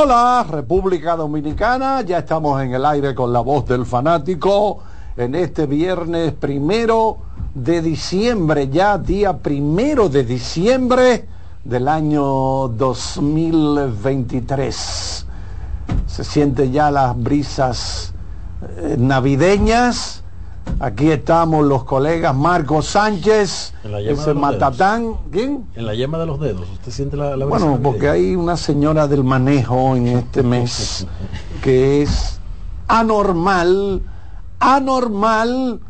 Hola, República Dominicana, ya estamos en el aire con la voz del fanático en este viernes primero de diciembre, ya día primero de diciembre del año 2023. Se sienten ya las brisas eh, navideñas. Aquí estamos los colegas Marco Sánchez, ese Matatán. ¿Quién? En la yema de los dedos, ¿usted siente la, la Bueno, porque hay una señora del manejo en este mes que es anormal, anormal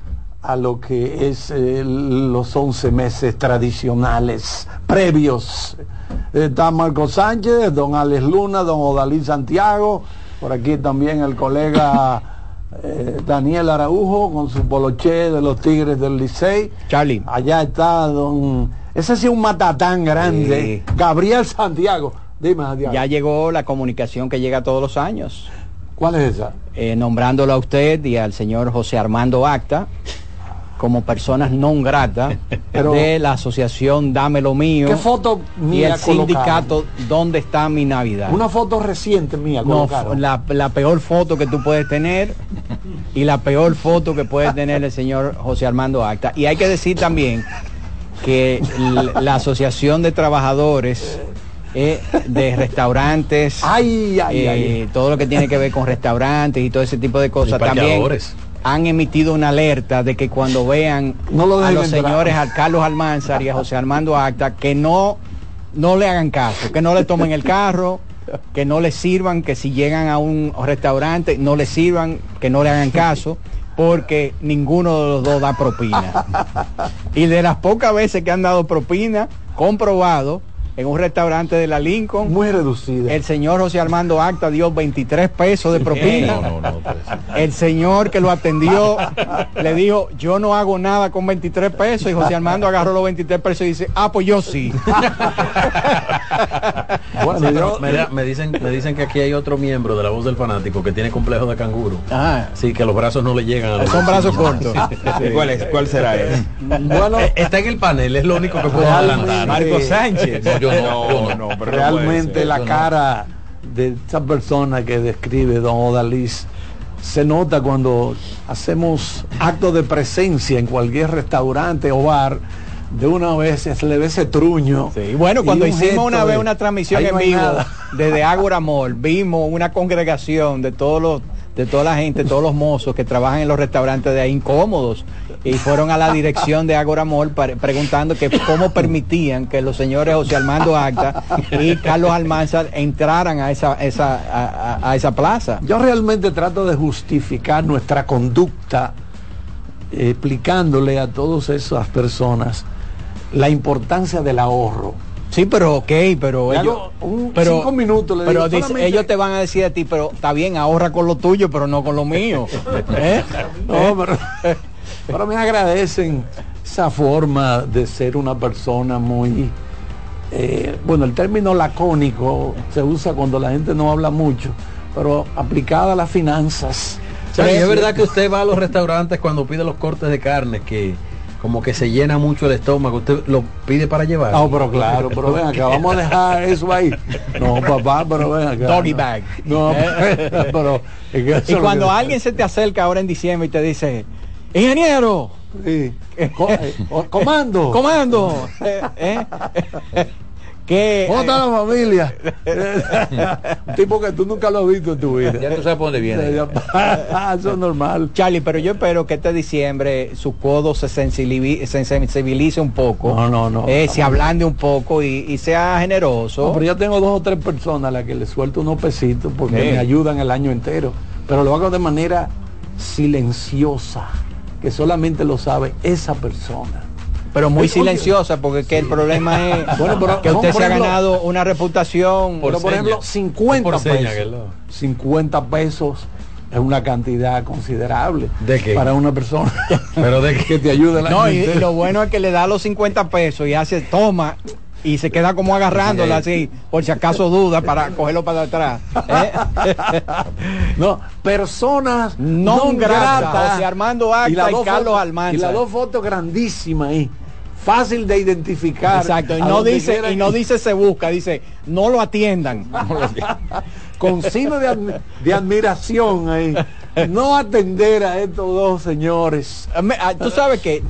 a lo que es eh, los 11 meses tradicionales previos. Está Marco Sánchez, don Alex Luna, don Odalí Santiago, por aquí también el colega eh, Daniel Araujo con su poloché de los Tigres del Licey. Charlie. Allá está don... Ese sí es un matatán grande. Gabriel Santiago. Dime, Santiago. Ya llegó la comunicación que llega todos los años. ¿Cuál es esa? Eh, nombrándolo a usted y al señor José Armando Acta como personas non gratas Pero- de la asociación Dame lo mío ¿Qué foto y mía el sindicato ¿Dónde está mi Navidad? Una foto reciente mía No, la, la peor foto que tú puedes tener y la peor foto que puede tener el señor José Armando Acta. Y hay que decir también que la Asociación de Trabajadores eh, de Restaurantes, Ay, ay, eh, ay. todo lo que tiene que ver con restaurantes y todo ese tipo de cosas también. Han emitido una alerta de que cuando vean No lo a los entrar. señores, a Carlos Almanzar y a José Armando Acta, que no, no le hagan caso, que no le tomen el carro, que no le sirvan, que si llegan a un restaurante no le sirvan, que no le hagan caso, porque ninguno de los dos da propina. Y de las pocas veces que han dado propina, comprobado, en un restaurante de la Lincoln, Muy reducida. el señor José Armando Acta dio 23 pesos de propina. No, no, no, pues. El señor que lo atendió le dijo, yo no hago nada con 23 pesos. Y José Armando agarró los 23 pesos y dice, ah, pues yo sí. Bueno, Sí, pero yo- me, dicen, me dicen que aquí hay otro miembro de la voz del fanático que tiene complejo de canguro. Ajá. Sí, que los brazos no le llegan a los Son brazos cortos. ¿Cuál es? ¿Cuál será ese? bueno, Eh, Está en el panel, es lo único que puedo adelantar. Marco Sánchez. No, yo no, yo no. pero no realmente la cara de esa persona que describe don Odalís se nota cuando hacemos actos de presencia en cualquier restaurante o bar de una vez se le ve ese truño Sí, bueno, cuando un hicimos una vez de, una transmisión "Ahí en no vivo nada". desde Ágora Mall, vimos una congregación de todos los de toda la gente, todos los mozos que trabajan en los restaurantes de ahí incómodos y fueron a la dirección de Ágora Mall preguntando que cómo permitían que los señores José Armando Acta y Carlos Almanzar entraran a esa esa a esa plaza. Yo realmente trato de justificar nuestra conducta eh, explicándole a todas esas personas la importancia del ahorro. Sí, pero ok, pero ellos, un- pero, cinco minutos, le pero digo, dice- solamente- ellos te van a decir a ti, pero está bien, ahorra con lo tuyo, pero no con lo mío. ¿Eh? No, pero, pero me agradecen esa forma de ser una persona muy... eh, bueno, el término lacónico se usa cuando la gente no habla mucho, pero aplicada a las finanzas. Es verdad que usted va a los restaurantes cuando pide los cortes de carne que como que se llena mucho el estómago, usted lo pide para llevar. No, pero claro, pero ven acá, vamos a dejar eso ahí. No, papá, pero ven acá. Doggy no. bag. No, pero... es que eso Y cuando que- alguien se te acerca ahora en diciembre y te dice, ingeniero, Sí. Co- eh, comando. comando, eh, que ¿Cómo está la familia? Un tipo que tú nunca lo has visto en tu vida. Ya tú sabes por dónde viene. Eso es normal. Charlie, pero yo espero que este diciembre su codo se, sensibilice, se sensibilice un poco, No, no, no. eh, se ablande un poco y, y sea generoso. No, pero yo tengo dos o tres personas a las que les suelto unos pesitos porque Sí. me ayudan el año entero. Pero lo hago de manera silenciosa, que solamente lo sabe esa persona. Pero muy silenciosa porque que el problema es Bueno, pero que usted se ha ganado una reputación Pero por ejemplo, 50 Por pesos. que lo- 50 pesos es una cantidad considerable ¿De qué? para una persona Pero de que te ayude año No, y, y entero. lo bueno es que le da los 50 pesos y hace toma y se queda como agarrándola así, por si acaso duda para cogerlo para atrás. ¿eh? No, personas grata, gratas. José Armando Acta y dos Carlos Almanza. Y las dos fotos grandísimas ahí. Fácil de identificar. Exacto, y no dice y no dice se busca, dice no lo atiendan. con signo de, admi- de admiración ahí. No atender a estos dos señores. Me- ah, Tú sabes que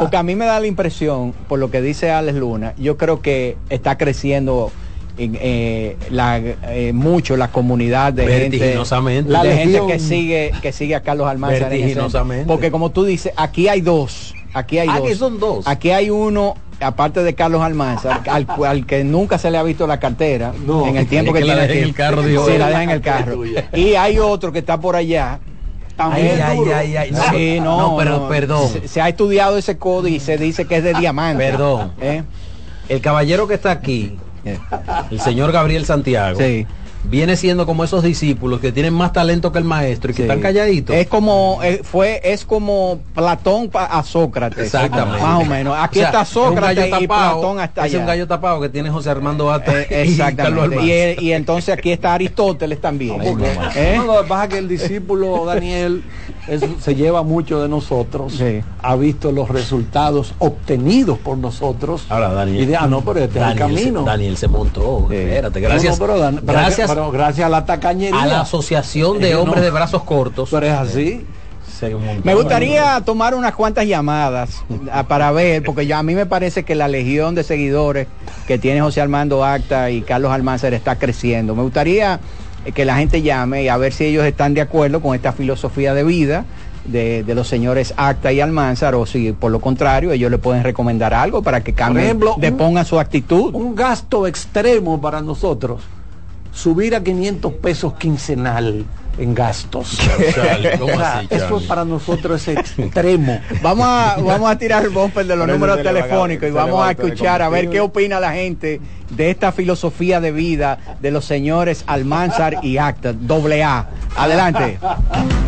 porque a mí me da la impresión, por lo que dice Alex Luna, yo creo que está creciendo en, eh, la, eh, mucho la comunidad de gente, la de gente que sigue que sigue a Carlos Almanzar. Porque como tú dices, aquí hay dos, aquí hay Ah, dos. que son dos. Aquí hay uno aparte de Carlos Almanzar, al, cual que nunca se le ha visto la cartera No. en el tiempo que, que la tiene en aquí. el carro, dijo Sí, él. la deja en el carro. y hay otro que está por allá También Ay, duro. ay, ay, ay. Sí, no, No, pero perdón. Se, se ha estudiado ese código y se dice que es de diamante. Perdón. ¿Eh? El caballero que está aquí, el señor Gabriel Santiago, Sí. Viene siendo como esos discípulos que tienen más talento que el maestro y que Sí. están calladitos. Es como eh, fue es como Platón a Sócrates. Exactamente. Más o menos. Aquí O sea, está es un Sócrates gallo y tapado, Platón hasta Es un allá. gallo tapado que tiene José Armando y Carlos Exactamente. Y, entonces aquí está Aristóteles también. ¿Eh? No, lo que pasa es que el discípulo Daniel es- se lleva mucho de nosotros, Sí. ha visto los resultados obtenidos por nosotros. Ahora, Daniel. Y de, ah, no, pero este es el se, camino. Daniel se montó. Espérate, gracias. no, pero, Dan- gracias gracias a la tacañería. a la Asociación de Eh, no. Hombres de Brazos Cortos. Pero es así. montó. Me gustaría tomar unas cuantas llamadas para ver, porque ya a mí me parece que la legión de seguidores que tiene José Armando Acta y Carlos Almanzar está creciendo. Me gustaría eh, que la gente llame y a ver si ellos están de acuerdo con esta filosofía de vida de, de los señores Acta y Almanzar o si por lo contrario ellos le pueden recomendar algo para que cambie, ejemplo, depongan su actitud. Un gasto extremo para nosotros. Subir a 500 pesos quincenal en gastos. Charlie, ¿cómo así, eso para nosotros es extremo. Vamos a, vamos a tirar el bumper de los números telefónicos y vamos va a escuchar a ver qué opina la gente de esta filosofía de vida de los señores Almanzar y Acta, doble A. Adelante.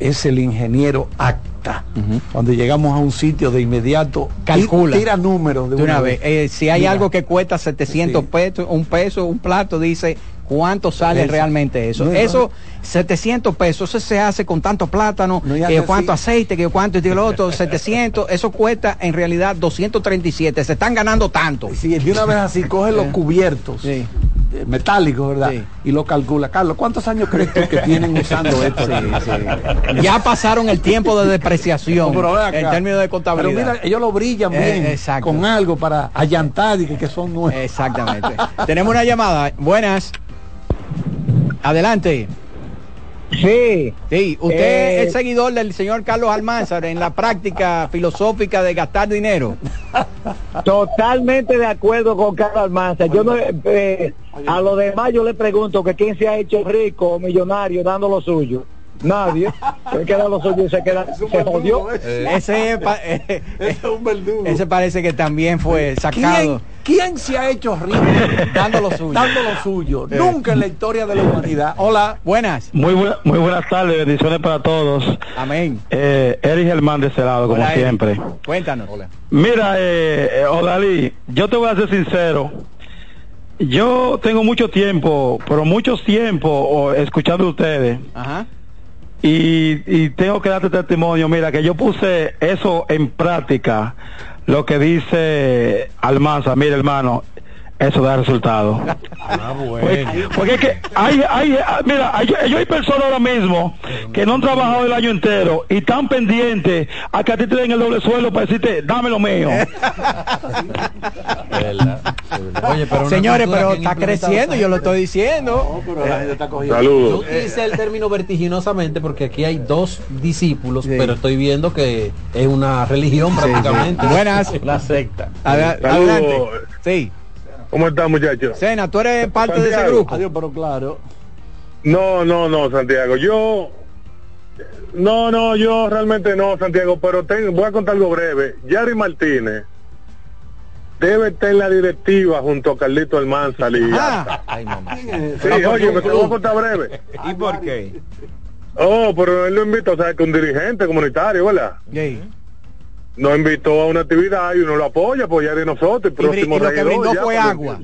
es el ingeniero Acta. Cuando llegamos a un sitio de inmediato, Calcula. Tira números de, De una vez, eh, si hay Mira. algo que cuesta 700 Sí. pesos, un peso, un plato, dice cuánto sale Eso. realmente eso. No, no. eso, 700 pesos, eso se hace con tanto plátano, No, hace cuánto así. aceite, que cuánto y lo otro, 700, eso cuesta en realidad 237, se están ganando tanto. Si de una vez así coge los cubiertos Sí. Eh, metálicos, ¿verdad? Sí. Y lo calcula. Carlos, ¿cuántos años crees tú que tienen usando esto? Ya pasaron el tiempo de depreciación pero en términos de Pero contabilidad. mira, ellos lo brillan Eh, bien exacto. con algo para allantar y que, que son nuevos. Exactamente. Tenemos una llamada. Buenas. Adelante. Sí, Sí, usted Eh, es seguidor del señor Carlos Almanzar en la práctica filosófica de gastar dinero. totalmente de acuerdo con Carlos Almanza. Yo no, eh, a los demás yo le pregunto que quién se ha hecho rico o millonario dando lo suyo. Nadie. Se queda los suyos y se queda, se jodió. Ese, eh, es un verdugo. ese parece que también fue sacado. ¿Quién, quién se ha hecho rico Dando lo suyo. dando lo suyo? Nunca en la historia de la humanidad. Hola. Buenas. Muy, buena- muy buenas tardes, bendiciones para todos. Amén. Eh, Eric Germán de ese lado, como Hola, Eric. siempre. Cuéntanos. Mira, eh, eh, Odalí, yo te voy a ser sincero. Yo tengo mucho tiempo, pero mucho tiempo escuchando a ustedes. Ajá. Y, y tengo que darte testimonio, mira, que yo puse eso en práctica, lo que dice Almanza, mira hermano, eso da resultado. Porque, porque es que hay, hay, ah, mira, hay, yo hay personas ahora mismo que no han trabajado el año entero y están pendientes a que a ti te den el doble suelo para decirte, dame lo mío. Oye, pero una Señores, pero está creciendo, yo lo estoy diciendo. Pero la gente está cogiendo. Yo utilicé el término vertiginosamente porque aquí hay dos discípulos, Sí. pero estoy viendo que es una religión prácticamente. Buenas. Una secta. Saludos. adelante. Sí. ¿Cómo están, muchachos? Sena, tú eres parte de ese Santiago. grupo. Adiós, pero claro. No, no, no, Santiago. Yo. No, no, yo realmente no, Santiago, pero tengo, voy a contar algo breve. Yari Martínez debe estar en la directiva junto a Carlito Almanzar y Ah, Ay, mamá. Sí, oye, me voy a contar breve. ¿Y por qué? Oh, pero él lo invitó, o sea, que un dirigente comunitario, ¿verdad? sí. Nos invitó a una actividad y uno lo apoya, apoyar de nosotros. El Y, próximo y lo que brindó ya, fue agua.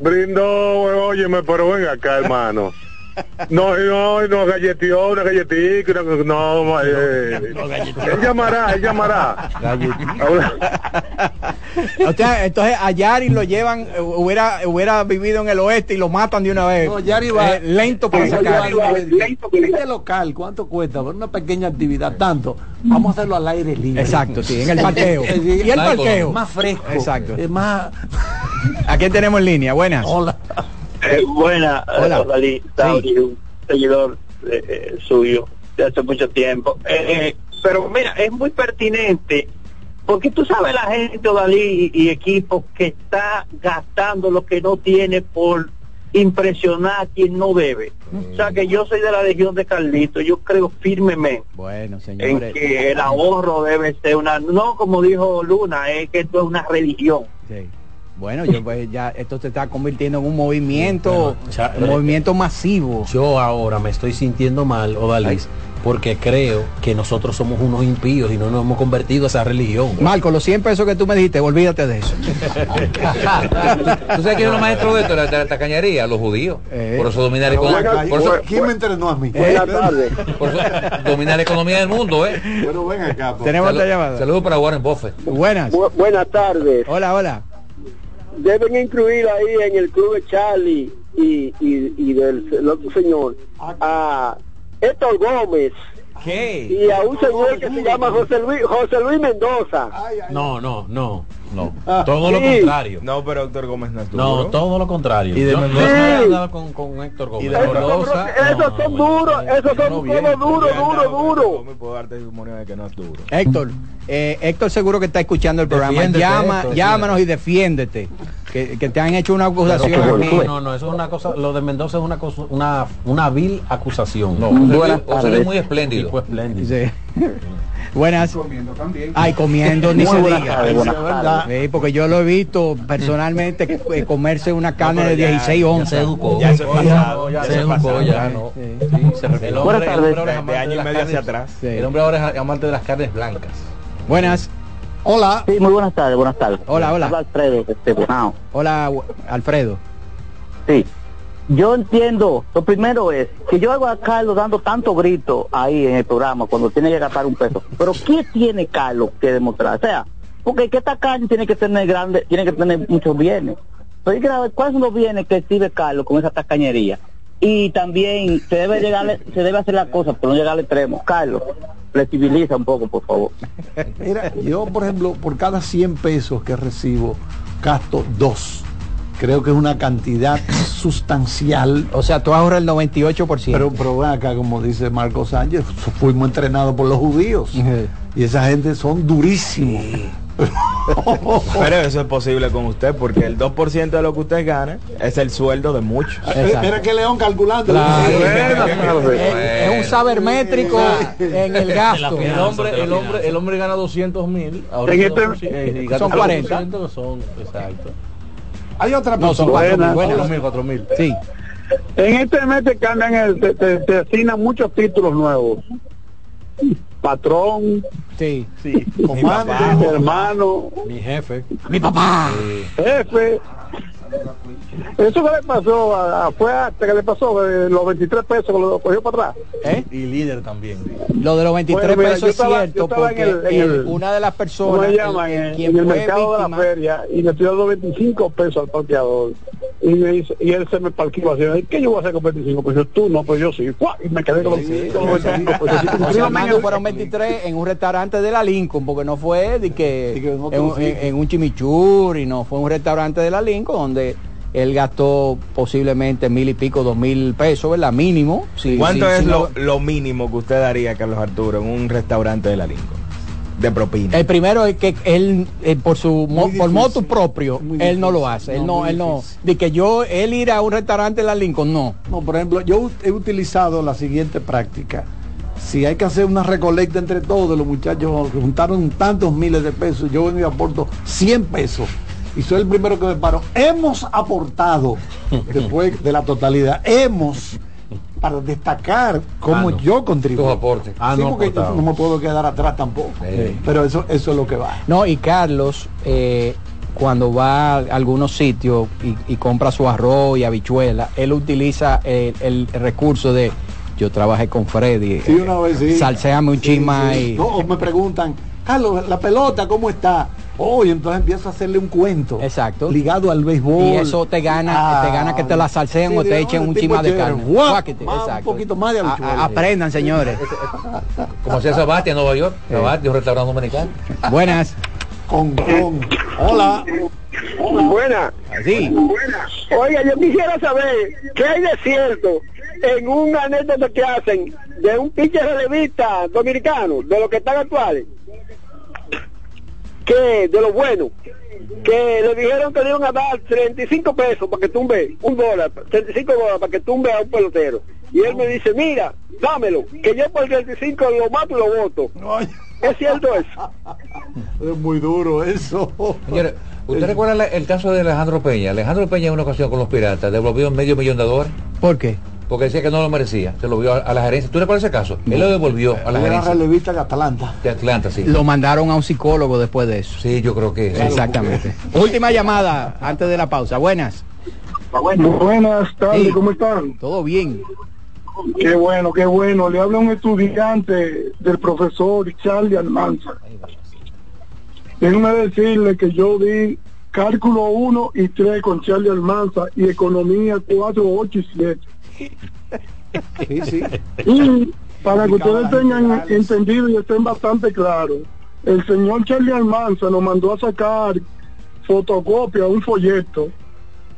Brindó, óyeme, pero ven acá, hermano. No, no, no galleteó, una galletita, no, no, eh, él llamará, él llamará. O sea, entonces a Yari lo llevan, eh, hubiera, hubiera vivido en el oeste y lo matan de una vez. No, Yari va Eh, lento para sacar. Este local, ¿cuánto cuesta? Por una pequeña actividad, tanto. Vamos a hacerlo al aire libre. Exacto, sí, en el parqueo. Eh. Y el parqueo. Más fresco. Exacto. Es más. ¿A quién tenemos en línea? Buenas. Hola. Eh, buena, Hola. Dalí, Saudi, un seguidor eh, eh, suyo de hace mucho tiempo. Eh, eh, pero mira, es muy pertinente porque tú sabes la gente, Dalí y, y equipos que está gastando lo que no tiene por impresionar a quien no debe. O sea que yo soy de la legión de Carlito, yo creo firmemente Bueno, en que el ahorro debe ser una, no como dijo Luna, es que esto es una religión. Sí. Bueno, yo, pues, ya esto se está convirtiendo en un movimiento, Bueno, un movimiento masivo. Yo ahora me estoy sintiendo mal, Odalis, porque creo que nosotros somos unos impíos y no nos hemos convertido a esa religión. Marco, los 100 pesos que tú me dijiste, olvídate de eso. ¿Tú sabes quién es los maestros de esto, la, la tacañería? Los judíos. Eh. Por eso dominar, economía- ¿Quién me entrenó a mí? Buenas tardes. por eso dominar la economía del mundo, ¿eh? Bueno, ven acá. pues. Tenemos otra llamada. Saludos para Warren Buffett. Buenas. Bu- buenas tardes. Hola, hola. Deben incluir ahí en el club de Charlie y, y, y del el otro señor a Héctor Gómez ¿Qué? y a un señor que se llama José Luis José Luis Mendoza. No, no, no, no. Ah, todo lo sí. contrario. No, pero Héctor Gómez no es No, duro. todo lo contrario. Y de no he Sí. andado con, con Héctor Gómez. Esos no, son no, duros, no, esos son no, duros, duros, duros. Y puedo darte testimonio de que no es duro. Héctor, eh, Héctor seguro que está escuchando el programa. Defiéndete, Llama, Héctor, llámanos y defiéndete. Que, que te han hecho una acusación. No, no, no, eso es una cosa, lo de Mendoza es una cosa, una, una vil acusación. No, José Luis es muy espléndido. Tipo espléndido. Sí. Buenas. Ay, comiendo, ni se diga. porque yo lo he visto personalmente que eh, comerse una carne de 16 Ya se onzas. educó. Ya es pasado. Ya se educó, ya no. Sí. Sí, se refiere. El Buenas hombre, el tardes. hombre ahora es De amante año y medio hacia atrás. El hombre ahora es amante de las carnes blancas. Buenas. Hola. Sí, muy buenas tardes, buenas tardes. Hola, hola. Habla Alfredo, este. Hola, Alfredo. Sí. Yo entiendo, lo primero es que yo hago a Carlos dando tanto grito ahí en el programa cuando tiene que gastar un peso. Pero ¿qué tiene Carlos que demostrar? O sea, porque que tacaño tiene que tener grande, tiene que tener muchos bienes. Pero ver cuáles son los bienes que exhibe Carlos con esa tacañería. Y también se debe llegar, se debe hacer la cosa, pero no llegar al extremo. Carlos, flexibiliza un poco, por favor. Mira, yo, por ejemplo, por cada 100 pesos que recibo, gasto dos. Creo que es una cantidad sustancial. O sea, tú ahorras el 98%. Pero, pero acá, como dice Marco Sánchez, fuimos entrenados por los judíos. Y esa gente son durísimos. Pero eso es posible con usted porque el 2% de lo que usted gana es el sueldo de muchos. Mira que León calculando. Es un saber métrico en el gasto. El hombre, el hombre, el hombre gana 200 mil. En este- Son 40. Son, exacto. Hay otra No, son Buena. 4 mil, cuatro mil. Sí. En este mes te cambian el, te, te- te asignan muchos títulos nuevos. Patrón, Sí. Sí. comando, hermano, Mi jefe. Mi papá. jefe. Eso que le pasó, a- a- fue hasta que le pasó eh, los 23 pesos que lo cogió para atrás. ¿Eh? Y líder también. Lo de los 23 Bueno, mira, pesos yo es estaba- cierto estaba en porque el- en el- una de las ¿Cómo personas el- el- En, quien en el fue mercado de la víctima- feria y le estoy dando 25 pesos al parqueador. Y, me dice, y él se me parqueó así, ¿qué yo voy a hacer con 25 pesos? Tú no, pues yo sí. Y me quedé con los, con los 25 pesos. Así Armando el- fueron 23 en un restaurante de la Lincoln, porque no fue de que, De que en en- en un chimichurri, no, fue un restaurante de la Lincoln donde él gastó posiblemente mil y pico, dos mil pesos, ¿verdad? Mínimo. Sí, ¿Cuánto es lo, no- lo mínimo que usted daría, Carlos Arturo, en un restaurante de la Lincoln? De propina. El primero es que él, eh, por su mo- por moto propio, él no lo hace. Él No, no, muy él no. De que yo, él ir a un restaurante de la Lincoln, no. No, por ejemplo, yo he utilizado la siguiente práctica. Si hay que hacer una recolecta entre todos, los muchachos juntaron tantos miles de pesos, yo vengo y aporto 100 pesos. Y soy el primero que me paro. Hemos aportado, después de la totalidad, hemos, para destacar cómo Ah, no. yo contribuyo. Tus aportes. Ah, Sí, no porque no me puedo quedar atrás tampoco. Sí. Pero eso, eso es lo que va. No, y Carlos, eh, cuando va a algunos sitios y, y compra su arroz y habichuela, él utiliza el, el recurso de yo trabajé con Freddy. Sí, una vez sí. Salseame un Sí, chisma sí. y. No, o me preguntan, Carlos, la pelota, ¿cómo está? Oh, y entonces empiezo a hacerle un cuento. Exacto. Ligado al béisbol. Y eso te gana, Ah, te gana que te la salseen sí, o te echen un tipo chisma de carne. Guáquete, más, exacto. Un poquito más de A- aprendan, señores. Como hacía Sabati en Nueva York. Sabati, un restaurante dominicano. Buenas. Con, con. Hola. Buena. Sí. Oiga, yo quisiera saber qué hay de cierto en un anécdota que hacen de un pitcher relevista dominicano, de los que están actuales, que de lo bueno, que le dijeron que le iban a dar 35 pesos para que tumbe, un dólar, 35 dólares para que tumbe a un pelotero. Y él me dice, mira, dámelo, que yo por 35 lo mato y lo voto. ¿Es cierto eso? es muy duro eso. ¿usted recuerda la- el caso de Alejandro Peña? Alejandro Peña en una ocasión con los piratas devolvió medio millón de dólares ¿Por qué? Porque decía que no lo merecía. Se lo vio a, a la gerencia. ¿Tú recuerdas ese caso? Él lo devolvió a la era gerencia relevista de Atalanta. de Atlanta, sí. Lo mandaron a un psicólogo después de eso. Sí, yo creo que sí. Exactamente. Última llamada antes de la pausa. Buenas. Buenas tardes, Sí. ¿cómo están? Todo bien. Qué bueno, qué bueno. Le habla un estudiante del profesor Charlie Almanza. Déjenme decirle que yo di cálculo 1 y 3 con Charlie Almanza y economía 4, 8 y 7. Sí, sí. Y para que ustedes tengan entendido y estén bastante claros, el señor Charlie Almanza nos mandó a sacar fotocopia, un folleto,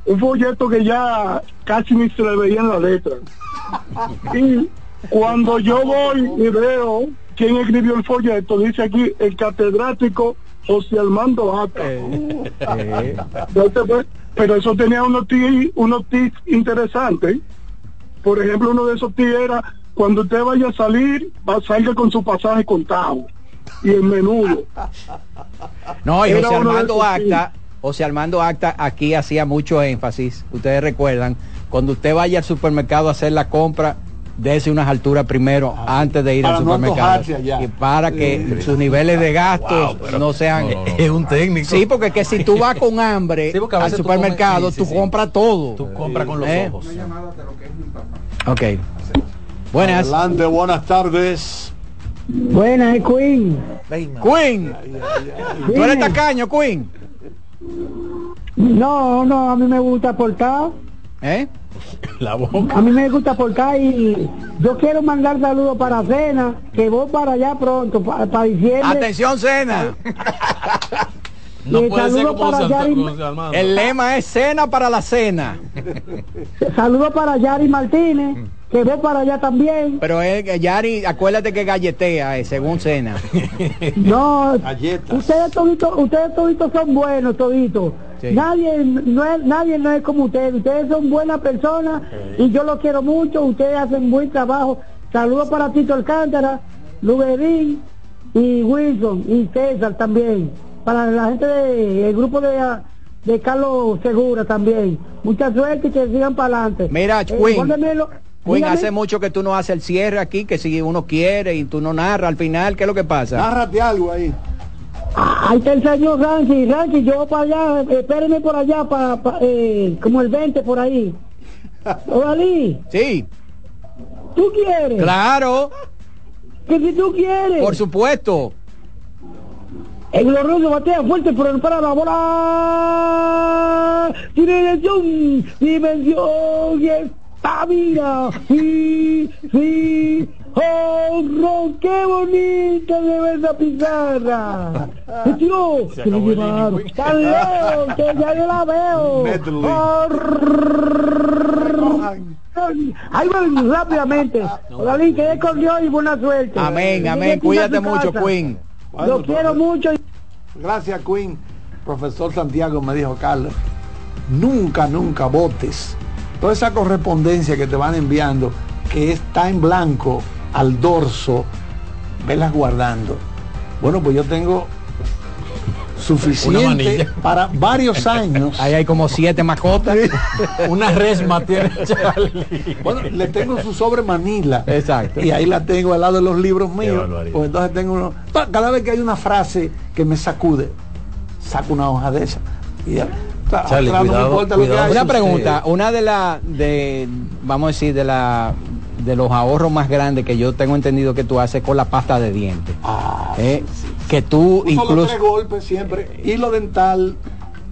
un folleto que ya casi ni se le veían las letras. Y cuando yo voy y veo quién escribió el folleto, dice aquí el catedrático José Armando Ata. Entonces, pues, pero eso tenía unos tips, unos tips interesantes. Por ejemplo, uno de esos tips era cuando usted vaya a salir, va, salga con su pasaje contado y el menudo. No, y José Armando Acta, José Armando Acta aquí hacía mucho énfasis. Ustedes recuerdan, cuando usted vaya al supermercado a hacer la compra, dése unas alturas primero antes de ir al supermercado. y para que sus niveles de gastos no sean. Es un técnico. Sí, porque que si tú vas con hambre Sí, al tú supermercado, tú compras todo. Tú compras con los ¿Eh? ojos. Ok. Buenas. Adelante, buenas tardes. Buenas, Queen. Queen. ¿Tú eres tacaño, Queen? No, no, a mí me gusta aportar. ¿Eh? La boca. A mí me gusta aportar y yo quiero mandar saludos para Cena, que voy para allá pronto, para, diciembre. Atención, cena. No puede ser saludo como para Santa Yari- Cruz, Armando. El lema es cena para la cena. Saludos para Yari Martínez, que voy para allá también. Pero es que Yari, acuérdate que galletea, eh, según cena. No, ustedes toditos, ustedes toditos son buenos, toditos. Sí. Nadie no es, nadie no es como ustedes. Ustedes son buenas personas y yo los quiero mucho. Ustedes hacen buen trabajo. Saludos para Tito Alcántara, Luberín y Wilson y César también. Para la gente del grupo de, de Carlos Segura también. Mucha suerte y que sigan para adelante. Mira, Eh, Queen. hace mucho que tú no haces el cierre aquí, que si uno quiere y tú no narras al final, ¿qué es lo que pasa? Nárrate algo ahí. Ah, Ahí está el señor Ranky, Ranky, yo voy para allá, espérenme por allá, para, eh, como el 20 por ahí. Ovalí, Sí, ¿tú quieres? claro, Que si tú quieres. por supuesto. El glorioso batea fuerte, pero para la bola. Tiene dirección, dimensión y estamina. Sí, sí. ¡Oh, qué bonita de ver esa pizarra! ¡Se tiró! ¡Se lo llevaron! ¡Tan lejos que ya no la veo! Ahí voy rápidamente. Dalí, quedé con Dios y buena suerte. Amén, amén. Cuídate mucho, casa. Lo quiero mucho. Gracias, Queen. Profesor Santiago me dijo, Carlos, nunca, nunca votes toda esa correspondencia que te van enviando, que está en blanco al dorso, velas guardando. Bueno, pues yo tengo suficiente para varios años. Ahí hay como siete mascotas. Una resma tiene Charlie. Bueno, le tengo su sobre Manila. Exacto. Y ahí la tengo al lado de los libros míos. Pues entonces tengo uno. Cada vez que hay una frase que me sacude, saco una hoja de esa. Y ya. Charlie, no cuidado. Una pregunta, una de la de vamos a decir de la de los ahorros más grandes que yo tengo entendido que tú haces con la pasta de dientes. Ah, Eh, que tú Uso los incluso tres golpes siempre. Hilo dental,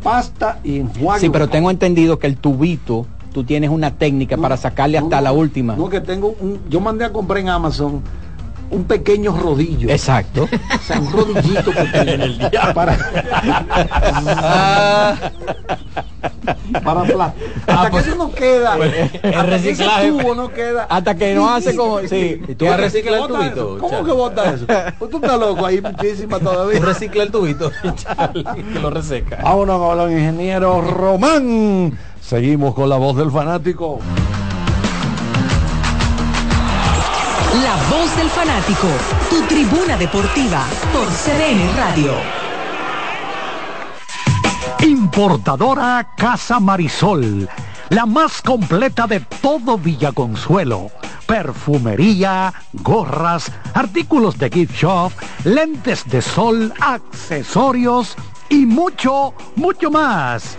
pasta y enjuague. Sí, pero tengo entendido que el tubito tú tienes una técnica para sacarle hasta No, la última. No, que tengo un. Yo mandé a comprar en Amazon un pequeño rodillo. Exacto. O sea, un rodillito pequeño. para. para pla- Hasta que eso no queda. Pues, el hasta que ese reciclaje. tubo no queda. Hasta que no hace como sí. ¿Y tú vas a reciclar el tubito? eso. ¿Cómo que bota eso? Pues tú estás loco ahí muchísima todavía. Tú recicla el tubito, que lo reseca. Vámonos con los ingenieros Román. Seguimos con la voz del fanático. La voz del fanático, tu tribuna deportiva por CDN Radio. Importadora Casa Marisol, la más completa de todo Villaconsuelo. Perfumería, gorras, artículos de gift shop, lentes de sol, accesorios y mucho, mucho más.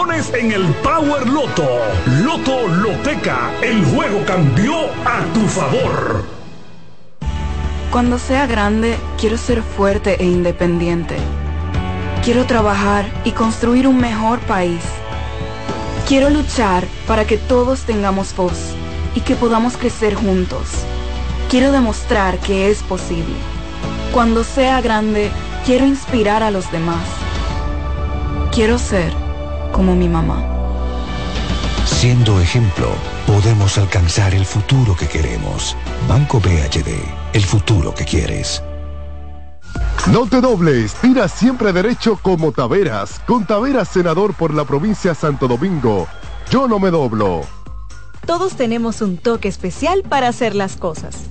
millones en el Power Loto. Loto Loteca, el juego cambió a tu favor. Cuando sea grande, quiero ser fuerte e independiente. Quiero trabajar y construir un mejor país. Quiero luchar para que todos tengamos voz y que podamos crecer juntos. Quiero demostrar que es posible. Cuando sea grande, quiero inspirar a los demás. Quiero ser como mi mamá. Siendo ejemplo, podemos alcanzar el futuro que queremos. Banco BHD, el futuro que quieres. No te dobles, tira siempre derecho como Taveras. Con Taveras, senador por la provincia Santo Domingo. Yo no me doblo. Todos tenemos un toque especial para hacer las cosas.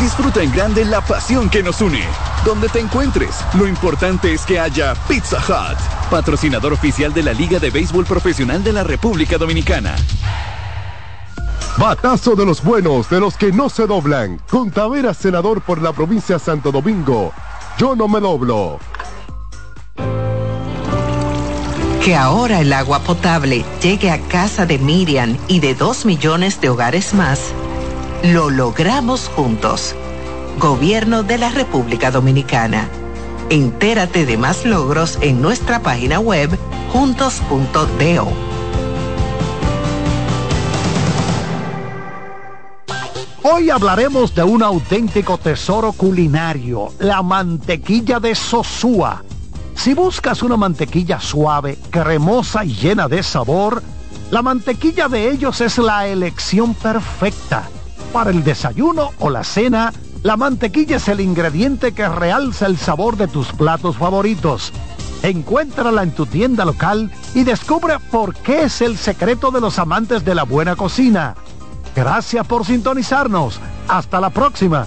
Disfruta en grande la pasión que nos une. Donde te encuentres, lo importante es que haya Pizza Hut, patrocinador oficial de la Liga de Béisbol Profesional de la República Dominicana. Batazo de los buenos, de los que no se doblan. Con Taveras, senador por la provincia Santo Domingo. Yo no me doblo. Que ahora el agua potable llegue a casa de Miriam y de dos millones de hogares más, lo logramos juntos. Gobierno de la República Dominicana. Entérate de más logros en nuestra página web juntos.do. Hoy hablaremos de un auténtico tesoro culinario, la mantequilla de Sosúa. Si buscas una mantequilla suave, cremosa y llena de sabor, la mantequilla de ellos es la elección perfecta. Para el desayuno o la cena, la mantequilla es el ingrediente que realza el sabor de tus platos favoritos. Encuéntrala en tu tienda local y descubre por qué es el secreto de los amantes de la buena cocina. Gracias por sintonizarnos. Hasta la próxima.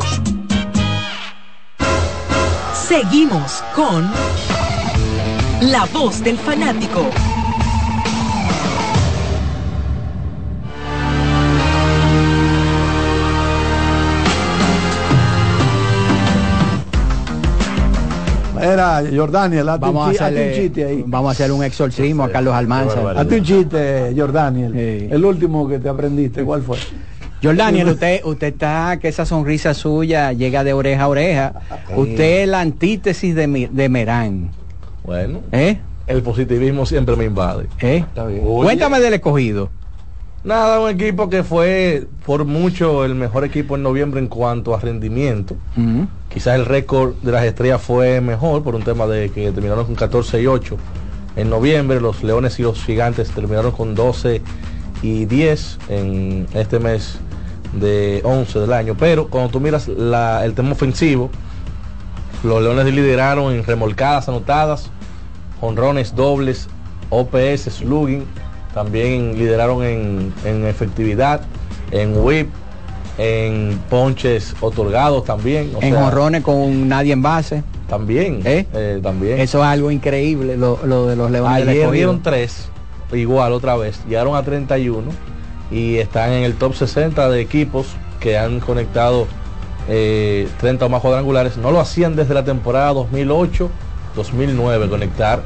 Seguimos con La Voz del Fanático. Era Jordaniel, hazte Vamos a, un chi- hazte un hacerle, chiste ahí. vamos a hacer un exorcismo a Carlos Almanza. Hazte un chiste, Jordaniel. El último que te aprendiste, ¿cuál fue? Jordaniel, usted, usted está, que esa sonrisa suya llega de oreja a oreja. Usted es la antítesis de, de Merán. Bueno, ¿Eh? el positivismo siempre me invade. ¿Eh? Oye, Cuéntame del escogido. Nada, un equipo que fue por mucho el mejor equipo en noviembre en cuanto a rendimiento. Quizás el récord de las estrellas fue mejor por un tema de que terminaron con 14 y 8 en noviembre. Los Leones y los Gigantes terminaron con 12 y 10 en este mes de 11 del año. Pero cuando tú miras la- el tema ofensivo, los Leones lideraron en remolcadas anotadas, honrones dobles, OPS, slugging. También lideraron en, en efectividad, en whip, en ponches otorgados también. o en sea, jonrones con nadie en base. También. ¿Eh? también. Eso es algo increíble, lo, lo de los Leones Ayer dieron tres, igual otra vez, llegaron a 31 y están en el top 60 de equipos que han conectado eh, 30 o más cuadrangulares. No lo hacían desde la temporada 2008-2009, conectar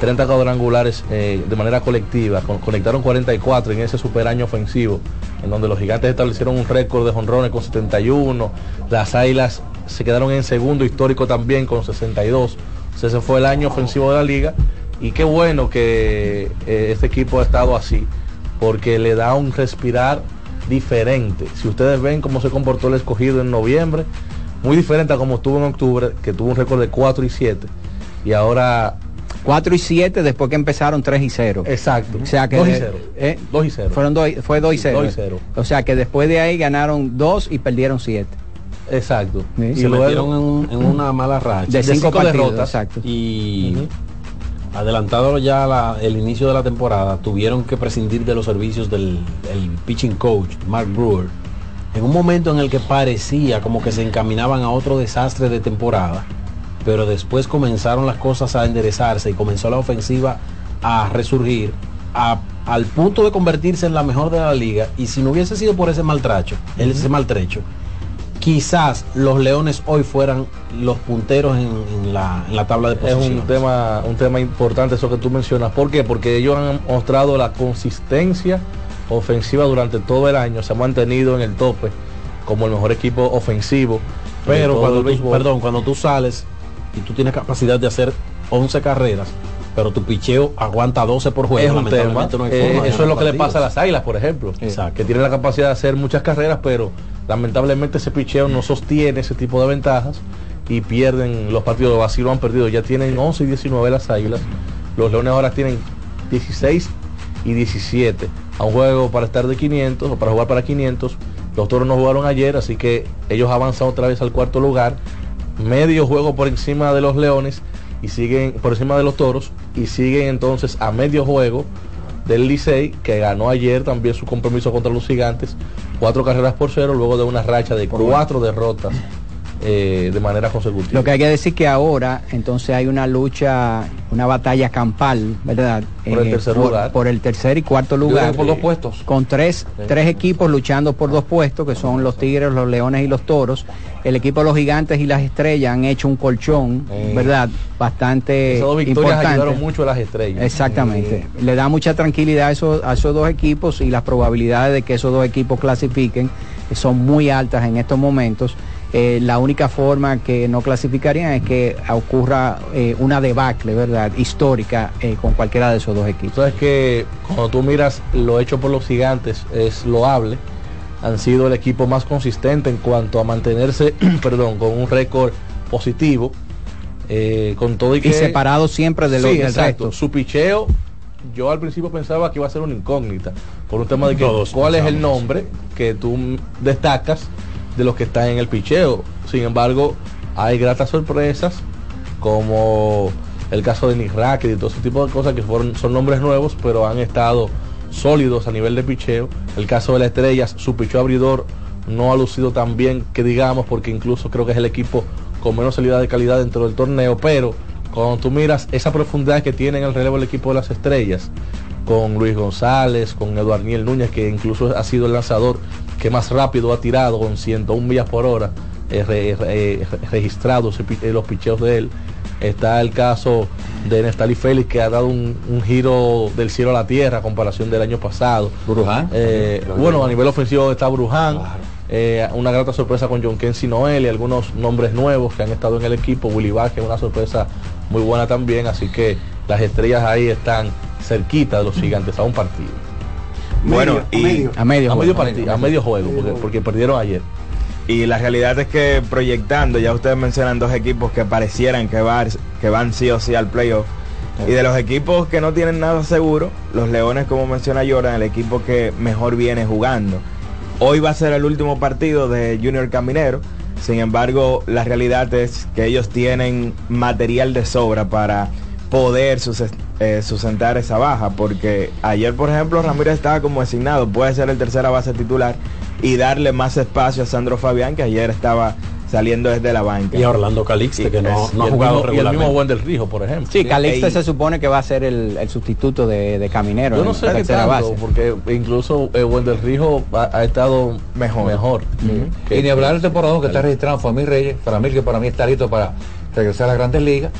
30 cuadrangulares eh, de manera colectiva. Con- conectaron 44 en ese super año ofensivo, en donde los gigantes establecieron un récord de jonrones con 71. Las águilas se quedaron en segundo histórico también con 62. O sea, ese fue el año ofensivo de la liga. Y qué bueno que eh, este equipo ha estado así, porque le da un respirar diferente. Si ustedes ven cómo se comportó el escogido en noviembre, muy diferente a como estuvo en octubre, que tuvo un récord de 4 y 7. Y ahora 4 y 7 después que empezaron 3 y 0. Exacto. O sea que 2 y de- 0. eh, 2 y 0. Fueron dos, fue 2 y 0. 2 y 0. O sea que después de ahí ganaron 2 y perdieron 7. Exacto. Sí. se metieron en, en una mala racha. De cinco partidos, derrotas. exacto. Y adelantado ya la- el inicio de la temporada, tuvieron que prescindir de los servicios del el pitching coach, Mark Brewer. En un momento en el que parecía como que se encaminaban a otro desastre de temporada, pero después comenzaron las cosas a enderezarse y comenzó la ofensiva a resurgir a- al punto de convertirse en la mejor de la liga. Y si no hubiese sido por ese maltracho, ese maltrecho, quizás los Leones hoy fueran los punteros en, en la, en la tabla de Es posiciones. un tema, un tema importante eso que tú mencionas. ¿Por qué? Porque ellos han mostrado la consistencia ofensiva durante todo el año. Se han mantenido en el tope como el mejor equipo ofensivo. Pero cuando tú, perdón, cuando tú sales y tú tienes capacidad de hacer 11 carreras, pero tu picheo aguanta 12 por juego, es un tema. lamentablemente no hay Eh, forma eso es lo que le pasa a las águilas, por ejemplo. Que tienen la capacidad de hacer muchas carreras, pero lamentablemente ese picheo no sostiene ese tipo de ventajas y pierden los partidos. Así lo han perdido. Ya tienen 11 y 19 las águilas. Los leones ahora tienen 16 y 17. A un juego para estar de 500 o para jugar para 500. Los toros no jugaron ayer, así que ellos avanzan otra vez al cuarto lugar. Medio juego por encima de los leones y siguen por encima de los toros y siguen entonces a medio juego del Licey que ganó ayer también su compromiso contra los gigantes cuatro carreras por cero luego de una racha de cuatro derrotas eh, de manera consecutiva. Lo que hay que decir que ahora entonces hay una lucha, una batalla campal, ¿verdad? Eh, Por el tercer por, lugar. por el tercer y cuarto lugar. por dos puestos. Con tres, tres equipos luchando por dos puestos, que son los Tigres, los Leones y los Toros. El equipo de los Gigantes y las Estrellas han hecho un colchón, Eh. ¿verdad? Bastante esas dos victorias importante. ayudaron mucho a las estrellas Exactamente. Le da mucha tranquilidad a esos, a esos dos equipos y las probabilidades de que esos dos equipos clasifiquen son muy altas en estos momentos. Eh, la única forma que no clasificarían es que ocurra eh, una debacle, ¿verdad? Histórica eh, con cualquiera de esos dos equipos. Sabes que cuando tú miras lo hecho por los gigantes es loable. Han sido el equipo más consistente en cuanto a mantenerse, perdón, con un récord positivo. eh, con todo y que Y separado siempre de lo- Sí, del exacto. resto. Su picheo, yo al principio pensaba que iba a ser una incógnita. Por un tema de que Todos cuál es el nombre que tú destacas de los que están en el picheo. Sin embargo, hay gratas sorpresas como el caso de Nick y todo ese tipo de cosas que son nombres nuevos, pero han estado sólidos a nivel de picheo. El caso de las estrellas, su picheo abridor no ha lucido tan bien que digamos, porque incluso creo que es el equipo con menos salida de calidad dentro del torneo, pero cuando tú miras esa profundidad que tiene en el relevo el equipo de las estrellas, con Luis González, con Eduardo Núñez, que incluso ha sido el lanzador que más rápido ha tirado con 101 millas por hora eh, re- re- eh, registrados eh, los picheos de él. Está el caso de Nestali Félix que ha dado un, un giro del cielo a la tierra a comparación del año pasado. Bruján. Eh, bueno, a nivel ofensivo está Bruján. Eh, una grata sorpresa con John Kensi Noel y algunos nombres nuevos que han estado en el equipo. Willy Vázquez, una sorpresa muy buena también. Así que las estrellas ahí están cerquita de los gigantes a un partido. Bueno, y a medio a juego. medio partido, a medio juego, porque, porque perdieron ayer. Y la realidad es que proyectando, ya ustedes mencionan dos equipos que parecieran que, va- que van sí o sí al playoff. Y de los equipos que no tienen nada seguro, los Leones, como menciona Jordan, el equipo que mejor viene jugando. Hoy va a ser el último partido de Junior Caminero. Sin embargo, la realidad es que ellos tienen material de sobra para poder eh, sustentar esa baja. Porque ayer, por ejemplo, Ramírez estaba como designado. Puede ser el tercera base titular y darle más espacio a Sandro Fabián, que ayer estaba saliendo desde la banca. Y a Orlando Calixte, que no, es- no ha jugado mismo- y el regularmente. mismo Wendel Rijo, por ejemplo. Sí, Calixte Ey. se supone que va a ser el, el sustituto de, de Caminero. Yo no sé qué tercera tanto, base. porque incluso eh, Wendel Rijo ha, ha estado Mejor. mejor. Y ni hablar del temporadón que está registrado Famil Reyes, para mí que para mí está listo para regresar a las grandes ligas.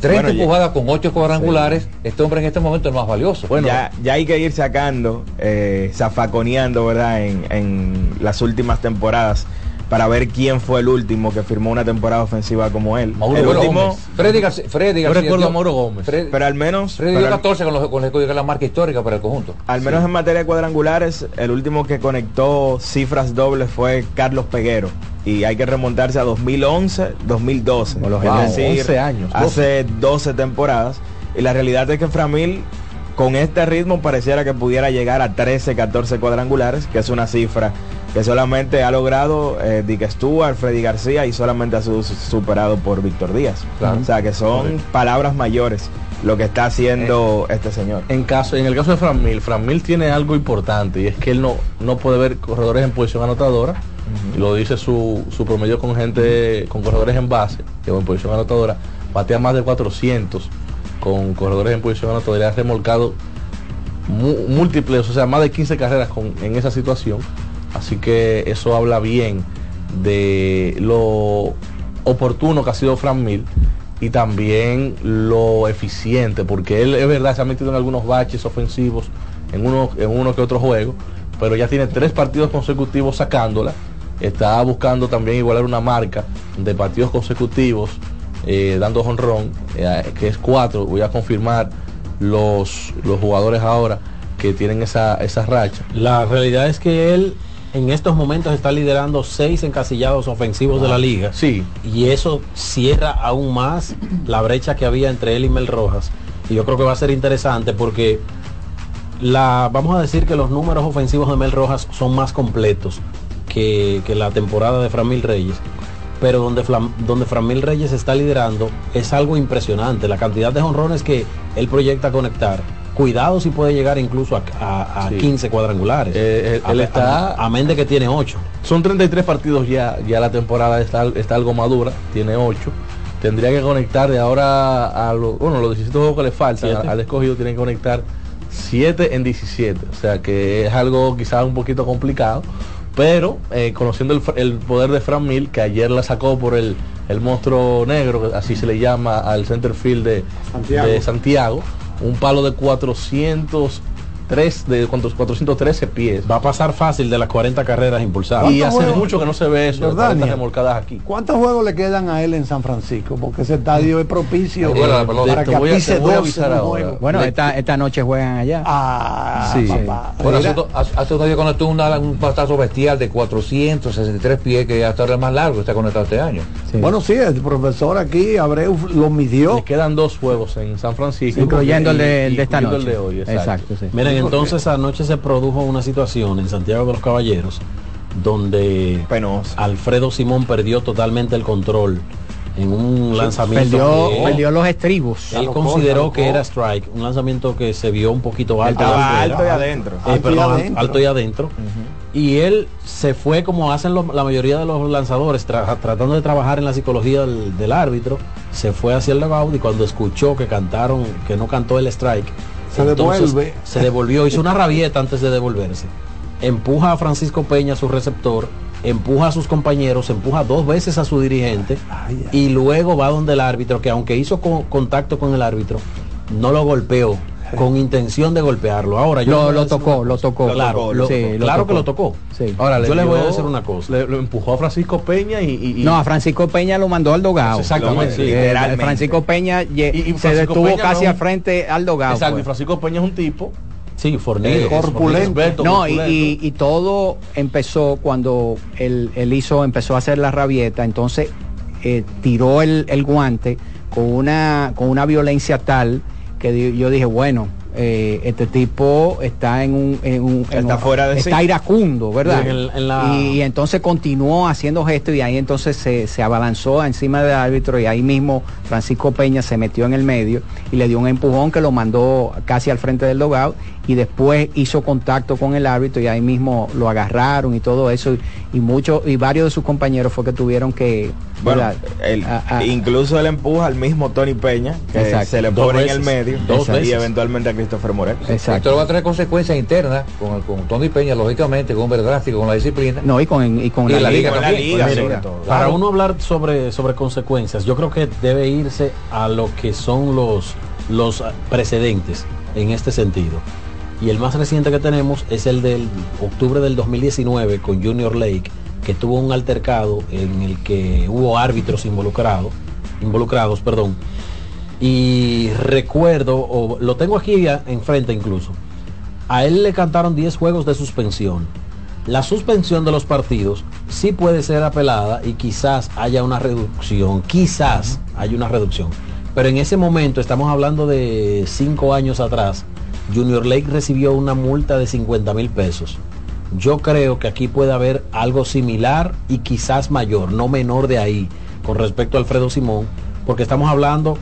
30 Bueno, ya- empujadas con 8 cuadrangulares, este hombre en este momento es el más valioso. Bueno, ya, ya hay que ir sacando, eh, zafaconeando, ¿verdad? En, en las últimas temporadas para ver quién fue el último que firmó una temporada ofensiva como él. Mauro el Gómez. último, Freddy García, Freddy Yo García recuerdo dio- a Mauro Gómez. Fred- pero al menos, Freddy pero dio al- 14 con los, con los que es la marca histórica para el conjunto. al menos en materia de cuadrangulares, el último que conectó cifras dobles fue Carlos Peguero. Y hay que remontarse a 2011, 2012. Por lo es general, decir, 11 años, Hace 12 temporadas. Y la realidad es que Framil, con este ritmo, pareciera que pudiera llegar a 13, 14 cuadrangulares, que es una cifra que solamente ha logrado eh, Dick Stewart, Freddy García y solamente ha sido su- superado por Víctor Díaz. Claro. O sea que son palabras mayores lo que está haciendo este señor. En caso, en el caso de Fran Mil, Fran Mil tiene algo importante y es que él no, no puede ver corredores en posición anotadora. Y lo dice su, su promedio con gente, con corredores en base, que en posición anotadora, batea más de 400 con corredores en posición anotadora. Ha remolcado múltiples, o sea, más de 15 carreras con, en esa situación. Así que eso habla bien de lo oportuno que ha sido Fran Mil y también lo eficiente, porque él es verdad, se ha metido en algunos baches ofensivos en uno, en uno que otro juego, pero ya tiene tres partidos consecutivos sacándola. Está buscando también igualar una marca de partidos consecutivos, eh, dando honrón, que es cuatro. Voy a confirmar los, los jugadores ahora que tienen esa, esa racha. La realidad es que él en estos momentos está liderando seis encasillados ofensivos de la liga. Sí. Y eso cierra aún más la brecha que había entre él y Mel Rojas. Y yo creo que va a ser interesante porque la, vamos a decir que los números ofensivos de Mel Rojas son más completos que, que la temporada de Framil Reyes. Pero donde, Flam- donde Framil Reyes está liderando es algo impresionante. La cantidad de honrones que él proyecta conectar. Cuidado si puede llegar incluso a, a- a Sí. 15 cuadrangulares. Eh, él A- está- a- amén de que tiene 8. Son 33 partidos ya, ya la temporada está, está algo madura, tiene 8. Tendría que conectar de ahora a los, bueno, los 17 juegos que le faltan Siete. al escogido, tiene que conectar 7 en 17. O sea que es algo quizás un poquito complicado. Pero eh, conociendo el, el poder de Fran Mil, que ayer la sacó por el, el monstruo negro, así se le llama al center field de Santiago. de Santiago, un palo de 403 de cuántos- 413 pies. Va a pasar fácil de las 40 carreras impulsadas. Y ¿Cuántos hace juegos? mucho que no se ve eso, de Jordania. 40 remolcadas aquí. ¿Cuántos juegos le quedan a él en San Francisco? Porque ese estadio es propicio pelota. para Te que voy a- pise te voy a 12 avisar en un ahora. juego. Bueno, esta, esta noche juegan allá. Ah, Sí. papá. Bueno, hace, unos días conectó una- un patazo bestial de 463 pies, que hasta ahora es más largo está conectado este año. Sí. Bueno, sí, el profesor aquí, Abreu, lo midió. Le quedan dos juegos en San Francisco. incluyendo el de, el de esta noche. el de hoy, exacto. exacto, sí. Miren, entonces anoche se produjo una situación en Santiago de los Caballeros donde Penoso. Alfredo Simón perdió totalmente el control en un lanzamiento Perdió, que perdió los estribos. él consideró que era strike, un lanzamiento que se vio un poquito alto. La alto y adentro. Eh, Alto y adentro. alto y adentro. Y él se fue como hacen los- la mayoría de los lanzadores, tra- tratando de trabajar en la psicología del, del árbitro, se fue hacia el logout y cuando escuchó que cantaron, que no cantó el strike, Se devuelve. se devolvió, hizo una rabieta antes de devolverse. Empuja a Francisco Peña, su receptor, empuja a sus compañeros, empuja dos veces a su dirigente y luego va donde el árbitro, que aunque hizo co- contacto con el árbitro, no lo golpeó con intención de golpearlo. Ahora yo Lo, lo tocó, lo tocó. Claro, lo lo- Sí, lo claro tocó. que lo tocó. Sí. Ahora, le Yo les voy a decir una cosa. Le, lo empujó a Francisco Peña y, y- y- No, a Francisco Peña lo mandó al dogado. Exactamente, Sí. Francisco Peña Y- se detuvo Peña casi no- al frente al dogado. Exacto, pues. y Francisco Peña es un tipo Sí, fornido. eh, corpulento. No, y, corpulento. y- y todo empezó cuando él, él hizo, empezó a hacer la rabieta, entonces eh, tiró el, el guante con una, con una violencia tal que di- yo dije, bueno, eh, este tipo está en un, en un- en Está un- fuera de está sí. iracundo, ¿verdad? En el- en la- y, y entonces continuó haciendo gestos y ahí entonces se, se abalanzó encima del árbitro y ahí mismo Francisco Peña se metió en el medio y le dio un empujón que lo mandó casi al frente del logout y después hizo contacto con el árbitro y ahí mismo lo agarraron y todo eso y muchos y varios de sus compañeros fue que tuvieron que Bueno, ¿verdad? él- A- a- incluso él empuja al mismo Tony Peña, que Exacto. se le pone en el medio, Dos y eventualmente a Christopher Morel. Esto va a tener consecuencias internas con, con Tony Peña, lógicamente, con un drástico, con la disciplina. no y con y con Y la liga la. Para uno hablar sobre, sobre consecuencias, yo creo que debe irse a lo que son los, los precedentes en este sentido. Y el más reciente que tenemos es el del octubre del 2019 con Junior Lake, que tuvo un altercado en el que hubo árbitros involucrados, involucrados, perdón. Y recuerdo, o lo tengo aquí ya enfrente incluso, a él le cantaron 10 juegos de suspensión. La suspensión de los partidos sí puede ser apelada y quizás haya una reducción, quizás haya una reducción. Pero en ese momento, estamos hablando de 5 años atrás, Junior Lake recibió una multa de 50 mil pesos. Yo creo que aquí puede haber algo similar y quizás mayor, no menor de ahí, con respecto a Alfredo Simón, porque estamos hablando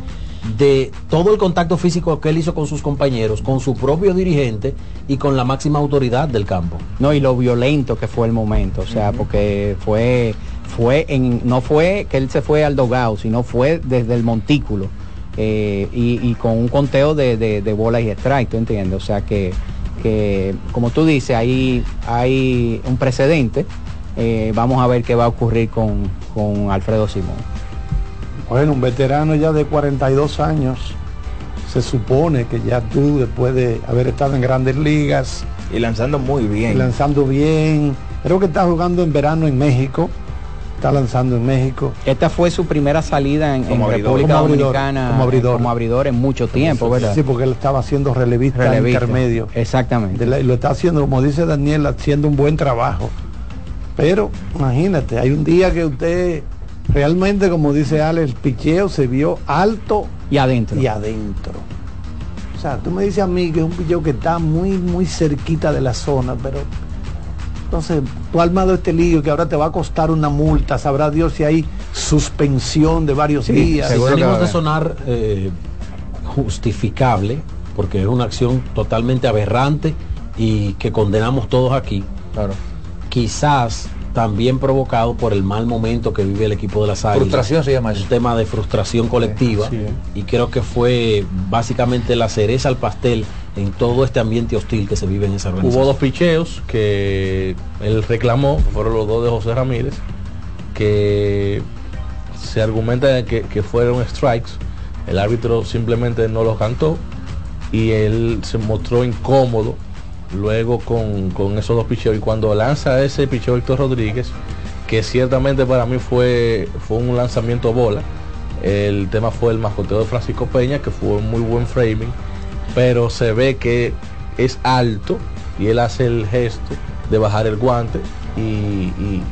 de todo el contacto físico que él hizo con sus compañeros, con su propio dirigente y con la máxima autoridad del campo. no y lo violento que fue el momento o sea porque fue fue en no fue que él se fue al dogao sino fue desde el montículo eh, y, y con un conteo de, de, de bolas y strike tú entiendes o sea que, que como tú dices ahí hay un precedente Eh, vamos a ver qué va a ocurrir con, con Alfredo Simón Bueno, un veterano ya de 42 años. Se supone que ya tú, después de haber estado en grandes ligas. Y lanzando muy bien. y lanzando bien. Creo que está jugando en verano en México. Está lanzando en México. esta fue su primera salida en, en Como abridor. República Como Dominicana como abridor. como abridor en mucho tiempo verdad Sí, porque él estaba haciendo relevista, Relevista. intermedio. Exactamente. De la- y lo está haciendo, como dice Daniel, haciendo un buen trabajo. Pero imagínate, hay un día que usted realmente, como dice Ale, el picheo se vio alto y adentro. Y adentro. O sea, tú me dices a mí que es un picheo que está muy, muy cerquita de la zona, pero entonces tú has armado este lío que ahora te va a costar una multa, sabrá Dios si hay suspensión de varios días. Si venimos de sonar eh, justificable, porque es una acción totalmente aberrante y que condenamos todos aquí. Quizás también provocado por el mal momento que vive el equipo de las Águilas. Frustración se llama eso. Un tema de frustración colectiva. Sí, sí. Y creo que fue básicamente la cereza al pastel en todo este ambiente hostil que se vive en esa organización. Hubo dos picheos que él reclamó, fueron los dos de José Ramírez, que se argumenta que, que fueron strikes. El árbitro simplemente no los cantó y él se mostró incómodo luego con, con esos dos picheos. Y cuando lanza ese picheo Víctor Rodríguez, que ciertamente para mí fue, fue un lanzamiento bola, el tema fue el mascoteo de Francisco Peña, que fue un muy buen framing, pero se ve que es alto y él hace el gesto de bajar el guante y, y-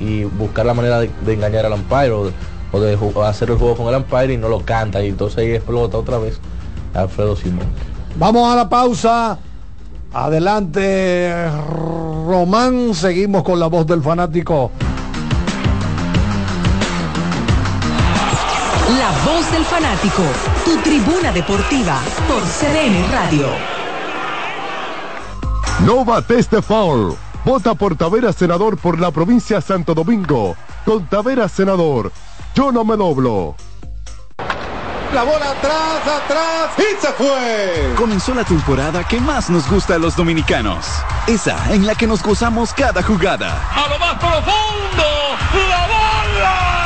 y- buscar la manera de, engañar al umpire o de, o de hacer el juego con el umpire y no lo canta y entonces ahí explota otra vez Alfredo Simón. Vamos a la pausa. Adelante, Román. Seguimos con la voz del fanático. La voz del fanático, tu tribuna deportiva por CDN Radio. No bates de foul. Vota por Tavera Senador por la provincia Santo Domingo. Con Tavera Senador. Yo no me doblo. La bola atrás, atrás y se fue. Comenzó la temporada que más nos gusta a los dominicanos. Esa en la que nos gozamos cada jugada. A lo más profundo, la bola.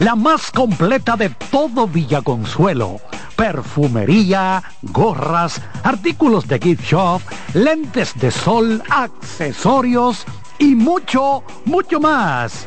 la más completa de todo Villaconsuelo. Perfumería, gorras, artículos de gift shop, lentes de sol, accesorios y mucho, mucho más.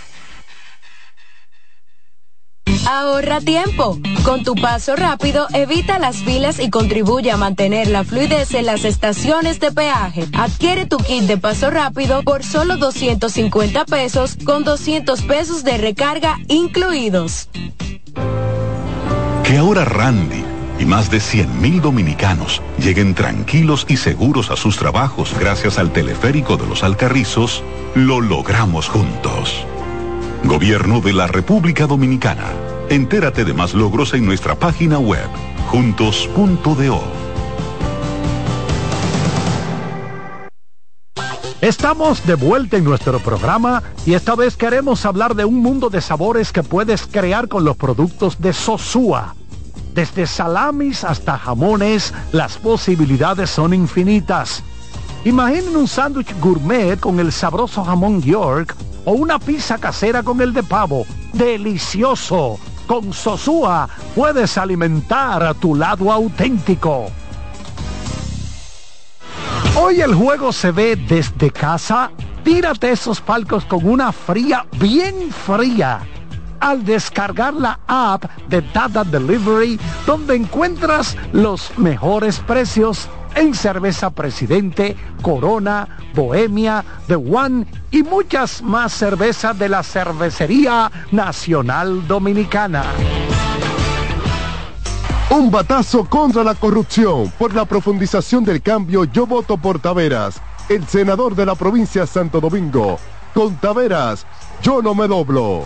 Ahorra tiempo. Con tu paso rápido, evita las filas y contribuye a mantener la fluidez en las estaciones de peaje. Adquiere tu kit de paso rápido por solo 250 pesos con 200 pesos de recarga incluidos. Que ahora Randy y más de 100.000 dominicanos lleguen tranquilos y seguros a sus trabajos gracias al teleférico de los Alcarrizos, lo logramos juntos. Gobierno de la República Dominicana. Entérate de más logros en nuestra página web, juntos.do. Estamos de vuelta en nuestro programa y esta vez queremos hablar de un mundo de sabores que puedes crear con los productos de Sosúa. Desde salamis hasta jamones, las posibilidades son infinitas. Imaginen un sándwich gourmet con el sabroso jamón York o una pizza casera con el de pavo. ¡Delicioso! Con Sosúa puedes alimentar a tu lado auténtico. Hoy el juego se ve desde casa. Tírate esos palcos con una fría, bien fría. Al descargar la app de Data Delivery, donde encuentras los mejores precios en cerveza Presidente, Corona, Bohemia, The One y muchas más cervezas de la Cervecería Nacional Dominicana. Un batazo contra la corrupción. Por la profundización del cambio, yo voto por Taveras, el senador de la provincia de Santo Domingo. Con Taveras, yo no me doblo.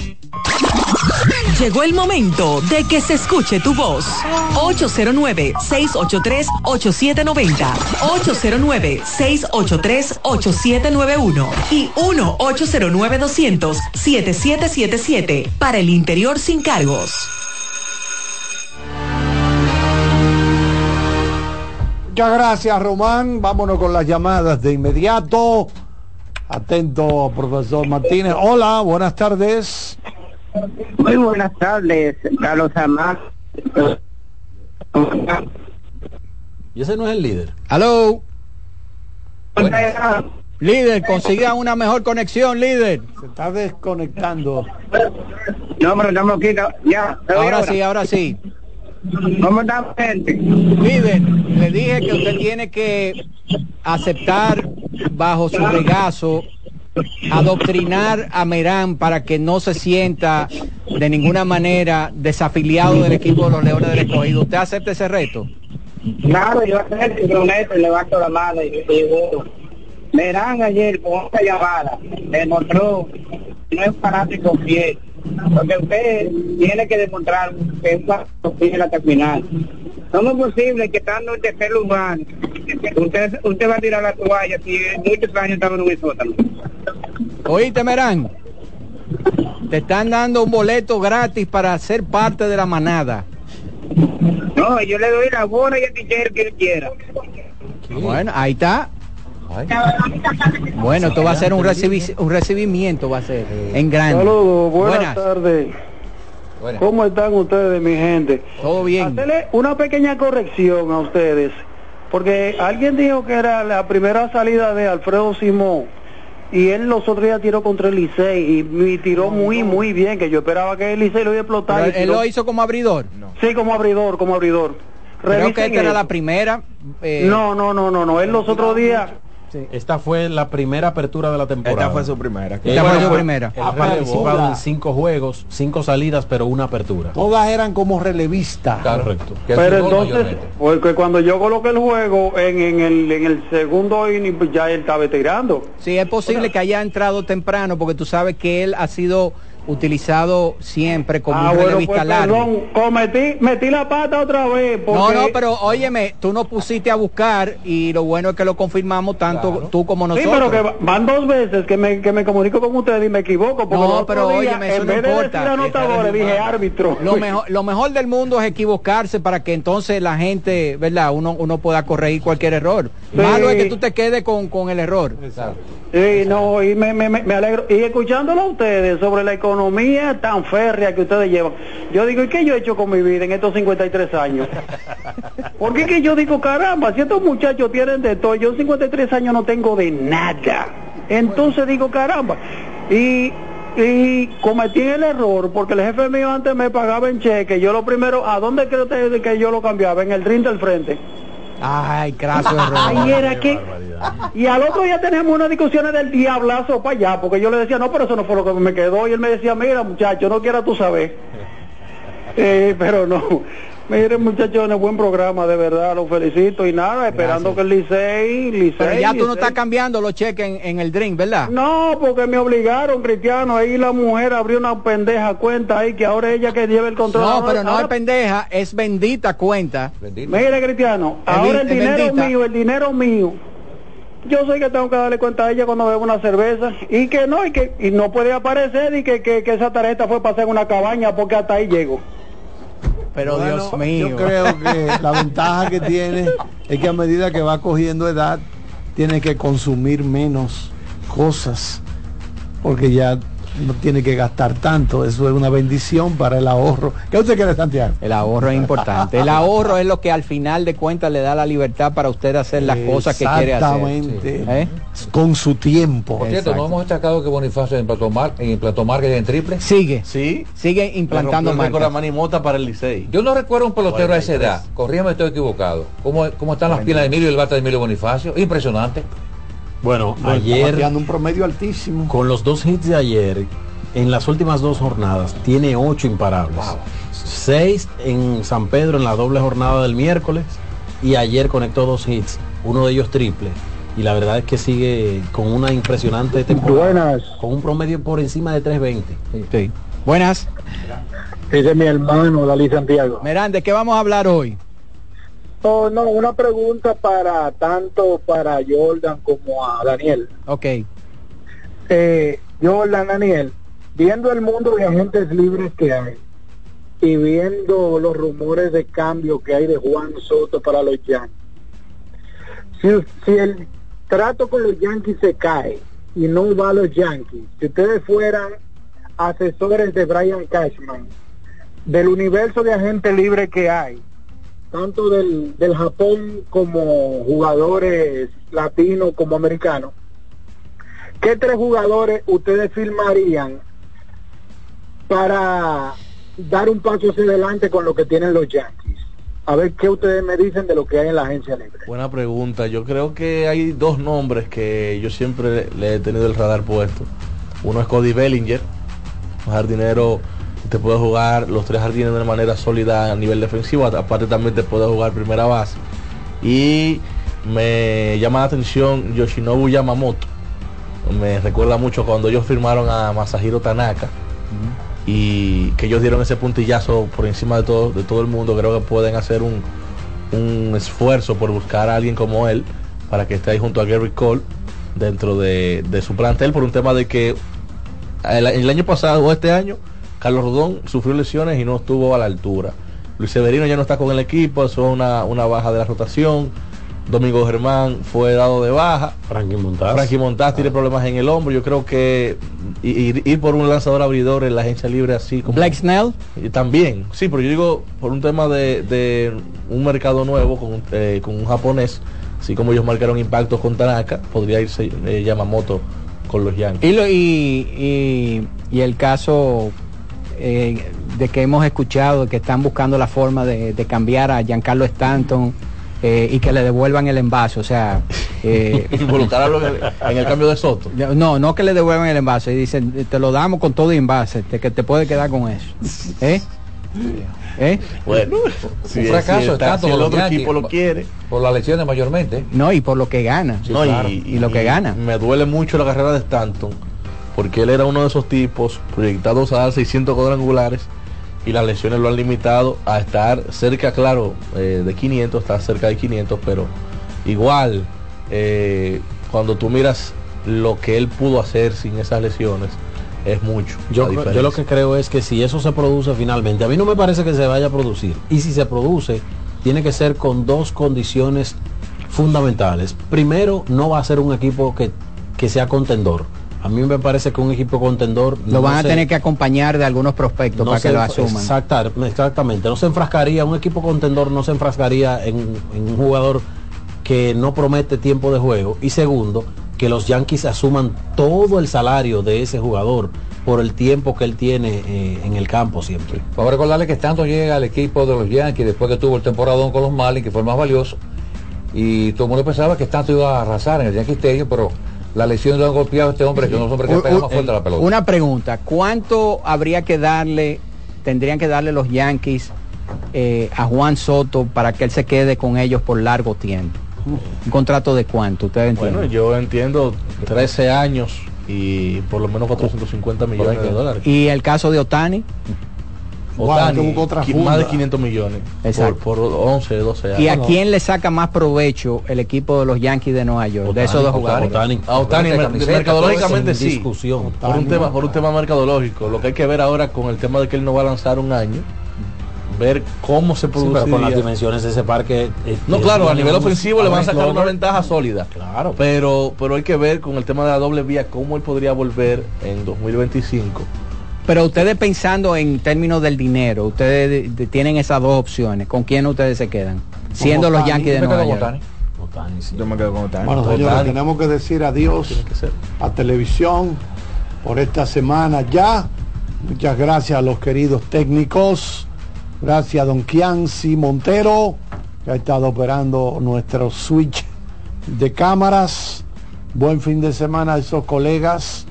Llegó el momento de que se escuche tu voz. 809-683-8790. 809-683-8791. Y 1-809-200-7777. Para el interior sin cargos. Muchas gracias, Román. Vámonos con las llamadas de inmediato. Atento, profesor Martínez. Hola, buenas tardes. Muy buenas tardes, Carlos Amás. Y ese no es el líder. Aló. Líder, consiga una mejor conexión, líder. Se está desconectando. No, aquí, no, ya. te oigo Ahora sí, ahora sí. ¿Cómo está gente? Líder, le dije que usted tiene que aceptar bajo su regazo adoctrinar a Merán para que no se sienta de ninguna manera desafiliado del equipo de los Leones del Escogido. ¿Usted acepta ese reto? Claro, yo hacer el prometo y levanto la mano y digo, Verán ayer con esta llamada, demostró que no es fanático fiel. Porque usted tiene que demostrar que es fanático fiel hasta el final. ¿Cómo es posible que estando en tercer lugar, usted, usted va a tirar la toalla si muchos años estaba en un sótano? Oíste, Merán. Te están dando un boleto gratis para ser parte de la manada. No, yo le doy la bola y el tichero que él quiera. Bueno, ahí está. Bueno, esto va a ser un, recibi- un recibimiento, va a ser en grande. Saludos, buenas, Buenas. tardes. ¿Cómo están ustedes, mi gente? Todo bien. Hacerle una pequeña corrección a ustedes, porque alguien dijo que era la primera salida de Alfredo Simón y él los otros días tiró contra el Licey y, y tiró muy, muy bien, que yo esperaba que el Licey lo iba a explotar. Él lo hizo como abridor. Sí, como abridor, como abridor. Creo que esta era la primera. eh, No, no, no, no, no. Él los otros días Esta fue la primera apertura de la temporada. Esta fue su primera. Esta fue fue- su primera. Ha participado en cinco juegos, cinco salidas, pero una apertura. Todas eran como relevistas. Correcto. Pero entonces, porque cuando yo coloqué el juego en, en el, en el segundo inning, pues ya él estaba tirando. Sí, es posible que haya entrado temprano porque tú sabes que él ha sido utilizado siempre como Ah, un bueno, pues, largo. perdón, cometí, metí la pata otra vez. No, porque- no, pero óyeme, tú no pusiste a buscar y lo bueno es que lo confirmamos tanto tú como Sí, nosotros. pero que van dos veces que me, que me comunico con ustedes y me equivoco. Porque No, pero día, óyeme, eso en no vez de importa. decir anotadores, dije árbitro. Lo mejor, lo mejor del mundo es equivocarse para que entonces la gente, ¿verdad? Uno, uno pueda corregir cualquier error. Sí. Malo es que tú te quedes con, con el error. Sí, no, y me, me, me me alegro. Y escuchándolo a ustedes sobre la economía tan férrea que ustedes llevan, yo digo, ¿y qué yo he hecho con mi vida en estos 53 años? Porque es que yo digo, caramba, si estos muchachos tienen de todo, yo en 53 años no tengo de nada. Entonces digo, caramba. Y, y cometí el error, porque el jefe mío antes me pagaba en cheque. Yo lo primero, ¿a dónde creo que yo lo cambiaba? En el drink del frente. Ay, craso error. Ay, era que... Y al otro día teníamos unas discusiones del diablazo para allá, porque yo le decía, no, pero eso no fue lo que me quedó. Y él me decía, mira, muchacho, no quiera tú saber. Eh, pero no. Miren, muchachones, buen programa, de verdad, los felicito. Y nada, esperando que el Licey, Licey... Pero ya tú no estás cambiando los cheques en, en el drink, ¿verdad? No, porque me obligaron, Cristiano. Ahí la mujer abrió una pendeja cuenta ahí, que ahora ella que lleva el control. No, pero no ahora- es pendeja, es bendita cuenta. Mire, Cristiano, Es ahora el dinero bendita. mío, el dinero mío. Yo sé que tengo que darle cuenta a ella cuando bebo una cerveza y que no, y que y no puede aparecer y que, que, que esa tarjeta fue para hacer una cabaña porque hasta ahí llego. Pero Bueno, Dios mío. Yo creo que la ventaja que tiene es que a medida que va cogiendo edad, tiene que consumir menos cosas, porque ya no tiene que gastar tanto. Eso es una bendición para el ahorro. ¿Qué usted quiere, Santiago? El ahorro es importante. El ahorro es lo que al final de cuentas le da la libertad para usted hacer las cosas que quiere hacer. Exactamente. ¿Eh? Con su tiempo. Por cierto, no hemos destacado que Bonifacio en Plato Mar, en Plato Market en triple. Sigue. Sí. Sigue implantando Le rompió el récord a marcas. Manny Mota para el Licey. Yo no recuerdo un pelotero a esa 43. edad. Corríame, estoy equivocado. ¿Cómo, cómo están las pilas de Emilio y el bate de Emilio Bonifacio? Impresionante. Bueno, ayer un promedio altísimo. con los dos hits de ayer, en las últimas dos jornadas, tiene ocho imparables. Seis en San Pedro en la doble jornada del miércoles y ayer conectó dos hits, uno de ellos triple. Y la verdad es que sigue con una impresionante temporada. Buenas. Con un promedio por encima de 320. Sí. Buenas. Ese es mi hermano, Dalí Santiago. Mirán, ¿de qué vamos a hablar hoy? Oh, no, una pregunta para tanto para Jordan como a Daniel. Ok. Eh, Jordan, Daniel, viendo el mundo de agentes libres que hay y viendo los rumores de cambio que hay de Juan Soto para los Yankees, si, si el trato con los Yankees se cae y no va a los Yankees, si ustedes fueran asesores de Brian Cashman, del universo de agentes libres que hay, tanto del, del Japón como jugadores latinos como americanos, ¿qué tres jugadores ustedes firmarían para dar un paso hacia adelante con lo que tienen los Yankees? A ver qué ustedes me dicen de lo que hay en la agencia libre. Buena pregunta. Yo creo que hay dos nombres que yo siempre le he tenido el radar puesto. Uno es Cody Bellinger, jardinero te puede jugar los tres jardines de una manera sólida a nivel defensivo, aparte también te puede jugar primera base. Y me llama la atención Yoshinobu Yamamoto. Me recuerda mucho cuando ellos firmaron a Masahiro Tanaka y que ellos dieron ese puntillazo por encima de todo, de todo el mundo. Creo que pueden hacer un, un esfuerzo por buscar a alguien como él para que esté ahí junto a Gary Cole dentro de, de su plantel por un tema de que el, el año pasado o este año Carlos Rodón sufrió lesiones y no estuvo a la altura. Luis Severino ya no está con el equipo, eso es una, una baja de la rotación. Domingo Germán fue dado de baja. Frankie Montaz. Frankie Montaz tiene problemas en el hombro. Yo creo que ir, ir por un lanzador abridor en la agencia libre así como... Blake Snell. Y también, sí, pero yo digo por un tema de, de un mercado nuevo con, eh, con un japonés, así como ellos marcaron impactos con Tanaka, podría irse eh, Yamamoto con los Yankees. Y, lo, y, y, y el caso eh, de que hemos escuchado que están buscando la forma de, de cambiar a Giancarlo Stanton eh, y que le devuelvan el envase, o sea... eh, Involucrarlo en el, en el cambio de Soto. No, no que le devuelvan el envase, dicen, te lo damos con todo envase, te, que te puede quedar con eso. ¿Eh? ¿Eh? Bueno, un fracaso está si el otro equipo lo quiere. Por las lesiones mayormente. No, y por lo que gana. No, Claro, y, y lo que gana. Me duele mucho la carrera de Stanton porque él era uno de esos tipos proyectados a dar 600 cuadrangulares y las lesiones lo han limitado a estar cerca, claro, eh, de 500, está cerca de 500, pero igual, eh, cuando tú miras lo que él pudo hacer sin esas lesiones, es mucho. Yo, yo lo que creo es que si eso se produce finalmente, a mí no me parece que se vaya a producir. Y si se produce, tiene que ser con dos condiciones fundamentales. Primero, no va a ser un equipo que, que sea contendor. A mí me parece que un equipo contendor Lo no van a se- tener que acompañar de algunos prospectos no para se que lo asuman. exacta- exactamente. No se enfrascaría, un equipo contendor no se enfrascaría en, en un jugador que no promete tiempo de juego. Y segundo, que los Yankees asuman todo el salario de ese jugador por el tiempo que él tiene eh, en el campo siempre. Vamos a recordarle que tanto llega al equipo de los Yankees después que tuvo el temporadón con los Marlins, que fue el más valioso. Y todo el mundo pensaba que tanto iba a arrasar en el Yankee Stadium, pero la lesión lo han golpeado a este hombre, que es uno de los hombres que pega más fuerte a la pelota. Una pregunta, ¿cuánto habría que darle, tendrían que darle los Yankees eh, a Juan Soto para que él se quede con ellos por largo tiempo? ¿Un contrato de cuánto? ¿Ustedes entienden? Bueno, yo entiendo 13 años y por lo menos 450 millones de dólares. y el caso de Otani, Otani, otra más de 500 millones Exacto. por, por 11, 12 años. ¿y a quién le saca más provecho el equipo de los Yankees de Nueva York? de esos dos jugadores. A Otani, Otani, mer- camiseta, mercadológicamente sí. discusión. Por un tema, por un tema mercadológico. Lo que hay que ver ahora con el tema de que él no va a lanzar un año, ver cómo se produce. con las dimensiones de ese parque. eh, No, claro, a nivel ofensivo le van a sacar una ventaja sólida. Claro. Pero, pero hay que ver con el tema de la doble vía cómo él podría volver en 2025. Pero ustedes pensando en términos del dinero, ustedes de- de- tienen esas dos opciones. ¿Con quién ustedes se quedan? Siendo los. Yankees de Yo me Nueva York. con Otani, sí. Yo me quedo con Otani. Bueno, señores, tenemos que decir adiós a televisión por esta semana ya. Muchas gracias a los queridos técnicos. Gracias a don Kianci Montero, que ha estado operando nuestro switch de cámaras. Buen fin de semana a esos colegas.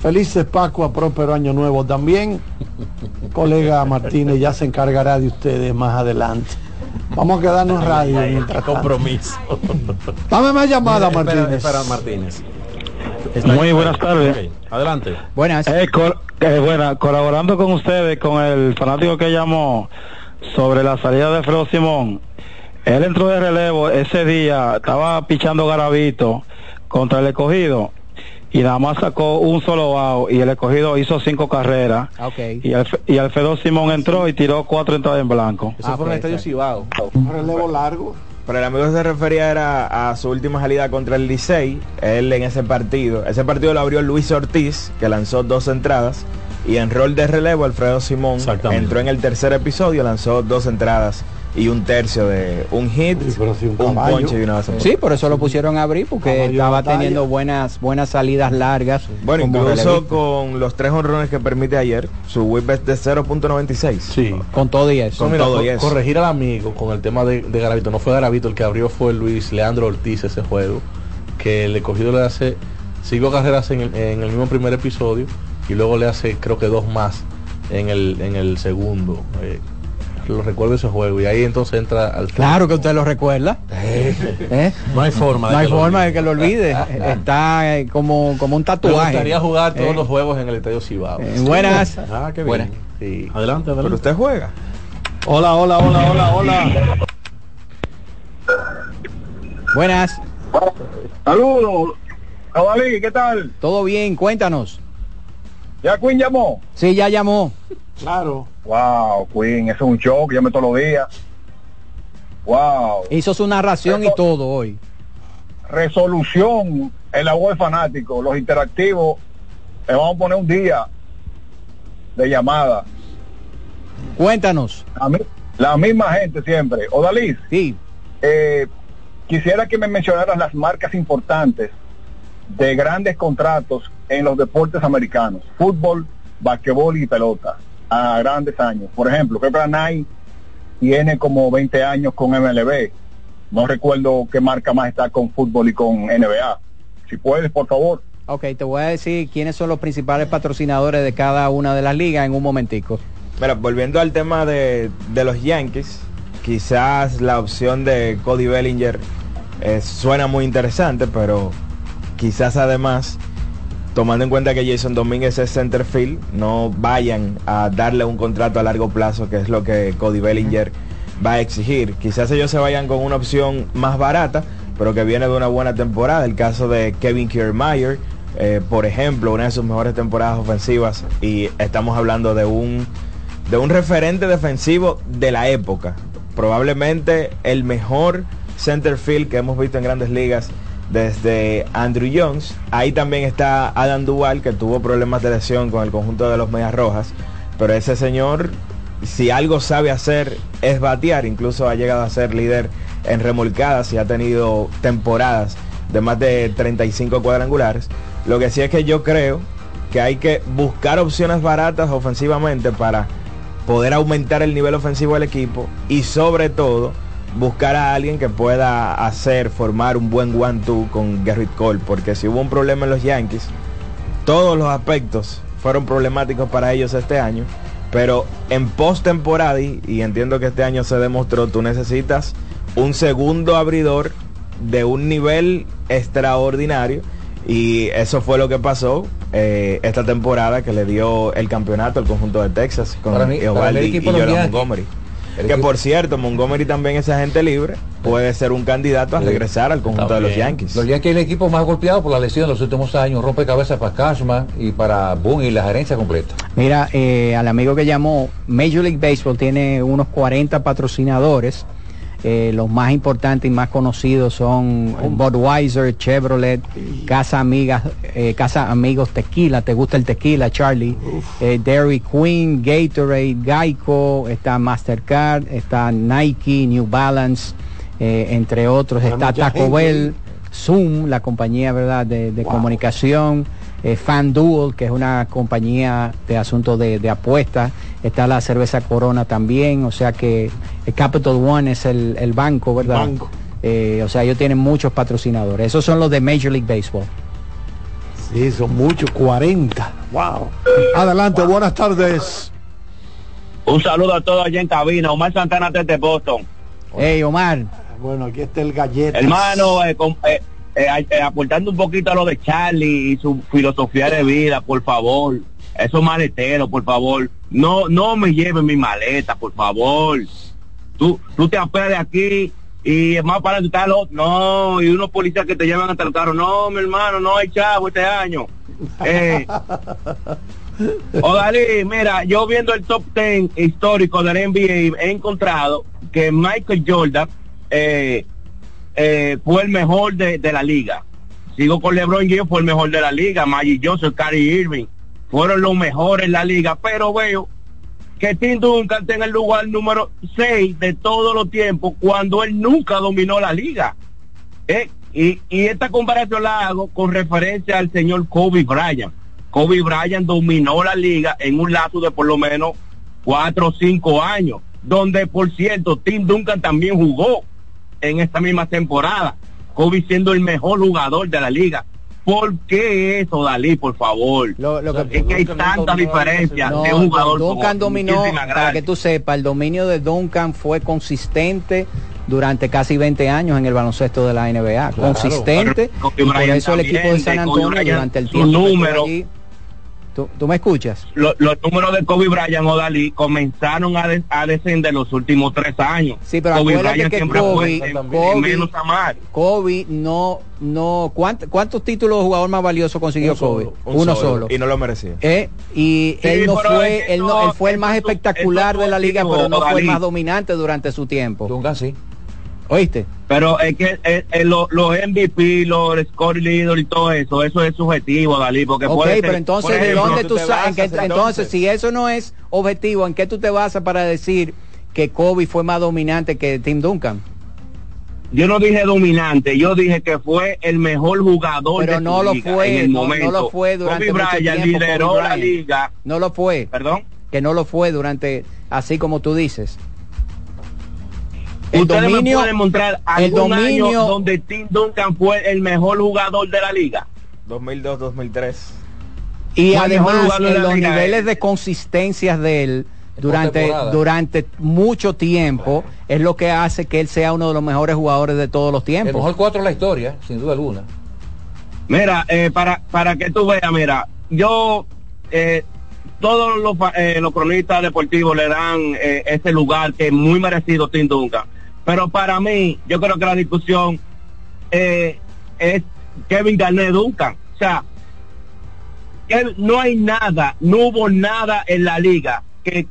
Felices Pascua, próspero año nuevo también. Colega Martínez ya se encargará de ustedes más adelante. Vamos a quedarnos en radio. mientras tanto. Compromiso. Dame más llamadas, Espera, Martínez. espera, Martínez. Muy buenas tardes. Adelante. Buenas. Eh, col- eh, buena, colaborando con ustedes, con el fanático que llamó sobre la salida de Fredo Simón. Él entró de relevo ese día, estaba pichando Garavito contra el escogido y nada más sacó un solo out y el escogido hizo cinco carreras Ok. y, Alf- y Alfredo Simón entró y tiró cuatro entradas en blanco. Eso Ah, fue en el pues, Estadio. Cibao. Un relevo largo. Pero el amigo se refería era a su última salida contra el Licey, él en ese partido. Ese partido lo abrió Luis Ortiz, que lanzó dos entradas. Y en rol de relevo, Alfredo Simón entró en el tercer episodio, lanzó dos entradas y un tercio de un hit, Sí, pero sí, un un ponche y una base por Sí, por eso lo pusieron a abrir, porque estaba batalla. teniendo buenas buenas salidas largas. Bueno, incluso relevista. con los tres honrones que permite ayer, su whip es de 0.96. Sí. con todo y eso. Con Mira, todo y eso. corregir al amigo con el tema de, de Garavito. No fue Garavito el que abrió, fue Luis Leandro Ortiz ese juego. Que el escogido le hace cinco carreras en el, en el mismo primer episodio y luego le hace creo que dos más en el, en el segundo. Eh, lo recuerdo ese juego y ahí entonces entra al Claro que usted lo recuerda. ¿Eh? No hay forma. de No hay que lo forma de olvide. que lo olvide. Está eh, como, como un Me tatuaje. gustaría jugar todos Eh. los juegos en el Estadio Cibao. Eh, buenas. Ah, qué bien. Buenas. Sí. Adelante, Pero adelante. usted juega. Hola, hola, hola, hola, hola. Buenas. Saludos. Cabalí, ¿qué tal? Todo bien, cuéntanos. ¿Ya Queen llamó? Sí, ya llamó. Claro. Wow, Queen, eso es un show que llame todos los días. Wow. Hizo su narración y todo hoy. Resolución en la web fanático, los interactivos, le vamos a poner un día de llamada. Cuéntanos. A mí, la misma gente siempre. Odalis, Sí. eh, quisiera que me mencionaras las marcas importantes de grandes contratos en los deportes americanos, fútbol, basquetbol y pelota, a grandes años. Por ejemplo, creo que tiene como 20 años con MLB. No recuerdo qué marca más está con fútbol y con NBA. Si puedes, por favor. Ok, te voy a decir quiénes son los principales patrocinadores de cada una de las ligas en un momentico. Mira, volviendo al tema de, de los Yankees, quizás la opción de Cody Bellinger eh, suena muy interesante, pero quizás además tomando en cuenta que Jason Domínguez es center field, no vayan a darle un contrato a largo plazo, que es lo que Cody Bellinger va a exigir. Quizás ellos se vayan con una opción más barata, pero que viene de una buena temporada. El caso de Kevin Kiermaier, eh, por ejemplo, una de sus mejores temporadas ofensivas y estamos hablando de un de un referente defensivo de la época. Probablemente el mejor center field que hemos visto en grandes ligas desde Andrew Jones. Ahí también está Adam Duval, que tuvo problemas de lesión con el conjunto de los Medias Rojas. Pero ese señor, si algo sabe hacer, es batear. Incluso ha llegado a ser líder en remolcadas y ha tenido temporadas de más de 35 cuadrangulares. Lo que sí es que yo creo que hay que buscar opciones baratas ofensivamente para poder aumentar el nivel ofensivo del equipo y sobre todo buscar a alguien que pueda hacer, formar un buen one-two con Garrett Cole, porque si hubo un problema en los Yankees, todos los aspectos fueron problemáticos para ellos este año, pero en postemporada, y, entiendo que este año se demostró, tú necesitas un segundo abridor de un nivel extraordinario y eso fue lo que pasó eh, esta temporada que le dio el campeonato al conjunto de Texas con mí- Eovaldi el y Jordan. Montgomery. El Que por cierto, Montgomery también es agente libre, puede ser un candidato a regresar al conjunto de los. Yankees. Los Yankees es el equipo más golpeado por la lesión en los últimos años, rompecabezas para Cashman y para Boone y la gerencia completa. Mira, eh, al amigo que llamó, Major League Baseball tiene unos 40 patrocinadores. Eh, los más importantes y más conocidos son Budweiser, Chevrolet, Casa Amigas, eh, Casa Amigos Tequila, ¿te gusta el tequila, Charlie? Eh, Dairy Queen, Gatorade, Geico, está Mastercard, está Nike, New Balance, entre otros, está Taco gente. Bell, Zoom, la compañía verdad de, de Wow. comunicación, FanDuel, que es una compañía de asuntos de, de apuestas, está la cerveza Corona también, o sea que eh, Capital One es el, el banco, ¿verdad? Banco. Eh, o sea, ellos tienen muchos patrocinadores. Esos son los de Major League Baseball. Sí, son muchos, 40. Wow. Adelante, buenas tardes. Un saludo a todos allá en cabina. Omar Santana desde Boston. Hey, Omar. Bueno, aquí está el galleta. Hermano, eh, eh, eh, eh, aportando un poquito a lo de Charlie y su filosofía de vida, por favor. Esos maleteros, por favor. No no me lleven mi maleta, por favor. Tú, tú te apeas de aquí y más para está el otro. No, y unos policías que te llevan hasta el carro. No, mi hermano, no hay chavo este año. Eh, Odalí, mira, yo viendo el top 10 histórico del NBA he encontrado que Michael Jordan eh, eh, fue el mejor de, de la liga. Sigo con LeBron James, fue el mejor de la liga. Magic Johnson, Kyrie Irving fueron los mejores en la liga. Pero veo que Tim Duncan está en el lugar número 6 de todos los tiempos cuando él nunca dominó la liga. Eh, y, esta comparación la hago con referencia al señor Kobe Bryant. Kobe Bryant dominó la liga en un lapso de por lo menos cuatro o cinco años, donde por cierto Tim Duncan también jugó en esta misma temporada, Kobe siendo el mejor jugador de la liga. ¿Por qué eso, Dalí, por favor? Lo, lo que es que hay tanta diferencia No, de un jugador como- Duncan dominó, muchísimas para gracias. que tú sepas, el dominio de Duncan fue consistente durante casi 20 años en el baloncesto de la NBA. Claro. Consistente. Kobe y por eso el equipo de San Antonio durante el tiempo que número. allí- ¿Tú, tú me escuchas? Lo- los números de Kobe Bryant o Dalí comenzaron a, de- a descender los últimos tres años. Sí, pero Kobe Bryant que siempre Kobe, fue el Kobe- menos amar. Kobe no, no, ¿cuánt- ¿cuántos títulos de jugador más valioso consiguió Un solo, Kobe? un Uno solo, solo. Y no lo merecía. Eh, y Sí, él no fue, él, no, él fue el más espectacular de la liga, pero no fue el más dominante durante su tiempo. Duncan sí. ¿Oíste? Pero es que eh, eh, lo- los MVP, los score leader y todo eso, eso es subjetivo, Dalí, porque puede ser- pero entonces, ¿de dónde tú sabes? entonces, entonces? si eso no es objetivo, ¿en qué tú te basas para decir que Kobe fue más dominante que Tim Duncan? Yo no dije dominante, yo dije que fue el mejor jugador Pero de no lo liga fue, en el no- no momento. lo fue durante Kobe mucho Bryant tiempo, lideró Kobe la Bryant. liga. No lo fue. Perdón. Que no lo fue durante, así como tú dices. El Ustedes dominio, me pueden mostrar el dominio, año donde Tim Duncan fue el mejor jugador de la liga. 2002-2003. y el además en los liga, niveles eh. de consistencias de él durante, durante mucho tiempo es lo que hace que él sea uno de los mejores jugadores de todos los El tiempos. mejor cuatro de la historia, sin duda alguna. Mira, eh, para, para que tú veas, mira, yo, eh, todos los, eh, los cronistas deportivos le dan eh, ese lugar que es muy merecido Tim Duncan. Pero para mí, yo creo que la discusión eh, es Kevin Garnett Duncan. O sea, que no hay nada, no hubo nada en la liga que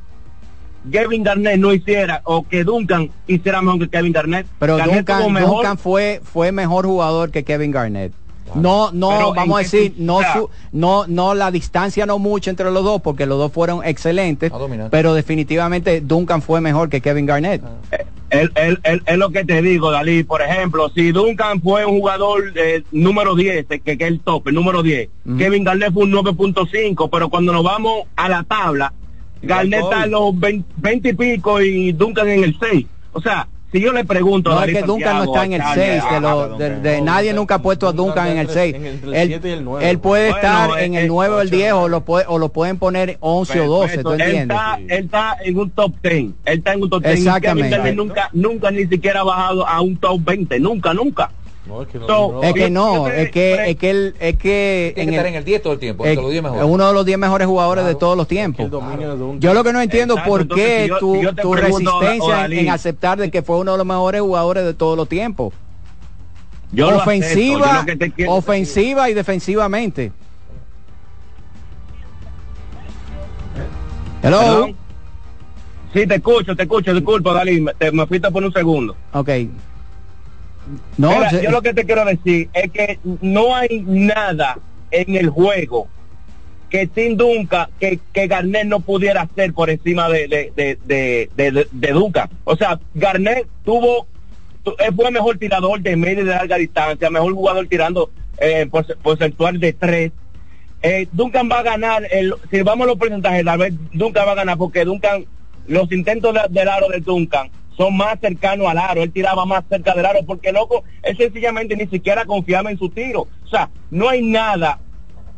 Kevin Garnett no hiciera o que Duncan hiciera mejor que Kevin Garnett. Pero Garnett Duncan, mejor- Duncan fue, fue mejor jugador que Kevin Garnett. No, no, Pero, vamos a ¿en qué decir, no, su- no, no la distancia no mucho entre los dos, porque los dos fueron excelentes, pero definitivamente Duncan fue mejor que Kevin Garnett. Es es lo que te digo, Dalí. Por ejemplo, si Duncan fue un jugador eh, número 10, que, que es el top, el número 10, Kevin Garnett fue un 9.5, pero cuando nos vamos a la tabla, Garnett está en los 20, 20 y pico y Duncan en el 6. O sea, si yo le pregunto... a No, es que Duncan no está en el a 6, Charlie, de, a- lo- de- de- nadie nunca ha puesto a Duncan en el 6. Él, él puede Bueno, estar en el eh, 9 o el 10 o lo, puede, o lo pueden poner 11 o 12, ¿tú Perfecto. él, entiendes? está, él está en un top 10. Él está en un top 10. Exactamente. Nunca, nunca ni siquiera ha bajado a un top 20. Nunca, nunca. So, es que no, es que, es que él, es que Tiene que estar en el 10 todo el tiempo, es- entre los 10 mejores. es uno de los 10 mejores jugadores de todos los tiempos. Yo lo que no entiendo Exacto, por qué tu, si yo te tu pregunto, resistencia en- aceptar de que fue uno de los mejores jugadores de todos los tiempos. Yo lo acepto, ofensiva, yo ofensiva y defensivamente. Hello. Sí, te escucho, te escucho, disculpa, Dalí, me, te, me fuiste por un segundo. Ok. No, Mira, se- yo lo que te quiero decir es que no hay nada en el juego que Tim Duncan, que, que Garnett no pudiera hacer por encima de, de, de, de, Duncan. O sea, Garnett tuvo, fue mejor tirador de media y de larga distancia, mejor jugador tirando eh, porce- porcentual de tres. Eh, Duncan va a ganar, el, si vamos a los porcentajes, tal vez Duncan va a ganar porque Duncan, los intentos de- del aro de Duncan son más cercanos al aro, él tiraba más cerca del aro porque loco, él sencillamente ni siquiera confiaba en su tiro. O sea, no hay nada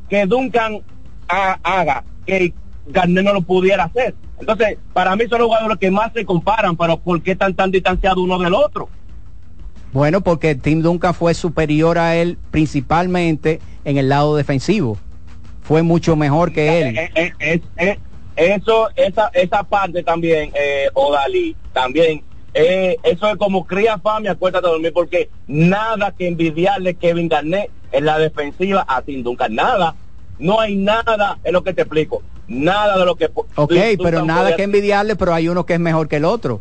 que Duncan ha- haga que Garnett no lo pudiera hacer. Entonces, para mí son los jugadores que más se comparan, pero ¿por qué están tan distanciados uno del otro? Bueno, porque Tim Duncan fue superior a él principalmente en el lado defensivo. Fue mucho mejor que él. Eh, eh, es- es- eso, esa, esa parte también, eh, Odalí, también, eh, eso es como cría fama y acuérdate de dormir, porque nada que envidiarle Kevin Garnett en la defensiva a Tim Duncan, nada. No hay nada, es lo que te explico, nada de lo que... Ok, pero nada que envidiarle, pero hay uno que es mejor que el otro.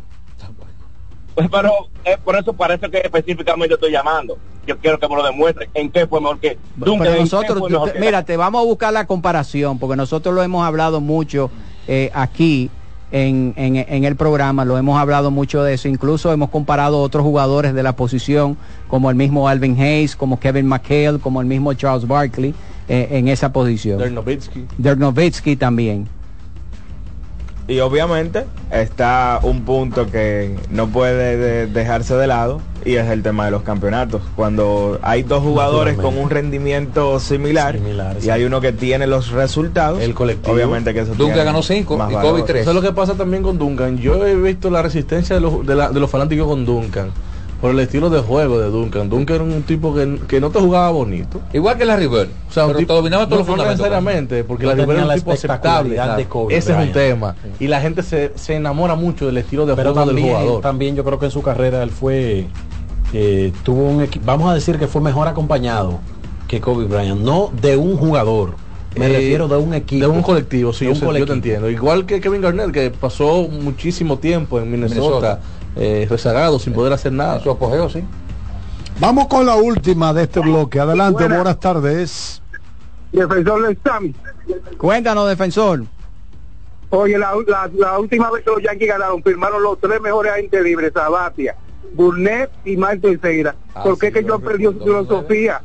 Pues, pero eh, por eso parece que específicamente estoy llamando. Yo quiero que me lo demuestre. ¿En qué fue mejor que nosotros, mejor que- mira, te vamos a buscar la comparación, porque nosotros lo hemos hablado mucho eh, aquí en, en- en el programa, lo hemos hablado mucho de eso, incluso hemos comparado otros jugadores de la posición, como el mismo Alvin Hayes, como Kevin McHale, como el mismo Charles Barkley, eh, en esa posición. Dirk Nowitzki. Dirk Nowitzki también. Y obviamente está un punto que no puede de- dejarse de lado y es el tema de los campeonatos. Cuando hay dos jugadores con un rendimiento similar, y hay uno que tiene los resultados, el colectivo. obviamente que eso Duncan ganó cinco más y valor. Kobe tres. Eso es lo que pasa también con Duncan. Yo he visto la resistencia de los, de la- de los fanáticos con Duncan. Por el estilo de juego de Duncan. Duncan era un tipo que, que no te jugaba bonito. Igual que Larry Bird. O sea, un Pero tipo, te dominaba todos no, los no fundamentos. necesariamente, porque No Bird tenía era un la tipo aceptable. espectacularidad de Kobe Ese es un tema. Y la gente se, se enamora mucho del estilo de Pero juego del también, jugador. también yo creo que en su carrera él fue, eh, tuvo un equipo, vamos a decir que fue mejor acompañado que Kobe Bryant, no de un jugador, me Eh, refiero de un equipo. De un colectivo, sí, yo, un sé, yo te colectivo. entiendo. Igual que Kevin Garnett, que pasó muchísimo tiempo en Minnesota, Minnesota. Eh, rezagado, sin poder hacer nada. Su apogeo, sí. Vamos con la última de este bloque. Adelante, Buena. buenas tardes. Defensor del. Cuéntanos, defensor. Oye, la, la, la última vez que los Yankees ganaron, firmaron los tres mejores agentes libres, Sabatia, Burnett y Mike Teixeira. Ah, ¿Por qué que yo perdió su filosofía?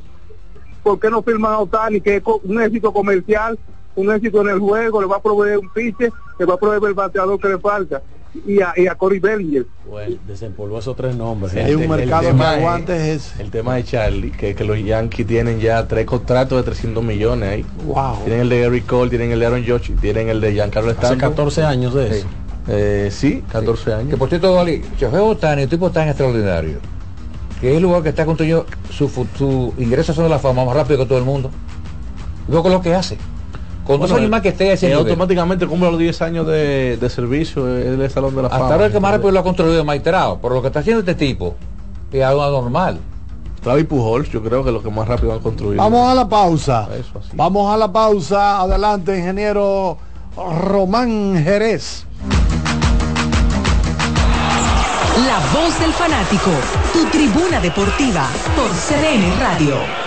¿Por qué no firman a Otani, que es un éxito comercial, un éxito en el juego, le va a proveer un piche, le va a proveer el bateador que le falta? Y a, y a Corey Bellinger. Bueno, desempolvó esos tres nombres. Sí, ¿eh? el- Hay un el mercado tema que aguante es El tema de Charlie, que, que los Yankees tienen ya tres contratos de 300 millones ahí. Wow. Tienen el de Eric Cole, tienen el de Aaron Judge, tienen el de Giancarlo Hace Stanton. 14 años de Sí. eso. Eh, sí, 14 Que años. por cierto, Dolly, Shohei Otani, un tipo tan extraordinario. que es el lugar que está construyendo su, su ingreso son de la fama más rápido que todo el mundo. Luego con lo que hace. Con dos años más que esté ese automáticamente cumple los 10 años de, de servicio en el Salón de la Fama. Hasta ahora el que más rápido lo ha construido es Maiterao, por lo que está haciendo este tipo, es algo anormal. Y Pujols, yo creo que los que más rápido han construido. Vamos a la pausa. Eso así. Vamos a la pausa. Adelante, ingeniero Román Jerez. La voz del fanático, tu tribuna deportiva por CDN Radio.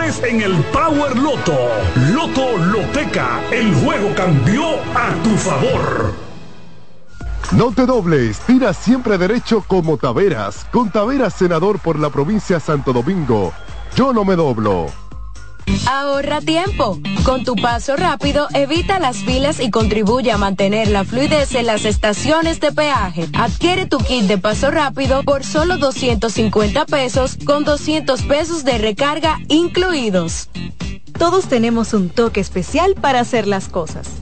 en el Power Loto. Loto Loteca, el juego cambió a tu favor. No te dobles, tira siempre derecho como Taveras. Con Taveras, senador por la provincia Santo Domingo. Yo no me doblo. Ahorra tiempo. Con tu paso rápido, evita las filas y contribuye a mantener la fluidez en las estaciones de peaje. Adquiere tu kit de paso rápido por solo 250 pesos con 200 pesos de recarga incluidos. Todos tenemos un toque especial para hacer las cosas.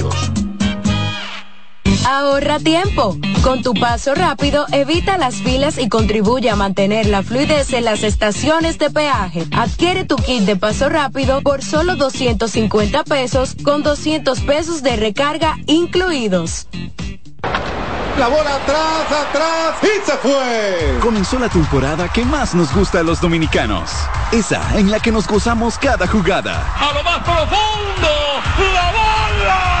Ahorra tiempo. Con tu paso rápido, evita las filas y contribuye a mantener la fluidez en las estaciones de peaje. Adquiere tu kit de paso rápido por solo 250 pesos con 200 pesos de recarga incluidos. La bola atrás, atrás y se fue. Comenzó la temporada que más nos gusta a los dominicanos. Esa en la que nos gozamos cada jugada. A lo más profundo, la bola.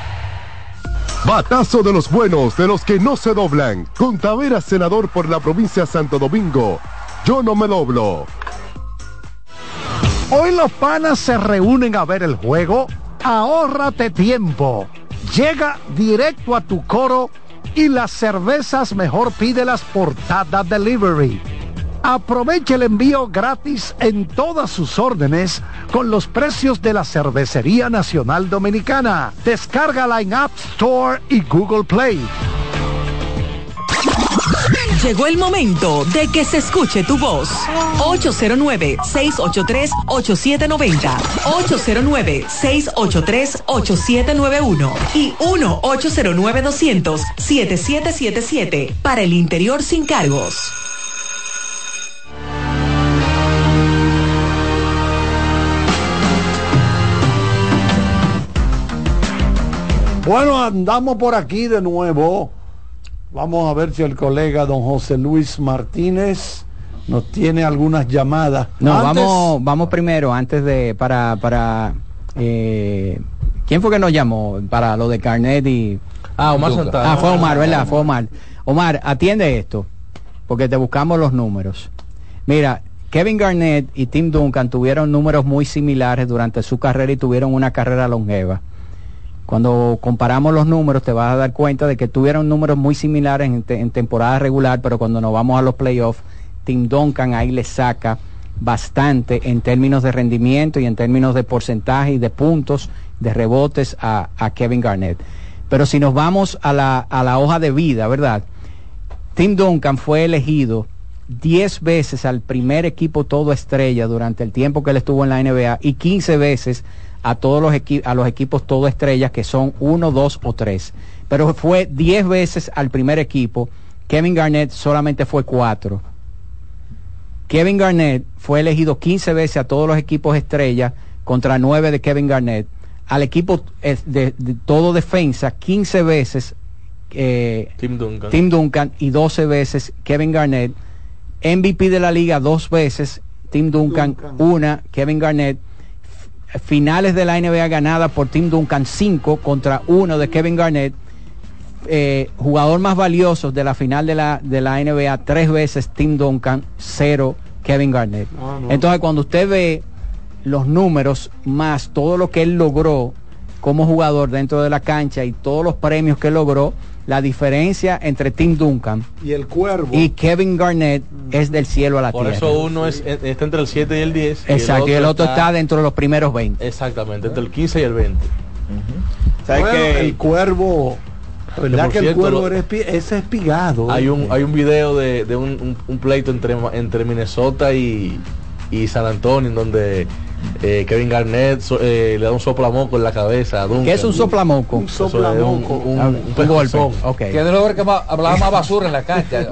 Batazo de los buenos, de los que no se doblan. Con Taveras, senador por la provincia Santo Domingo. Yo no me doblo. Hoy los panas se reúnen a ver el juego. Ahórrate tiempo. Llega directo a tu coro y las cervezas mejor pídelas por Tada Delivery. Aprovecha el envío gratis en todas sus órdenes con los precios de la Cervecería Nacional Dominicana. Descárgala en App Store y Google Play. Llegó el momento de que se escuche tu voz. 809-683-8790. 809-683-8791. Y 1-809-200-7777. Para el interior sin cargos. Bueno, andamos por aquí de nuevo. Vamos a ver si el colega don José Luis Martínez nos tiene algunas llamadas. No, Antes- vamos, vamos primero, antes de, para, para, eh, ¿quién fue que nos llamó para lo de Carnet y... Ah, Omar Santana. Ah, fue Omar, ¿verdad? Fue Omar. Omar, atiende esto, porque te buscamos los números. Mira, Kevin Garnett y Tim Duncan tuvieron números muy similares durante su carrera y tuvieron una carrera longeva. Cuando comparamos los números te vas a dar cuenta de que tuvieron números muy similares en, te- en temporada regular, pero cuando nos vamos a los playoffs, Tim Duncan ahí le saca bastante en términos de rendimiento y en términos de porcentaje y de puntos, de rebotes a, a Kevin Garnett. Pero si nos vamos a la, a la hoja de vida, ¿verdad? Tim Duncan fue elegido 10 veces al primer equipo todo estrella durante el tiempo que él estuvo en la NBA y 15 veces a todos los, equi- a los equipos todo estrellas que son 1, 2 o 3. Pero fue 10 veces al primer equipo. Kevin Garnett solamente fue 4. Kevin Garnett fue elegido 15 veces a todos los equipos estrellas contra 9 de Kevin Garnett. Al equipo eh, de, de todo defensa 15 veces eh, Tim Duncan. Tim Duncan y 12 veces Kevin Garnett. MVP de la liga dos veces, Tim Duncan, una, Kevin Garnett. Finales de la NBA ganada por Tim Duncan 5 contra uno de Kevin Garnett. Eh, jugador más valioso de la final de la, de la NBA tres veces Tim Duncan, cero Kevin Garnett. Ah, no. Entonces cuando usted ve los números más todo lo que él logró como jugador dentro de la cancha y todos los premios que logró, la diferencia entre Tim Duncan Y el cuervo. y Kevin Garnett es del cielo a la Por tierra. eso uno es, está entre el 7 y el 10. Exacto, y el otro está dentro de los primeros 20. Exactamente, entre el 15 y el 20. ¿Sabes Bueno, qué? el cuervo. Que, ¿Verdad por que el cierto, cuervo lo- era espi- es espigado? Hay un, hay un video de, de un, un- un pleito entre, entre Minnesota y, y San Antonio en donde eh, Kevin Garnett so- eh, le da un soplamoco en la cabeza a Duncan. ¿Qué es un soplamoco? Un soplamoco. Un, un, Ah, un un golpe. Ok. Que de lo que más, hablaba más basura en la cancha.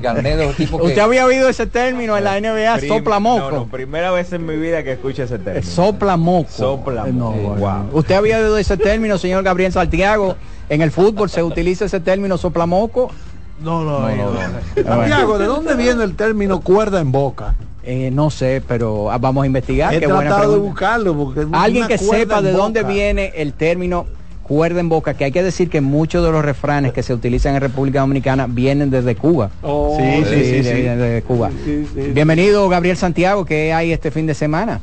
Garnett, tipos que- ¿Usted había oído ese término en la NBA? Prim- Soplamoco. No, no, primera vez en mi vida que escucho ese término. Soplamoco. Soplamoco. No. Wow. ¿Usted había oído ese término, señor Gabriel Santiago? En el fútbol se utiliza ese término soplamoco. No, no, no. Santiago, ¿de dónde viene el término cuerda en boca? Eh, no sé, pero ah, vamos a investigar. He Qué buena tratado de buscarlo porque Alguien que sepa de dónde viene el término cuerda en boca, que hay que decir que muchos de los refranes que se utilizan en República Dominicana vienen desde Cuba. Oh, Sí, sí, sí, desde Cuba. sí, sí. Bienvenido, Gabriel Santiago, ¿qué hay este fin de semana?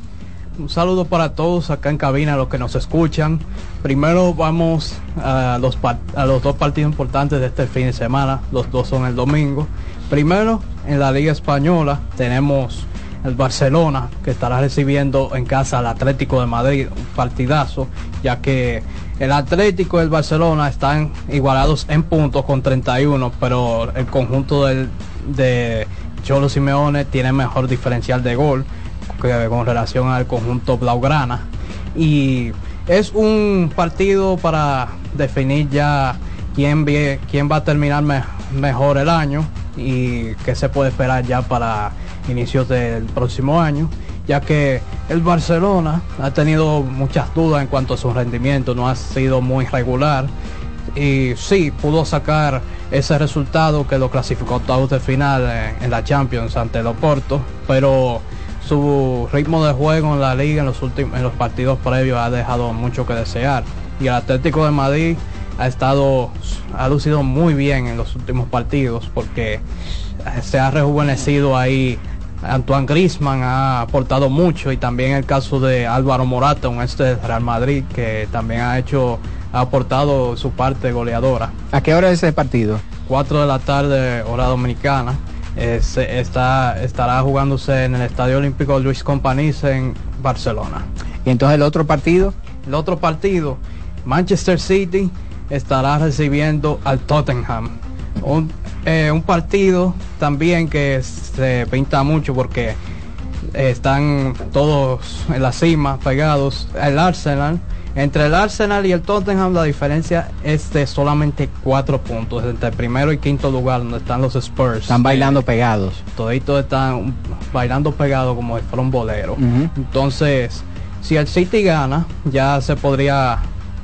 Un saludo para todos acá en cabina, los que nos escuchan. Primero vamos a los, par- a los dos partidos importantes de este fin de semana. Los dos son el domingo. Primero, en la Liga Española tenemos el Barcelona, que estará recibiendo en casa al Atlético de Madrid, un partidazo, ya que el Atlético y el Barcelona están igualados en puntos con 31, pero el conjunto de Cholo Simeone tiene mejor diferencial de gol con relación al conjunto Blaugrana. Y es un partido para definir ya quién, va a terminar me- mejor el año y qué se puede esperar ya para inicios del próximo año, ya que el Barcelona ha tenido muchas dudas en cuanto a su rendimiento, no ha sido muy regular y sí pudo sacar ese resultado que lo clasificó octavos de final en, en la Champions ante el Oporto, pero su ritmo de juego en la liga en los últimos en los partidos previos ha dejado mucho que desear. Y el Atlético de Madrid ha estado ha lucido muy bien en los últimos partidos porque se ha rejuvenecido ahí Antoine Grisman ha aportado mucho y también el caso de Álvaro Morata, un este del Real Madrid, que también ha hecho, ha aportado su parte goleadora. ¿A qué hora es ese partido? 4 de la tarde, hora dominicana. Eh, se- está, estará jugándose en el Estadio Olímpico Luis Companys en Barcelona. Y entonces el otro partido. El otro partido, Manchester City estará recibiendo al Tottenham. Un, eh, un partido también que se pinta mucho porque eh, están todos en la cima, pegados. El Arsenal, entre el Arsenal y el Tottenham la diferencia es de solamente cuatro puntos, entre el primero y quinto lugar donde están los Spurs. Están bailando pegados. Toditos están bailando pegados como si fuera un bolero. Entonces, si el City gana, ya se podría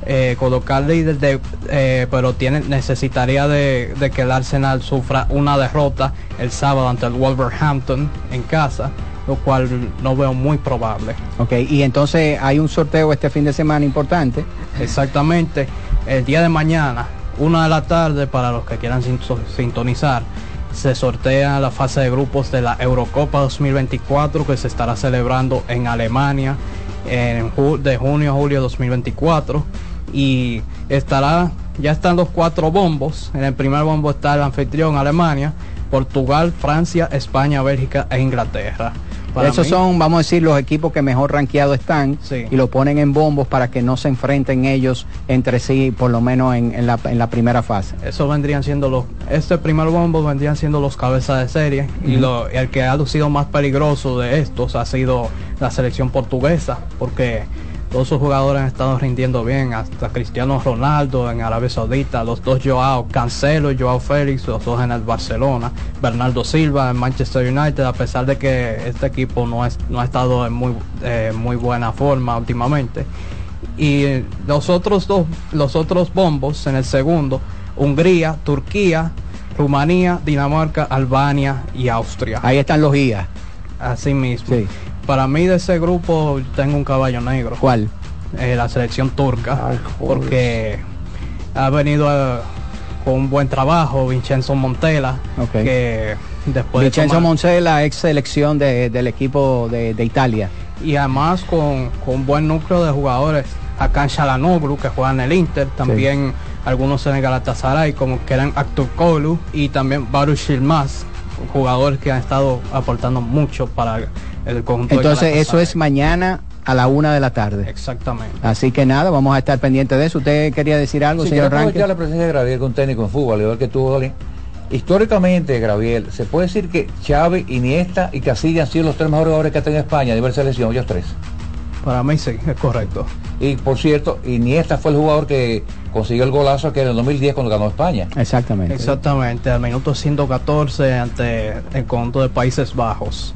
eh, colocar líder de, eh, pero tiene necesitaría de, de que el Arsenal sufra una derrota el sábado ante el Wolverhampton en casa, lo cual no veo muy probable. Ok, y entonces hay un sorteo este fin de semana importante. Exactamente, el día de mañana, una de la tarde, para los que quieran sin- sintonizar, se sortea la fase de grupos de la Eurocopa 2024 que se estará celebrando en Alemania en de junio a julio 2024 y estará ya están los cuatro bombos en el primer bombo está el anfitrión Alemania Portugal Francia España Bélgica e Inglaterra Para Esos mí- son, vamos a decir, los equipos que mejor rankeados están Sí. y lo ponen en bombos para que no se enfrenten ellos entre sí, por lo menos en, en la, en la primera fase. Eso vendrían siendo los, este primer bombo vendrían siendo los cabezas de serie y lo, el que ha lucido más peligroso de estos ha sido la selección portuguesa, porque todos sus jugadores han estado rindiendo bien, hasta Cristiano Ronaldo en Arabia Saudita, los dos Joao, Cancelo y Joao Félix, los dos en el Barcelona, Bernardo Silva en Manchester United, a pesar de que este equipo no, es, no ha estado en muy, eh, muy buena forma últimamente. Y los otros dos, los otros bombos en el segundo, Hungría, Turquía, Rumanía, Dinamarca, Albania y Austria. Ahí están los guías. Así mismo. Para mí de ese grupo tengo un caballo negro. ¿Cuál? Eh, la selección turca. porque ha venido eh, con un buen trabajo Vincenzo Montella. Ok. Que después de Vincenzo tomar- Moncela, ex selección de- del equipo de, de Italia. y además con, con un buen núcleo de jugadores. Hakan Shalanoglu que juega en el Inter, también algunos en el Galatasaray como que eran Actor Kolu y también Baruch Yilmaz, jugadores que han estado aportando mucho para el conjunto. de Entonces, eso es mañana a la una de la tarde. Exactamente. Así que nada, vamos a estar pendientes de eso. ¿Usted quería decir algo, Sí, señor Ranque? la presencia de Graviel con técnico en fútbol, igual que tú, Dolin. Históricamente, Graviel, se puede decir que Chávez, Iniesta y Casilla han sido los tres mejores jugadores que ha tenido España a nivel selección, ellos tres. Para mí sí, es correcto. Y por cierto, Iniesta fue el jugador que consiguió el golazo que en el 2010 cuando ganó España. Exactamente. Exactamente, al minuto 114 ante el conjunto de Países Bajos.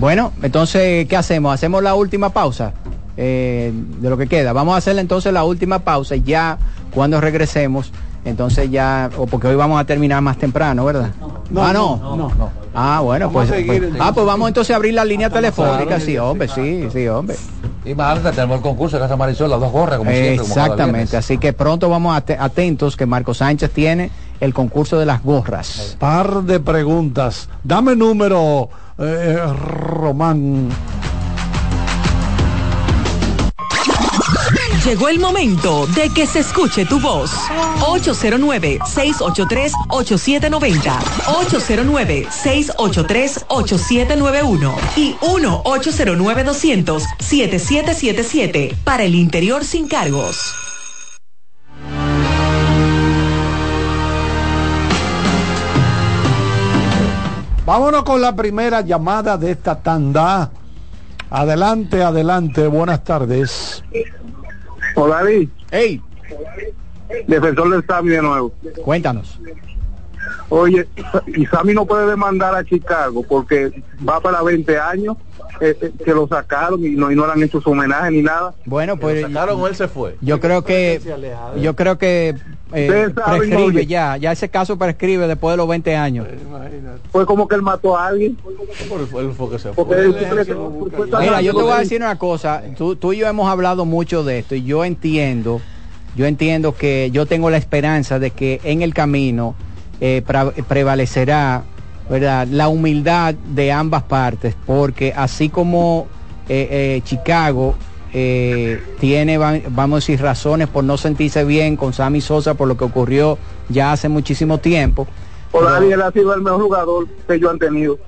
Bueno, entonces, ¿qué hacemos? ¿Hacemos la última pausa eh, de lo que queda? Vamos a hacer entonces la última pausa y ya cuando regresemos, entonces ya, o porque hoy vamos a terminar más temprano, ¿verdad? No, ah, no. no, no, no. Ah, bueno, Vamos pues, a seguir, pues- ah, pues vamos entonces a abrir la línea telefónica, sí, hombre, sí, sí, hombre. Y más adelante tenemos el concurso de Casa Marisol, las dos gorras, como siempre. Exactamente, así que pronto vamos a atentos que Marco Sánchez tiene el concurso de las gorras. Par de preguntas. Dame número, eh, Román. Llegó el momento de que se escuche tu voz. 809-683-8790. 809-683-8791. Y 1-809-200-7777. Para el interior sin cargos. Vámonos con la primera llamada de esta tanda. Adelante, adelante, buenas tardes. Hola, David. Hey. Defensor del Sami de nuevo. Cuéntanos. Oye, y Sami no puede demandar a Chicago porque va para 20 años eh, eh, que lo sacaron y no, y no le han hecho su homenaje ni nada. Bueno, pues sacaron o él se fue. yo creo que yo creo que eh, prescribe ya, ya ese caso prescribe después de los 20 años. Fue como que él mató a alguien. Mira, yo te voy a decir una cosa. Tú, tú y yo hemos hablado mucho de esto y yo entiendo, yo entiendo que yo tengo la esperanza de que en el camino eh, pra- prevalecerá ¿verdad? La humildad de ambas partes, porque así como eh, eh, Chicago eh, tiene, va- vamos a decir, razones por no sentirse bien con Sammy Sosa por lo que ocurrió ya hace muchísimo tiempo. Ha sido el mejor jugador que han tenido.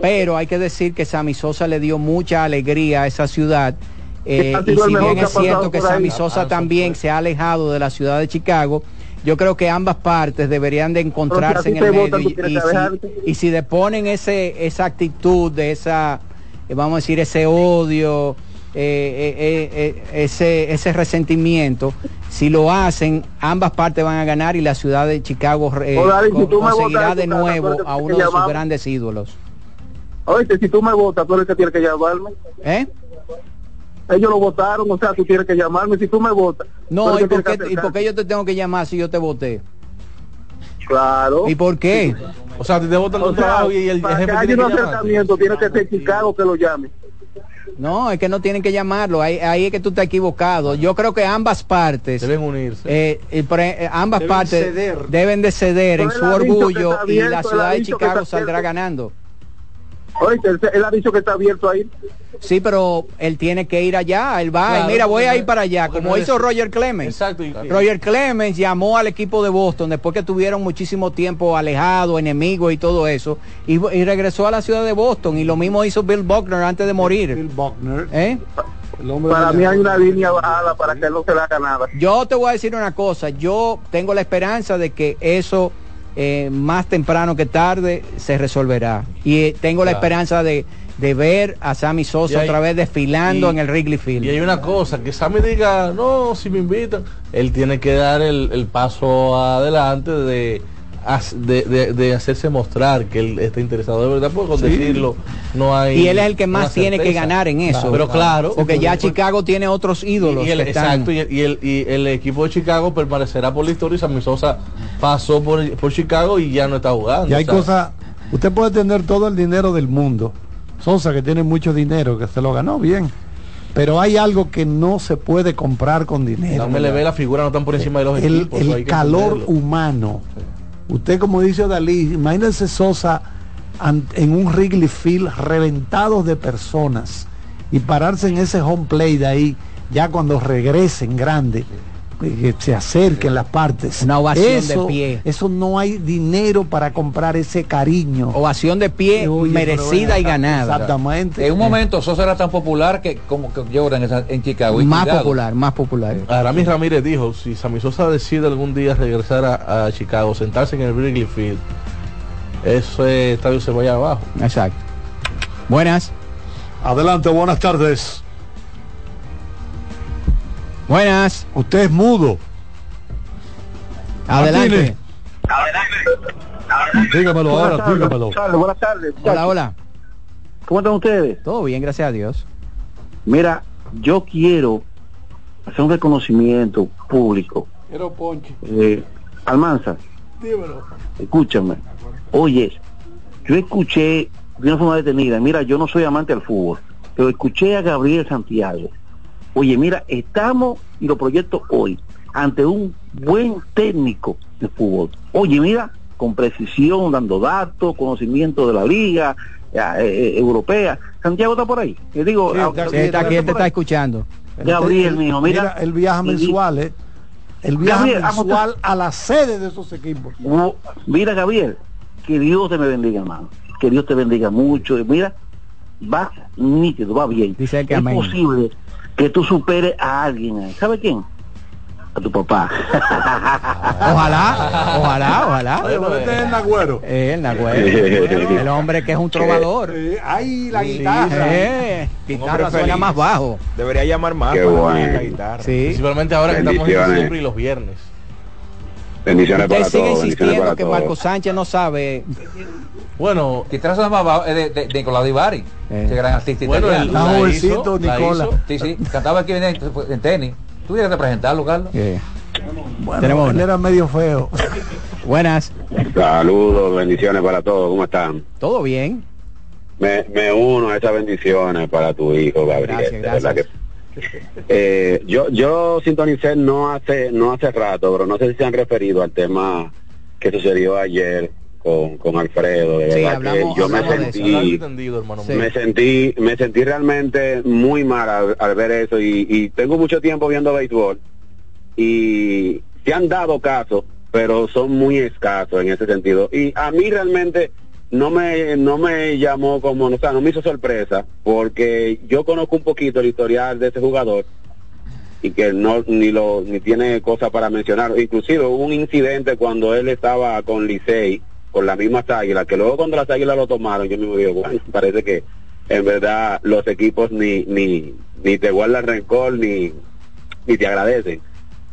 Pero hay que decir que Sammy Sosa le dio mucha alegría a esa ciudad. eh, y si bien es cierto que. Sammy Sosa también se ha alejado de la ciudad de Chicago, yo creo que ambas partes deberían de encontrarse en el medio y, tienes si, y si deponen ese, esa actitud de esa, eh, vamos a decir, ese odio, eh, eh, ese, ese resentimiento, si lo hacen, ambas partes van a ganar y la ciudad de Chicago O, David, si con- tú me conseguirá de nuevo a uno de sus grandes ídolos. Oye, si tú me votas, tú eres el que tiene que llamarme. ¿Eh? Ellos lo votaron, o sea, tú tienes que llamarme. Si tú me votas, No, ¿y por, qué, ¿y por qué yo te tengo que llamar si yo te voté? Claro. ¿Y por qué? O sea, te votan O un sea, trabajo y el para jefe que haya tiene un que acercamiento, tiene que ser Chicago que lo llame. No, es que no tienen que llamarlo. Ahí, ahí es que tú estás equivocado. Yo creo que ambas partes deben unirse. eh, eh, pre- eh, ambas Deben partes ceder. deben de ceder en su orgullo y la ciudad de Chicago saldrá ganando. Oye, él, ha dicho que está abierto ahí. Sí, pero él tiene que ir allá. Él va, y mira, voy a ir para allá, como no hizo Roger Clemens. Exacto. Roger Clemens llamó al equipo de Boston después que tuvieron muchísimo tiempo alejados, enemigos y todo eso, y, y regresó a la ciudad de Boston. Y lo mismo hizo Bill Buckner antes de morir. Bill Buckner. ¿Eh? Para mí hay una línea bajada para que él no se la haga nada. Yo te voy a decir una cosa, yo tengo la esperanza de que eso eh, más temprano que tarde se resolverá. Y eh, tengo la esperanza de, de ver a Sammy Sosa hay- otra vez desfilando y- en el Wrigley Field. Y hay una cosa, que Sammy diga, no, si me invitan, él tiene que dar el, el paso adelante de, de, de- de hacerse mostrar que él está interesado de verdad, porque con Sí. decirlo no hay... y él es el que más tiene que ganar en eso. Pero claro. Porque ya Chicago tiene otros ídolos. Y el, que están- exacto, y el, y, el, y el equipo de Chicago permanecerá por la historia y Sammy Sosa pasó por, por Chicago y ya no está jugando. Y hay cosas, usted puede tener todo el dinero del mundo. Sosa que tiene mucho dinero, que se lo ganó bien. Pero hay algo que no se puede comprar con dinero. No me le ve la figura, no están por encima de los el, equipos. el calor humano. Usted como dice Dalí, imagínense Sosa en un Wrigley Field reventados de personas y pararse en ese home play de ahí ya cuando regresen grande que se acerquen las partes. Una ovación de eso, pie. eso no hay dinero para comprar ese cariño. Ovación de pie Oye, merecida y ganada. exactamente. En un momento Sosa era tan popular que como que Jordan en, en Chicago. y más cuidado. popular más popular. Aramis Ramírez dijo, si Sammy Sosa decide algún día regresar a, a Chicago, sentarse en el Wrigley Field, ese estadio se vaya abajo. exacto. Buenas. Adelante buenas tardes buenas usted es mudo adelante dígamelo Buenas ahora dígamelo buenas tardes, buenas tardes. hola hola ¿Cómo están ustedes? todo bien gracias a Dios Mira, yo quiero hacer un reconocimiento público. Quiero ponche. Eh, Almanza, Dímelo. escúchame. Oye, yo escuché de una forma detenida, mira, yo no soy amante del fútbol, pero escuché a Gabriel Santiago. Oye, mira, estamos y lo proyecto hoy ante un buen técnico de fútbol. Oye, mira, con precisión, dando datos, conocimiento de la liga eh, eh, europea. Santiago está por ahí. Yo digo, Sí, está aquí, Sí, está aquí, él está escuchando Gabriel, mijo, mira. el viaje Y- mensual eh. el viaje Gabriel, a- mensual a la sede de esos equipos Mira, Gabriel, que Dios te me bendiga, hermano. Que Dios te bendiga mucho. Y Mira, va nítido, va bien. Dice que es amén. posible que tú superes a alguien ahí. ¿Sabe quién? A tu papá. ojalá ojalá ojalá Bueno, este es el Nagüero. Eh, el Nagüero. el hombre que es un trovador Eh, ahí la Sí, guitarra Eh, guitarra suena feliz. más bajo Debería llamar más Qué para bueno. la guitarra. sí Principalmente ahora que estamos en diciembre y los viernes. Bendiciones usted para sigue todos. Bendiciones insistiendo para que todos. Marco Sánchez no sabe Bueno, Quizás más de, de, de Nicolás Divari, Eh. ese gran artista Bueno, italiano. el- Está La jovencito hizo, la Nicola hizo. Sí, sí, cantaba aquí en, en tenis. Tú tienes que presentarlo, Carlos. Eh, bueno, Tenemos él una. era medio feo buenas Saludos, bendiciones para todos. ¿Cómo están? todo bien Me, me uno a esas bendiciones para tu hijo, Gabriel. Gracias, de verdad gracias. que- Eh, yo yo sintonicé no hace no hace rato, pero no sé si se han referido al tema que sucedió ayer con, con Alfredo. De Sí, verdad hablamos- que yo me sentí, me sentí, me sentí realmente muy mal al, al ver eso y, y tengo mucho tiempo viendo béisbol y se han dado casos, pero son muy escasos en ese sentido. Y a mí realmente no me no me llamó como, o sea, no me hizo sorpresa porque yo conozco un poquito el historial de ese jugador y que no ni lo ni tiene cosas para mencionar. Inclusive hubo un incidente cuando él estaba con Licey, con las mismas águilas, que luego cuando las águilas lo tomaron, yo me digo, bueno, parece que en verdad los equipos ni ni ni te guardan rencor ni ni te agradecen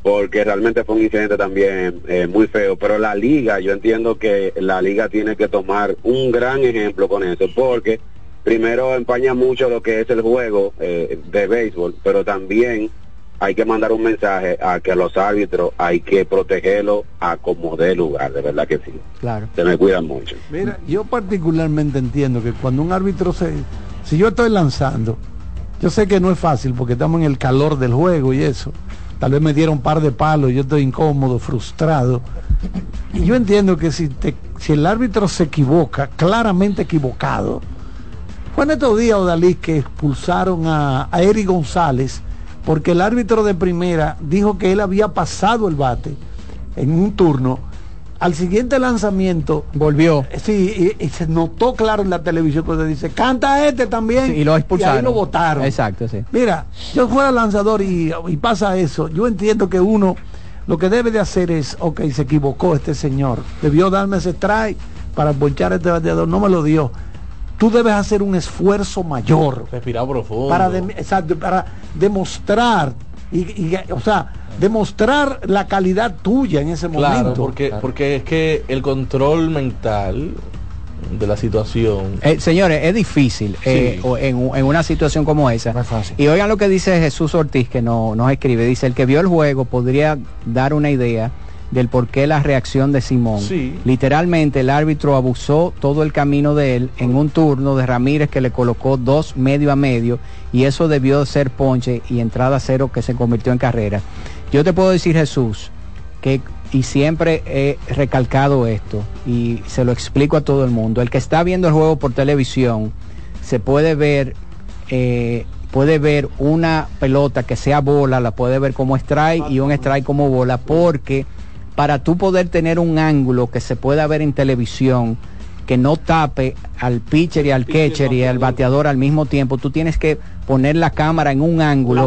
porque realmente fue un incidente también eh, muy feo pero la liga yo entiendo que la liga tiene que tomar un gran ejemplo con eso porque primero empaña mucho lo que es el juego eh, de béisbol pero también hay que mandar un mensaje a que los árbitros hay que protegerlos a como dé lugar de verdad que sí Claro. se me cuidan mucho Mira, yo particularmente entiendo que cuando un árbitro se... Si yo estoy lanzando, yo sé que no es fácil porque estamos en el calor del juego y eso. Tal vez me dieron un par de palos, yo estoy incómodo, frustrado. Y yo entiendo que si, te- si el árbitro se equivoca, claramente equivocado, fue en estos días, Odalí, que expulsaron a, a Eric González porque el árbitro de primera dijo que él había pasado el bate en un turno. Al siguiente lanzamiento volvió. Sí, y, y se notó claro en la televisión cuando dice, canta este también. Sí, y lo expulsaron. ahí lo votaron. Exacto, sí. Mira, yo fuera lanzador y, y pasa eso, yo entiendo que uno lo que debe de hacer es, ok, se equivocó este señor, debió darme ese strike para ponchar a este bateador, no me lo dio. Tú debes hacer un esfuerzo mayor Respirar profundo. para, para demostrar, y, y, o sea, demostrar la calidad tuya en ese Claro, momento. porque, porque es que el control mental de la situación. Eh, señores, es difícil eh, en, una situación como esa. Y oigan lo que dice Jesús Ortiz, que no, nos escribe. Dice, el que vio el juego podría dar una idea del por qué la reacción de Simón. Sí. Literalmente el árbitro abusó todo el camino de él en un turno de Ramírez que le colocó dos medio a medio y eso debió de ser ponche y entrada cero que se convirtió en carrera. Yo te puedo decir Jesús que y siempre he recalcado esto y se lo explico a todo el mundo. El que está viendo el juego por televisión se puede ver eh, puede ver una pelota que sea bola, la puede ver como strike y un strike como bola, porque para tú poder tener un ángulo que se pueda ver en televisión, que no tape al pitcher y al catcher y al bateador al mismo tiempo, tú tienes que poner la cámara en un ángulo,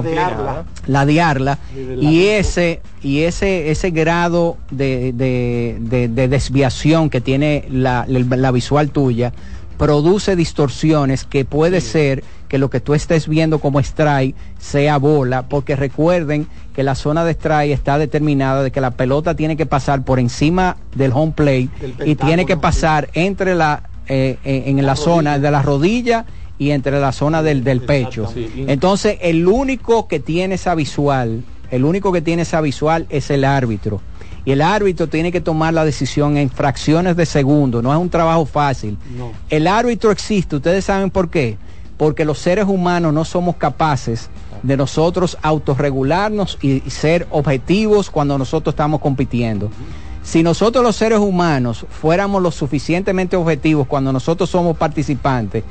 Ladearla. y ese y ese ese grado de, de- de- de desviación que tiene la, la- la visual tuya produce distorsiones que puede ser que lo que tú estés viendo como strike sea bola, porque recuerden que la zona de strike está determinada de que la pelota tiene que pasar por encima del home plate y tiene que pasar entre la eh, en la zona de la rodilla y entre la zona del, del pecho. Entonces, el único que tiene esa visual, el único que tiene esa visual es el árbitro. Y el árbitro tiene que tomar la decisión en fracciones de segundo, no es un trabajo fácil. No. El árbitro existe, ustedes saben por qué. Porque los seres humanos no somos capaces de nosotros autorregularnos y, ser objetivos cuando nosotros estamos compitiendo. Si nosotros los seres humanos fuéramos lo suficientemente objetivos cuando nosotros somos participantes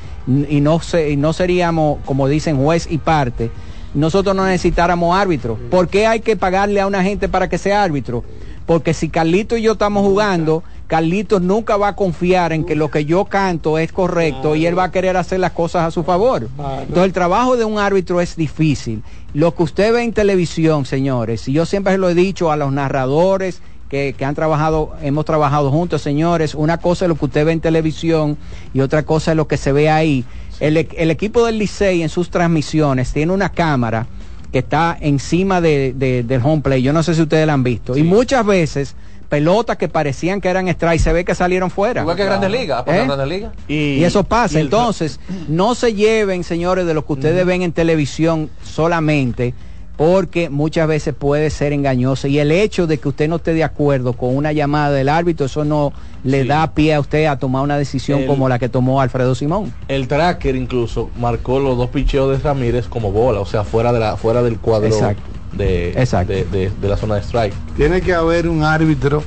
y no, se- y no seríamos, como dicen, juez y parte, nosotros no necesitáramos árbitro. ¿Por qué hay que pagarle a una gente para que sea árbitro? Porque si Carlito y yo estamos jugando, Carlitos nunca va a confiar en que lo que yo canto es correcto y él va a querer hacer las cosas a su favor. Entonces el trabajo de un árbitro es difícil. Lo que usted ve en televisión, señores, y yo siempre lo he dicho a los narradores que, que han trabajado, hemos trabajado juntos, señores, una cosa es lo que usted ve en televisión y otra cosa es lo que se ve ahí. El, e- el equipo del Licey en sus transmisiones tiene una cámara que está encima de- de- del home play. Yo no sé si ustedes la han visto. Y muchas veces pelotas que parecían que eran strike se ve que salieron fuera. Igual que Grandes Ligas, ¿ha ¿Eh? Grandes Ligas? Y, eso pasa. Entonces, no se lleven, señores, de lo que ustedes ven en televisión solamente, porque muchas veces puede ser engañoso. Y el hecho de que usted no esté de acuerdo con una llamada del árbitro, eso no le da pie a usted a tomar una decisión El- como la que tomó Alfredo Simón. El tracker incluso marcó los dos picheos de Ramírez como bola, o sea, fuera de la fuera del cuadro Exacto. De, Exacto. de, de- de la zona de strike. Tiene que haber un árbitro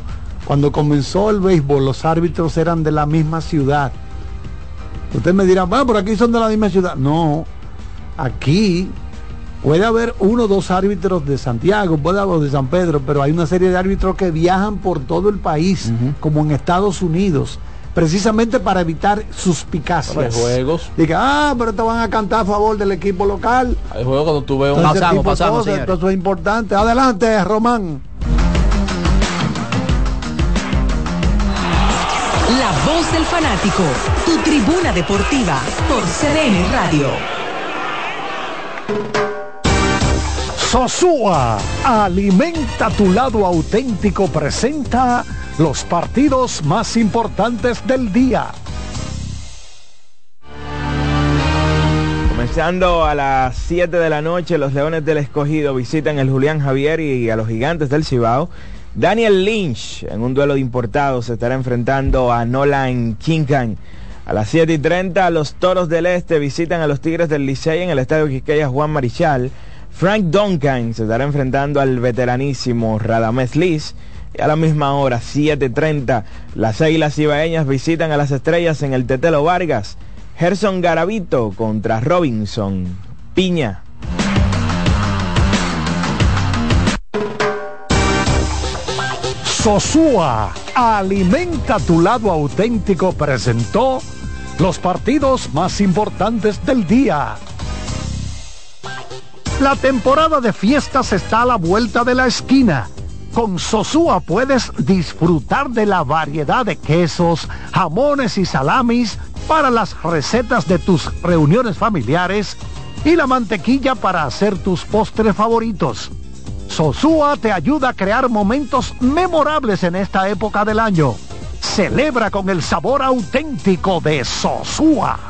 Cuando comenzó el béisbol, los árbitros eran de la misma ciudad. Usted me dirá, bueno, por aquí son de la misma ciudad. No, aquí puede haber uno o dos árbitros de Santiago, puede haber de San Pedro, pero hay una serie de árbitros que viajan por todo el país, como en Estados Unidos, precisamente para evitar suspicacias. Pero hay juegos. Diga, ah, pero te van a cantar a favor del equipo local. Hay juegos cuando tú ves un... Entonces, entonces eso es importante. Adelante, Román. La voz del fanático, tu tribuna deportiva por CDN Radio. Sosúa, alimenta tu lado auténtico, presenta los partidos más importantes del día. Comenzando a las 7 de la noche, los Leones del Escogido visitan el Julián Javier y a los Gigantes del Cibao. Daniel Lynch, en un duelo de importados, se estará enfrentando a Nolan Kincan. A las 7 y 30, los Toros del Este visitan a los Tigres del Licey en el Estadio Quisqueya Juan Marichal. Frank Duncan se estará enfrentando al veteranísimo Radamés Liz. A la misma hora, 7.30, las Águilas Ibaeñas visitan a las Estrellas en el Tetelo Vargas. Gerson Garavito contra Robinson Piña. Sosúa, alimenta tu lado auténtico, presentó los partidos más importantes del día. La temporada de fiestas está a la vuelta de la esquina. Con Sosúa puedes disfrutar de la variedad de quesos, jamones y salamis para las recetas de tus reuniones familiares y la mantequilla para hacer tus postres favoritos. Sosúa te ayuda a crear momentos memorables en esta época del año. Celebra con el sabor auténtico de Sosúa.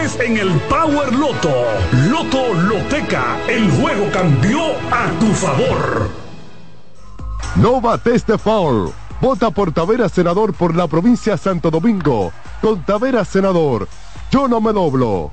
en el Power Loto. Loto Loteca, el juego cambió a tu favor. No bates de foul. Vota por Tavera Senador por la provincia de Santo Domingo. Con Tavera Senador, yo no me doblo.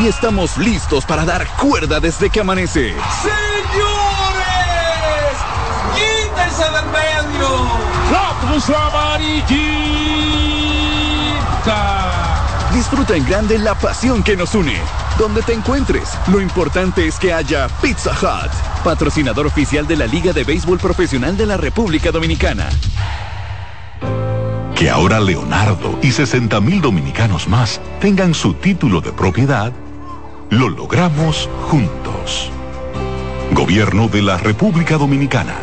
Y estamos listos para dar cuerda desde que amanece. ¡Señores! ¡Quítense del medio! ¡La cruz amarillita! Disfruta en grande la pasión que nos une. Donde te encuentres, lo importante es que haya Pizza Hut, patrocinador oficial de la Liga de Béisbol Profesional de la República Dominicana. Que ahora Leonardo y 60 mil dominicanos más tengan su título de propiedad, lo logramos juntos. Gobierno de la República Dominicana.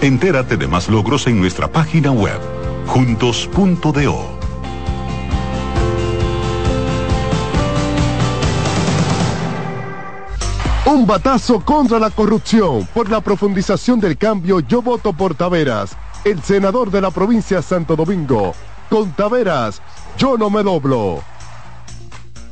Entérate de más logros en nuestra página web, juntos.do. Un batazo contra la corrupción. Por la profundización del cambio, yo voto por Taveras el senador de la provincia de Santo Domingo. Con Taveras, yo no me doblo.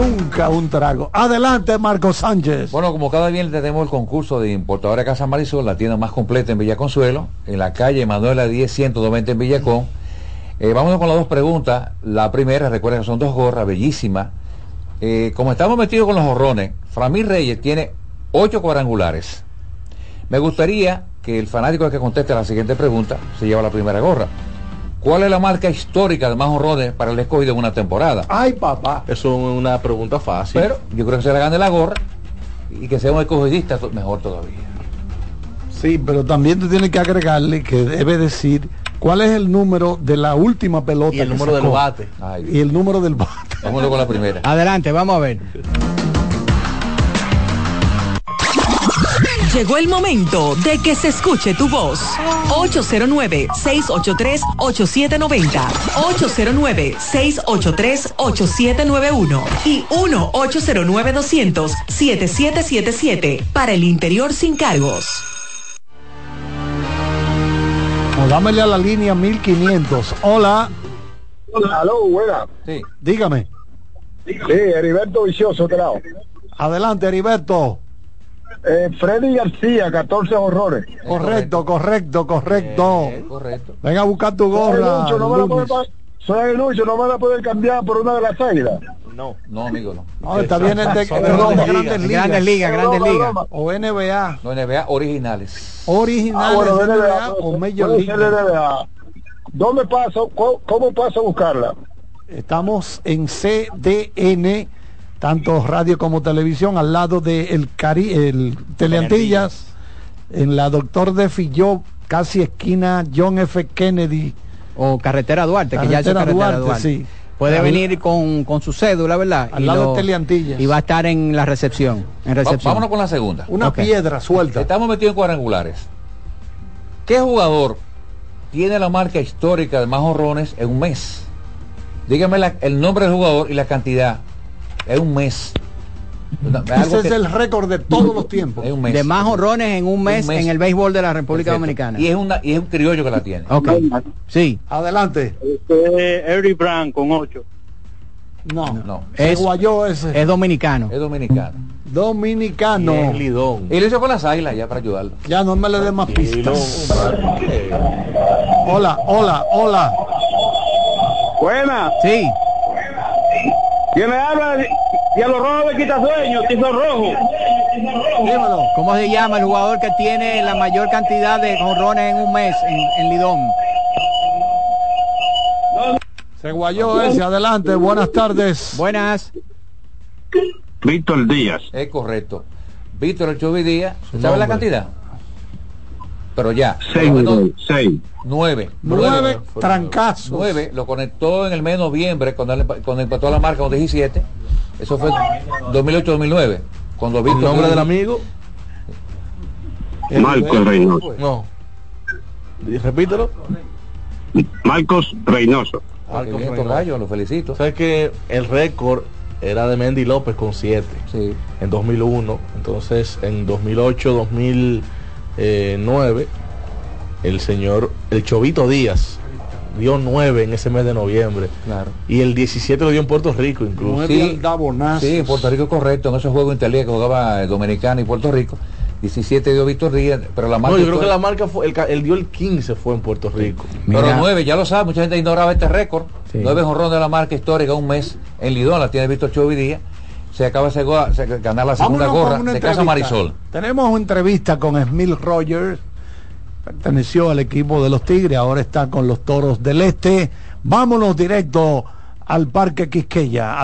Nunca un trago. Adelante, Marco Sánchez. Bueno, como cada viernes tenemos el concurso de importadora Casa Marisol, la tienda más completa en Villa Consuelo, en la calle Manuela 10 190 en Villacón. Eh, vámonos con las dos preguntas. La primera, recuerden que son dos gorras bellísimas. Eh, como estamos metidos con los horrones, Framil Reyes tiene ocho cuadrangulares. Me gustaría que el fanático que conteste la siguiente pregunta se lleva la primera gorra. ¿Cuál es la marca histórica de más horrones para el escogido en una temporada? Ay, papá. Eso es una pregunta fácil. Pero yo creo que se la gane la gorra y que sea un escogidista mejor todavía. Sí, pero también tú tienes que agregarle que debe decir cuál es el número de la última pelota. Y el que número del bate. Y el número del bate. Vámonos con la primera. Adelante, vamos a ver. Llegó el momento de que se escuche tu voz. 809-683-8790. 809-683-8791. Y 1-809-200-7777. Para el interior sin cargos. O dámele a la línea 1500. Hola. Aló, buena. Sí. Dígame. Sí, Heriberto Vicioso, de lado. Adelante, Heriberto. Eh, Freddy García, 14 horrores. Correcto, correcto, correcto. correcto. Venga a buscar tu gorra. Soy aguilucho, no me la soy aguilucho, no me la pueden cambiar por una de las águilas. No. No, amigo, no. No, está bien de, grandes ligas. Grandes ligas, grandes ligas. O NBA. No NBA originales. Originales Ah, bueno, NBA NBA, o Major ser de League. NBA. ¿Dónde paso? ¿Cómo, cómo paso a buscarla? Estamos en CDN, tanto radio como televisión, al lado de el, Cari el Teleantillas, en la Doctor de Filló, casi esquina John F. Kennedy. O Carretera Duarte, que ya es Carretera Duarte, Duarte. sí. Puede venir con, con su cédula, ¿verdad? Al Y lado lo- de Teleantillas. Y va a estar en la recepción. En Va- vámonos con la segunda. Una piedra suelta. Estamos metidos en cuadrangulares. ¿Qué jugador tiene la marca histórica de más horrones en un mes? Dígame la- el nombre del jugador y la cantidad. En un mes. Ese es el récord de todos los tiempos. en un mes. De más honrones en un mes, mes. en el béisbol de la República Perfecto. Dominicana. Y es, una, y es un criollo que la tiene. Ok. Sí. Adelante. Eric Brown con 8. No, No. Es- guayó ese. Es dominicano. Es dominicano. Dominicano. Y es Lidón. Y lo hizo con las águilas ya para ayudarlo. Ya no me le dé más pistas. Hola, hola, hola. Buena. Sí. ¿Quién me habla? Y a los rojos de quitasueños, Tizo Rojo. Dímelo. ¿Cómo se llama el jugador que tiene la mayor cantidad de honrones en un mes en, en Lidón? Se guayó ese. Adelante. Buenas tardes. Buenas. Víctor Díaz. Es correcto. Víctor El Chovi Díaz, ¿sabe la cantidad? Pero ya. Seis, menos seis. Nueve. Nueve trancazos. Nueve. Lo conectó en el mes de noviembre cuando, él cuando empató a la marca con 17. Eso fue 2008-2009. Cuando ¿El Víctor nombre del amigo? Marcos Reynoso. No. Repítelo. Marcos Reynoso. Ah, Marcos bien, Reynoso. tocayo, lo felicito. ¿Sabes que el récord era de Mendy López con 7 Sí. en 2001? Entonces, en 2008, 2009, el señor, el Chovito Díaz, dio 9 en ese mes de noviembre. Claro. Y el 17 lo dio en Puerto Rico incluso. Sí, en Puerto Rico correcto, en esos juegos interligas que jugaba eh, Dominicana y Puerto Rico. 17 dio Víctor Díaz, pero la marca No, yo creo fue- que la marca fue, el, dio el 15 fue en Puerto Rico. Pero nueve, ya lo sabe, mucha gente ignoraba este récord. Nueve jonrones de la marca histórica, un mes en Lidón, la tiene Víctor Chovi Díaz. Se acaba de ganar la segunda Vámonos gorra de Casa. Marisol. Tenemos una entrevista con Smil Rogers, perteneció al equipo de los Tigres, ahora está con los Toros del Este. Vámonos directo al Parque Quisqueya.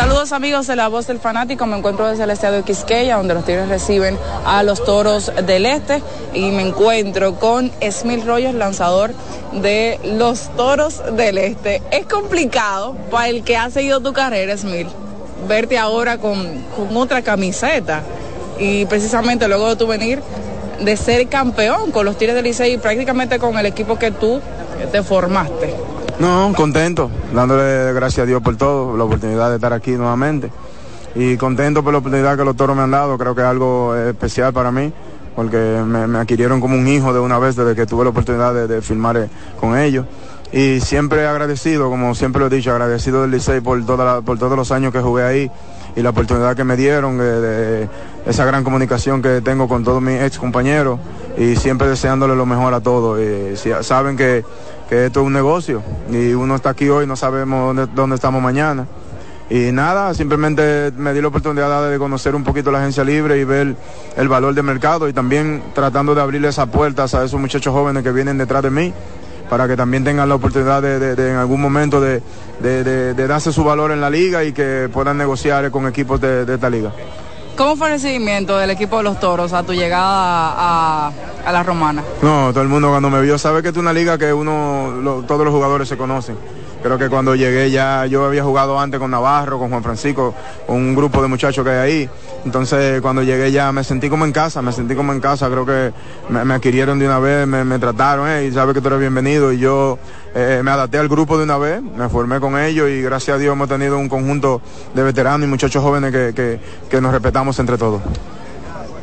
Saludos amigos de la voz del fanático, me encuentro desde el estadio de Quisqueya, donde los Tigres reciben a los Toros del Este y me encuentro con Smil Rogers, lanzador de los Toros del Este. Es complicado para el que ha seguido tu carrera, Smil, verte ahora con, con otra camiseta y precisamente luego de tu venir de ser campeón con los Tigres del Licey y prácticamente con el equipo que tú te formaste. No, contento, dándole gracias a Dios por todo, la oportunidad de estar aquí nuevamente. Y contento por la oportunidad que los toros me han dado, creo que es algo eh, especial para mí, porque me, adquirieron como un hijo de una vez desde que tuve la oportunidad de, filmar eh, con ellos. Y siempre agradecido, como siempre lo he dicho, agradecido del Licey por, toda la- por todos los años que jugué ahí y la oportunidad que me dieron, de, de esa gran comunicación que tengo con todos mis ex compañeros y siempre deseándole lo mejor a todos. Y si- saben que, que esto es un negocio y uno está aquí hoy, no sabemos dónde, dónde estamos mañana. Y nada, simplemente me di la oportunidad de conocer un poquito la agencia libre y ver el valor del mercado y también tratando de abrirle esas puertas a esos muchachos jóvenes que vienen detrás de mí para que también tengan la oportunidad de, de- de en algún momento de, de- de- de darse su valor en la liga y que puedan negociar con equipos de, de esta liga. ¿Cómo fue el recibimiento del equipo de los Toros a tu llegada a, a la Romana? No, todo el mundo cuando me vio sabe que es una liga que uno, todos los jugadores se conocen. Creo que cuando llegué ya yo había jugado antes con Navarro, con Juan Francisco, con un grupo de muchachos que hay ahí. Entonces cuando llegué ya me sentí como en casa, me sentí como en casa. Creo que me, adquirieron de una vez, me, trataron y sabe que tú eres bienvenido. Y yo eh, me adapté al grupo de una vez, me formé con ellos y gracias a Dios hemos tenido un conjunto de veteranos y muchachos jóvenes que, que- que nos respetamos entre todos.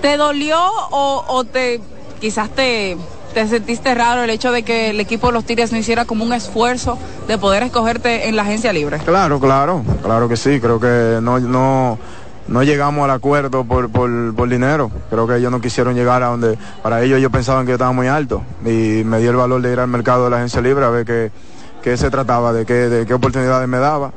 ¿Te dolió o, o te quizás te, te sentiste raro el hecho de que el equipo de los Tigres no hiciera como un esfuerzo de poder escogerte en la agencia libre? Claro, claro, claro que sí. Creo que no, no, no llegamos al acuerdo por, por, por dinero. Creo que ellos no quisieron llegar a donde, para ellos ellos pensaban que yo estaba muy alto. Y me dio el valor de ir al mercado de la agencia libre a ver qué, qué se trataba, de qué, de qué oportunidades me daba.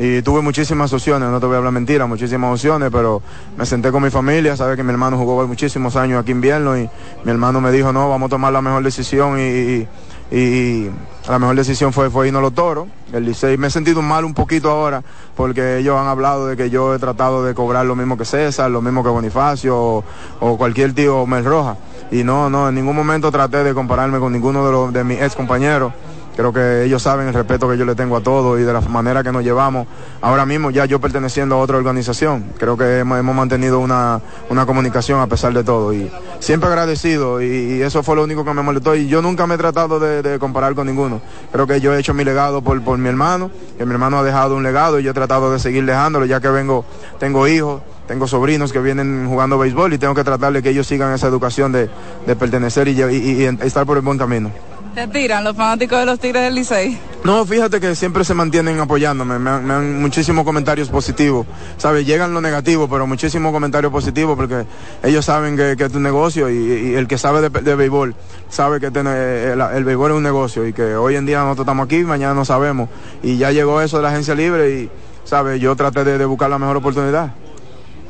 Y tuve muchísimas opciones, no te voy a hablar mentira, muchísimas opciones, pero me senté con mi familia, sabes que mi hermano jugó muchísimos años aquí en invierno y mi hermano me dijo, no, vamos a tomar la mejor decisión y, y- la mejor decisión fue, fue irnos a los toros. El Licey, me he sentido mal un poquito ahora porque ellos han hablado de que yo he tratado de cobrar lo mismo que César, lo mismo que Bonifacio o, o cualquier tío Mel Roja. Y no, no, en ningún momento traté de compararme con ninguno de, los, de mis ex compañeros. Creo que ellos saben el respeto que yo le tengo a todos y de la manera que nos llevamos. Ahora mismo ya yo perteneciendo a otra organización, creo que hemos, mantenido una, una comunicación a pesar de todo. Y siempre agradecido y, eso fue lo único que me molestó. Y yo nunca me he tratado de, de comparar con ninguno. Creo que yo he hecho mi legado por, por mi hermano, que mi hermano ha dejado un legado y yo he tratado de seguir dejándolo ya que vengo, tengo hijos. Tengo sobrinos que vienen jugando béisbol y tengo que tratar de que ellos sigan esa educación de, de pertenecer y estar por el buen camino. ¿Te tiran los fanáticos de los Tigres del Licey? No, fíjate que siempre se mantienen apoyándome, me, han- me han muchísimos comentarios positivos, ¿sabes? Llegan los negativos, pero muchísimos comentarios positivos porque ellos saben que, que es un negocio y, y el que sabe de, de béisbol sabe que este ne- el, el béisbol es un negocio y que hoy en día nosotros estamos aquí, mañana no sabemos. Y ya llegó eso de la agencia libre y, ¿sabes? Yo traté de, de buscar la mejor oportunidad.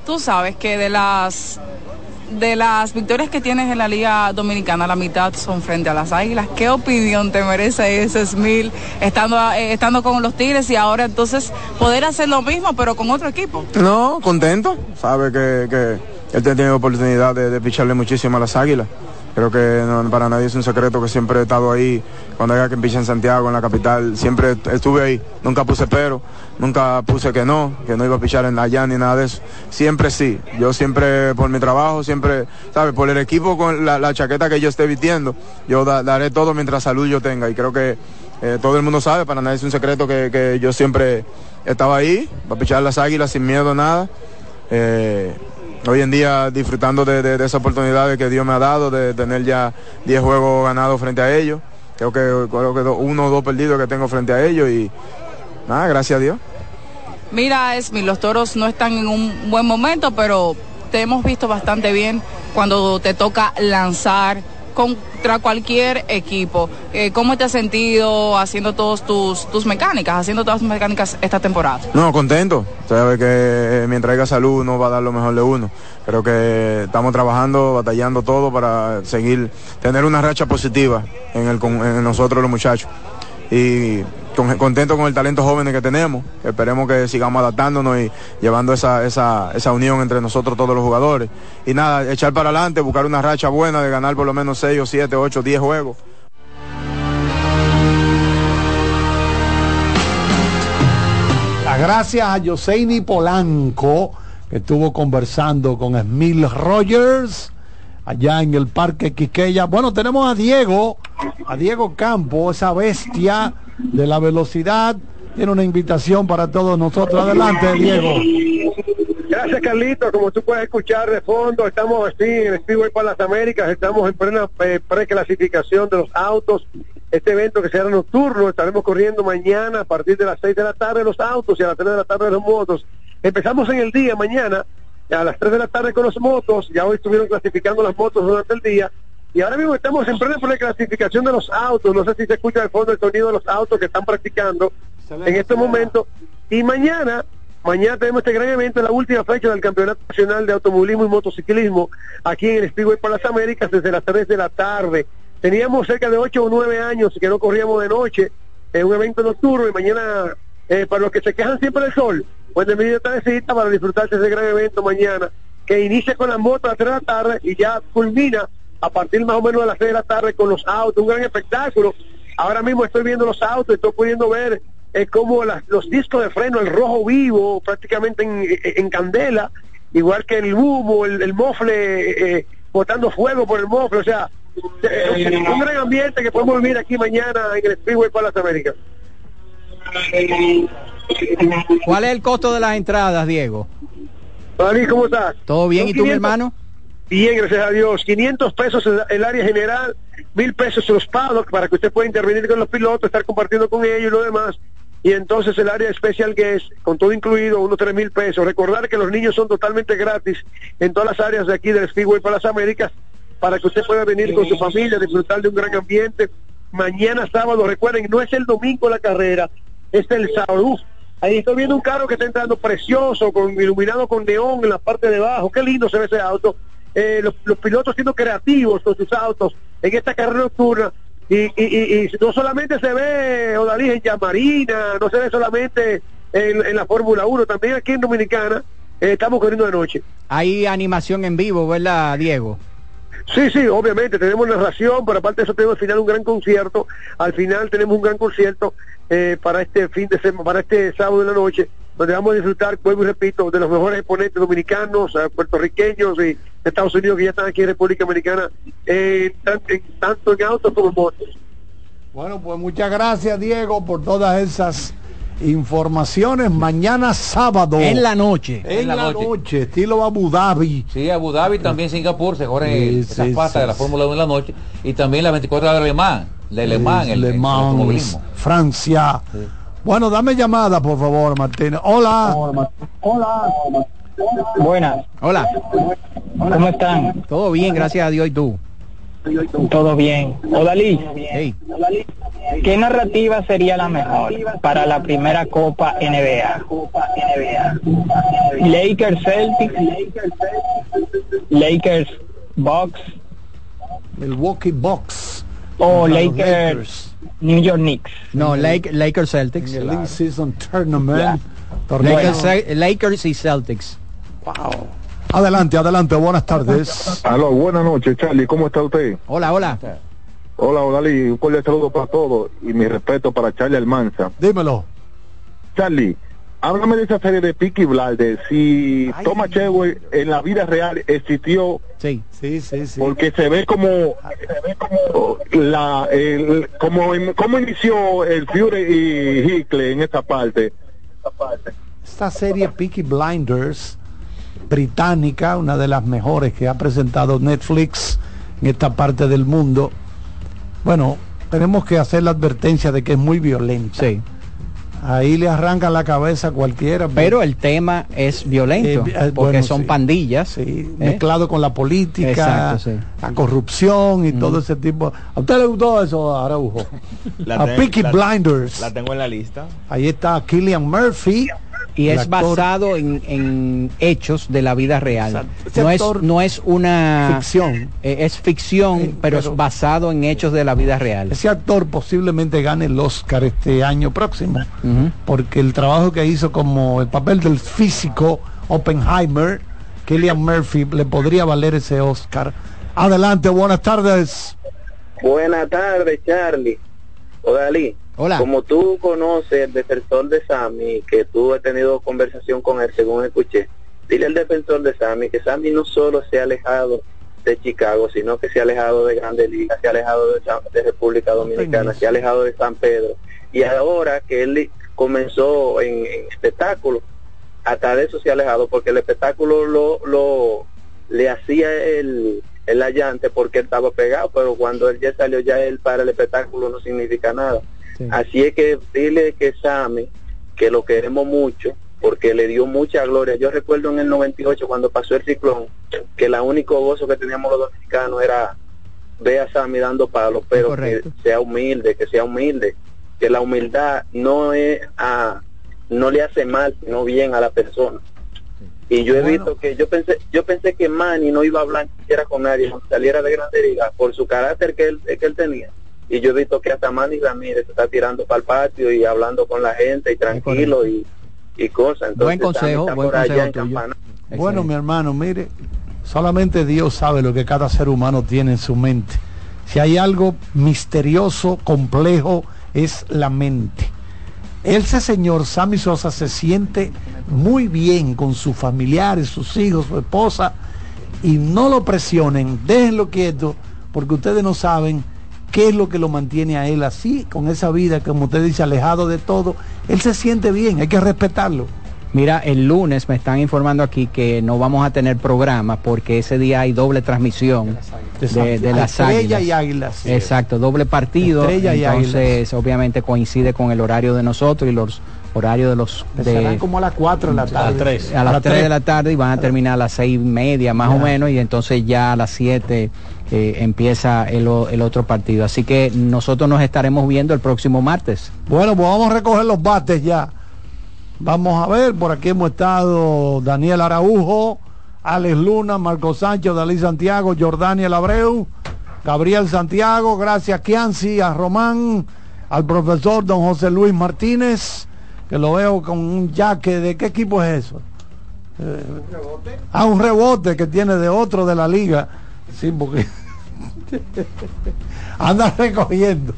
Tú sabes que de las de las victorias que tienes en la Liga Dominicana, la mitad son frente a las Águilas. ¿Qué opinión te merece ese Smil estando, eh, estando con los Tigres y ahora entonces poder hacer lo mismo pero con otro equipo? No, contento. Sabe que, que él ha tenido oportunidad de, de picharle muchísimo a las águilas. Creo que para nadie es un secreto que siempre he estado ahí. Cuando haya que pichar en Santiago, en la capital, siempre estuve ahí. Nunca puse pero, nunca puse que no, que no iba a pichar en allá ni nada de eso. Siempre sí. Yo siempre, por mi trabajo, siempre, ¿sabes? Por el equipo, con la, la chaqueta que yo esté vistiendo, yo da- daré todo mientras salud yo tenga. Y creo que eh, todo el mundo sabe, para nadie es un secreto que, que yo siempre estaba ahí, para pichar las águilas sin miedo a nada. Eh, hoy en día disfrutando de, de, de esa oportunidad que Dios me ha dado, de tener ya 10 juegos ganados frente a ellos. Creo que, creo que uno o dos perdidos que tengo frente a ellos y nada, gracias a Dios. Mira, Esmi, los toros no están en un buen momento, pero te hemos visto bastante bien cuando te toca lanzar contra cualquier equipo. Eh, ¿Cómo te has sentido haciendo todos tus, tus mecánicas, haciendo todas tus mecánicas esta temporada? No, contento. Sabe que mientras haya salud uno va a dar lo mejor de uno. Creo que estamos trabajando, batallando todo para seguir, tener una racha positiva en, el, en nosotros los muchachos. Y contento con el talento joven que tenemos. Esperemos que sigamos adaptándonos y llevando esa, esa, esa unión entre nosotros todos los jugadores. Y nada, echar para adelante, buscar una racha buena de ganar por lo menos 6 o 7, 8, 10 juegos. Las gracias a Joseini Polanco, que estuvo conversando con Emil Rogers allá en el Parque Quiqueya. Bueno, tenemos a Diego, a Diego Campo, esa bestia de la velocidad. Tiene una invitación para todos nosotros. Adelante, Diego. Gracias, Carlito. Como tú puedes escuchar de fondo, estamos así en el Speedway para las Américas, estamos en plena eh, preclasificación de los autos. Este evento que será nocturno, estaremos corriendo mañana a partir de las 6 de la tarde los autos y a las 3 de la tarde los motos. Empezamos en el día, mañana, a las 3 de la tarde con los motos, ya hoy estuvieron clasificando las motos durante el día. Y ahora mismo estamos en plena preclasificación de los autos. No sé si se escucha de fondo el sonido de los autos que están practicando en este momento. Y mañana Mañana tenemos este gran evento, la última fecha del Campeonato Nacional de Automovilismo y Motociclismo aquí en el Speedway para las Américas desde las 3 de la tarde. Teníamos cerca de 8 o 9 años que no corríamos de noche en un evento nocturno y mañana, eh, para los que se quejan siempre del sol, pues de medida tardecita para disfrutar de ese gran evento mañana, que inicia con las motos a las 3 de la tarde y ya culmina a partir más o menos de las 6 de la tarde con los autos, un gran espectáculo. Ahora mismo estoy viendo los autos, estoy pudiendo ver es como las- los discos de freno, el rojo vivo, prácticamente en, en candela, igual que el humo, el, el mofle, eh, botando fuego por el mofle, o sea, eh, un gran ambiente que podemos vivir aquí mañana en el Speedway para las Américas. ¿Cuál es el costo de las entradas, Diego? David, ¿cómo estás? ¿Todo bien? ¿Y tú, mi 500 hermano? Bien, gracias a Dios. 500 pesos el, área general, mil pesos los paddocks para que usted pueda intervenir con los pilotos, estar compartiendo con ellos y lo demás. Y entonces el área especial que es, con todo incluido, unos tres mil pesos. Recordar que los niños son totalmente gratis en todas las áreas de aquí del Speedway para las Américas, para que usted pueda venir con su familia, disfrutar de un gran ambiente. Mañana sábado, recuerden, no es el domingo la carrera, es el sábado. Uf, ahí estoy viendo un carro que está entrando precioso, con iluminado con neón en la parte de abajo. Qué lindo se ve ese auto. Eh, los, los pilotos siendo creativos con sus autos en esta carrera nocturna. Y, y, y- y no solamente se ve Odalí en Yamarina, no se ve solamente en, en la Fórmula 1, también aquí en Dominicana eh, estamos corriendo de noche. Hay animación en vivo, ¿verdad, Diego? Sí, sí, obviamente tenemos narración, pero aparte de eso tenemos al final un gran concierto. Al final tenemos un gran concierto eh, para este fin de semana, para este sábado de la noche, donde vamos a disfrutar, vuelvo y repito, de los mejores exponentes dominicanos, eh, puertorriqueños y de Estados Unidos que ya están aquí en República Dominicana, eh, tanto en autos como en motos. Bueno, pues muchas gracias, Diego, por todas esas informaciones. Mañana sábado. En la noche. En, En la la, noche. noche. estilo Abu Dhabi. Sí, Abu Dhabi también Singapur se corren Sí, esas sí, de la. Fórmula 1 en la noche y también la 24 horas de Le Mans, de Le Mans, el, el automovilismo. Francia. Bueno, dame llamada, por favor, Martínez. Hola. Hola. Buenas. Hola. ¿Cómo están? Todo bien, gracias a Dios y tú. Todo bien. Odalí, Hey. ¿qué narrativa sería la mejor para la primera Copa NBA? Lakers Celtics, Lakers Bucks Milwaukee Bucks. o los Lakers New York Knicks. No, Lake, Lakers Celtics. En el In-Season Tournament. Lakers, y Celtics. Adelante, adelante, buenas tardes. Aló, buenas noches, Charlie. ¿Cómo está usted? Hola, hola. Hola, Odalí. Un cordial saludo para todos y mi respeto para Charlie Almanza. Dímelo. Charlie, háblame de esa serie de Peaky Blinders. Si Thomas Shelby en la vida real existió, Sí. Sí, sí, sí. porque se ve como, se ve como la, el, como, cómo inició el Fury y Hickley en esta parte. Esta serie Peaky Blinders británica, una de las mejores que ha presentado Netflix en esta parte del mundo. Bueno, tenemos que hacer la advertencia de que es muy violenta. Sí. Ahí le arrancan la cabeza a cualquiera. Pero el tema es violento, Eh, eh, porque bueno, son sí. pandillas. Sí, ¿eh? mezclado con la política, Exacto, sí. la corrupción y todo ese tipo. ¿A usted le gustó eso, Araujo? La a Peaky la- Blinders. La tengo en la lista. Ahí está Killian Murphy. Y es actor. basado en, en hechos de la vida real. No es, no es una Ficción. eh, es ficción, pero, pero- es basado en hechos de la vida real. Ese actor posiblemente gane el Oscar este año próximo, porque el trabajo que hizo como el papel del físico Oppenheimer, Killian Murphy, le podría valer ese Oscar. Adelante, buenas tardes. Buenas tardes, Charlie. O Dalí. Hola. Como tú conoces el defensor de Sammy, que tú has tenido conversación con él, según escuché, dile al defensor de Sammy que Sammy no solo se ha alejado de Chicago, sino que se ha alejado de Grandes Ligas, se ha alejado de, República Dominicana, se ha alejado de San Pedro. Y ahora que él comenzó en, en espectáculo, hasta de eso se ha alejado, porque el espectáculo lo, lo le hacía el, el allante porque él estaba pegado, pero cuando él ya salió ya él para el espectáculo no significa nada. Así es que dile que Sammy, que lo queremos mucho, porque le dio mucha gloria. Yo recuerdo en el 98 cuando pasó el ciclón, que el único gozo que teníamos los dominicanos era ver a Sammy dando palos, pero que sea humilde, que sea humilde, que la humildad no es a, no le hace mal, sino bien a la persona. Y yo he visto que yo pensé, yo pensé que Manny no iba a hablar siquiera con nadie, saliera de Grande Liga, por su carácter que él, que él tenía. Y yo he visto que hasta Manny Ramírez se está tirando para el patio y hablando con la gente y tranquilo y, y cosas. Entonces, Buen consejo, está buen consejo tuyo. Bueno, mi hermano, mire, solamente Dios sabe lo que cada ser humano tiene en su mente. Si hay algo misterioso, complejo, es la mente. Ese señor Sammy Sosa se siente muy bien con sus familiares, sus hijos, su esposa, y no lo presionen, déjenlo quieto, porque ustedes no saben qué es lo que lo mantiene a él así, con esa vida, como usted dice, alejado de todo. Él se siente bien, hay que respetarlo. Mira, el lunes me están informando aquí que no vamos a tener programa porque ese día hay doble transmisión de, de las Estrella águilas. y águilas. Exacto, doble partido. Estrella y entonces, obviamente coincide con el horario de nosotros y los horarios de los de como a las 4 de la tarde. a las 3 de la tarde y van a terminar a las seis y media más o menos y entonces ya a las 7 empieza el, o- el otro partido. Así que nosotros nos estaremos viendo el próximo martes. Bueno, pues vamos a recoger los bates ya. Vamos a ver, por aquí hemos estado Daniel Araujo, Alex Luna, Marco Sánchez, Dalí Santiago, Jordaniel Abreu, Gabriel Santiago, gracias Kianci, a Román, al profesor don José Luis Martínez, que lo veo con un jaque, ¿de qué equipo es eso? Eh, ah, un rebote que tiene de otro de la liga. Sí, porque anda recogiendo.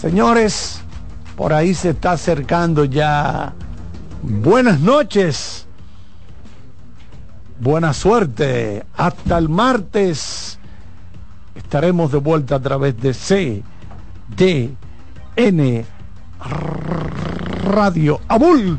Señores, por ahí se está acercando ya. Buenas noches. Buena suerte. Hasta el martes estaremos de vuelta a través de C, D, N, Radio Abul.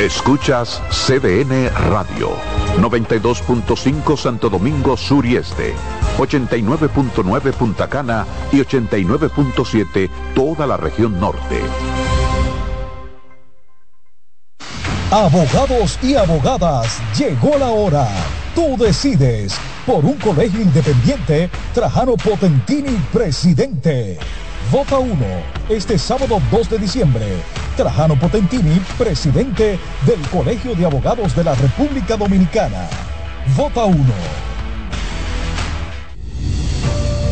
Escuchas CDN Radio, 92.5 Santo Domingo Sur y Este, 89.9 Punta Cana y 89.7 toda la región norte. Abogados y abogadas, llegó la hora. Tú decides por un colegio independiente, Trajano Potentini, presidente. Vota 1, este sábado 2 de diciembre. Trajano Potentini, presidente del Colegio de Abogados de la República Dominicana. Vota 1.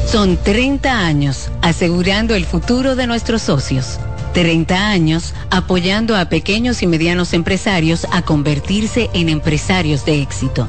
Son 30 años asegurando el futuro de nuestros socios. 30 años apoyando a pequeños y medianos empresarios a convertirse en empresarios de éxito.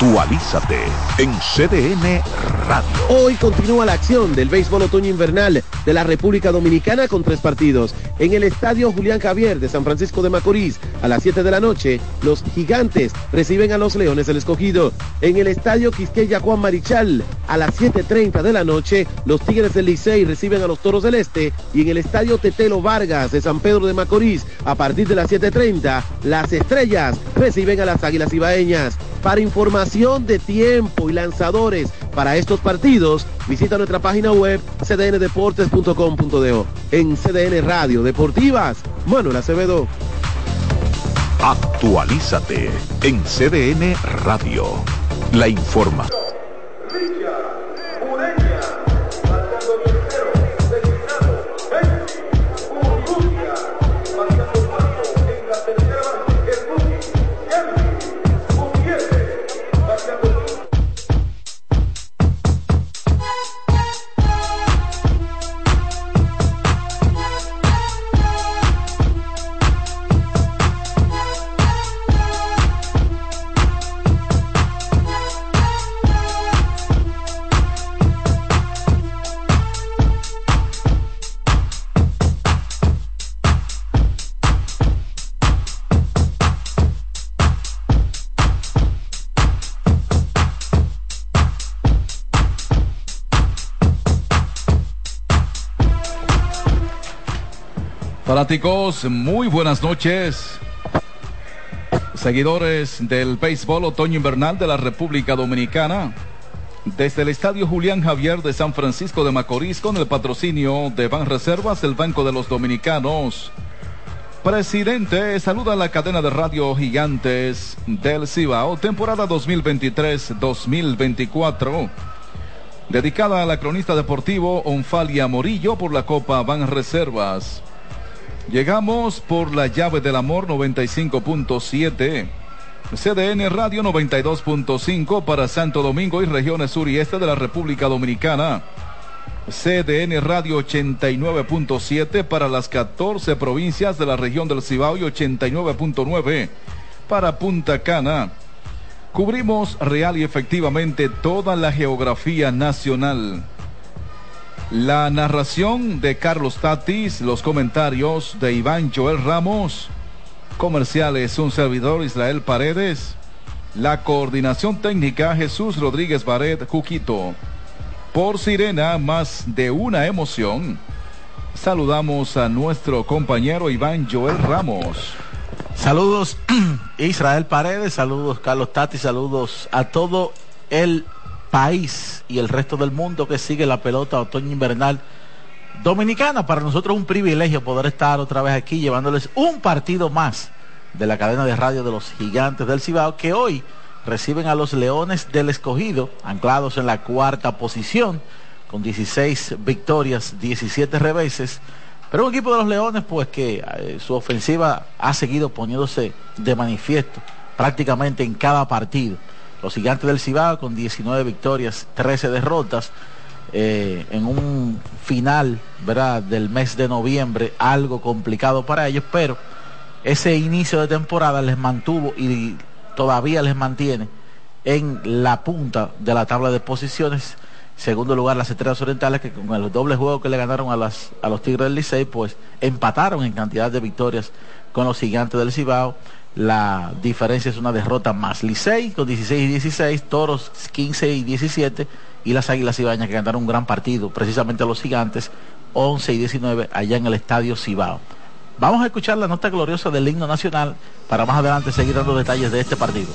Actualízate en CDN Radio. Hoy continúa la acción del béisbol otoño invernal de la República Dominicana con tres partidos. En el estadio Julián Javier de San Francisco de Macorís, a las 7 de la noche, los gigantes reciben a los Leones del Escogido. En el estadio Quisqueya Juan Marichal, a las 7.30 de la noche, los Tigres del Licey reciben a los Toros del Este. Y en el estadio Tetelo Vargas de San Pedro de Macorís, a partir de las 7.30, las Estrellas reciben a las Águilas Ibaeñas. Para información de tiempo y lanzadores para estos partidos, visita nuestra página web cdndeportes.com.do. En CDN Radio Deportivas, Manuel Acevedo. Actualízate en CDN Radio. La información. Muy buenas noches. Seguidores del béisbol otoño invernal de la República Dominicana. Desde el Estadio Julián Javier de San Francisco de Macorís con el patrocinio de Banreservas, el Banco de los Dominicanos. Presidente, saluda a la cadena de radio Gigantes del Cibao, temporada 2023-2024. Dedicada a la cronista deportivo Onfalia Morillo por la Copa Banreservas. Llegamos por la llave del amor 95.7. CDN Radio 92.5 para Santo Domingo y regiones sur y este de la República Dominicana. CDN Radio 89.7 para las 14 provincias de la región del Cibao y 89.9 para Punta Cana. Cubrimos real y efectivamente toda la geografía nacional. La narración de Carlos Tatis, los comentarios de Iván Joel Ramos, comerciales un servidor Israel Paredes, la coordinación técnica Jesús Rodríguez Baret Juquito. Por Sirena, más de una emoción. Saludamos a nuestro compañero Iván Joel Ramos. Saludos Israel Paredes, saludos Carlos Tati, saludos a todo el país y el resto del mundo que sigue la pelota otoño invernal dominicana. Para nosotros es un privilegio poder estar otra vez aquí llevándoles un partido más de la cadena de radio de los gigantes del Cibao que hoy reciben a los Leones del Escogido, anclados en la cuarta posición, con 16 victorias, 17 reveses, Pero un equipo de los Leones, pues que eh, su ofensiva ha seguido poniéndose de manifiesto prácticamente en cada partido. Los gigantes del Cibao con 19 victorias, 13 derrotas, eh, en un final ¿verdad? del mes de noviembre, algo complicado para ellos, pero ese inicio de temporada les mantuvo y todavía les mantiene en la punta de la tabla de posiciones. Segundo lugar, las Estrellas Orientales, que con el doble juego que le ganaron a, las, a los Tigres del Licey, pues empataron en cantidad de victorias con los Gigantes del Cibao. La diferencia es una derrota más. Licey con 16 y 16, Toros 15 y 17 y las Águilas Cibañas que ganaron un gran partido, precisamente a los Gigantes 11 y 19 allá en el Estadio Cibao. Vamos a escuchar la nota gloriosa del himno nacional para más adelante seguir dando detalles de este partido.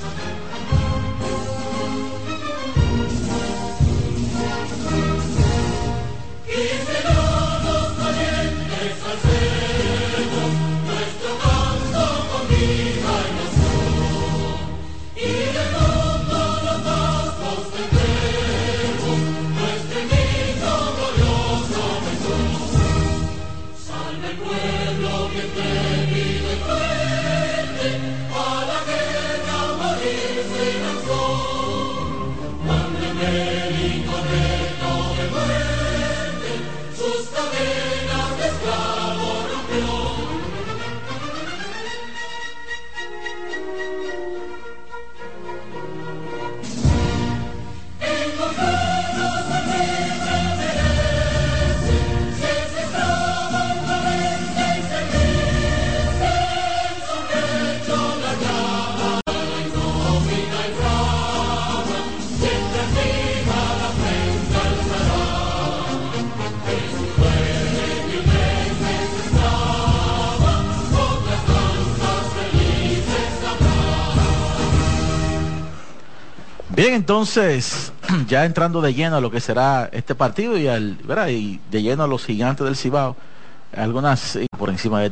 Bien, entonces, ya entrando de lleno a lo que será este partido y, al, y de lleno a los gigantes del Cibao, algunas por encima de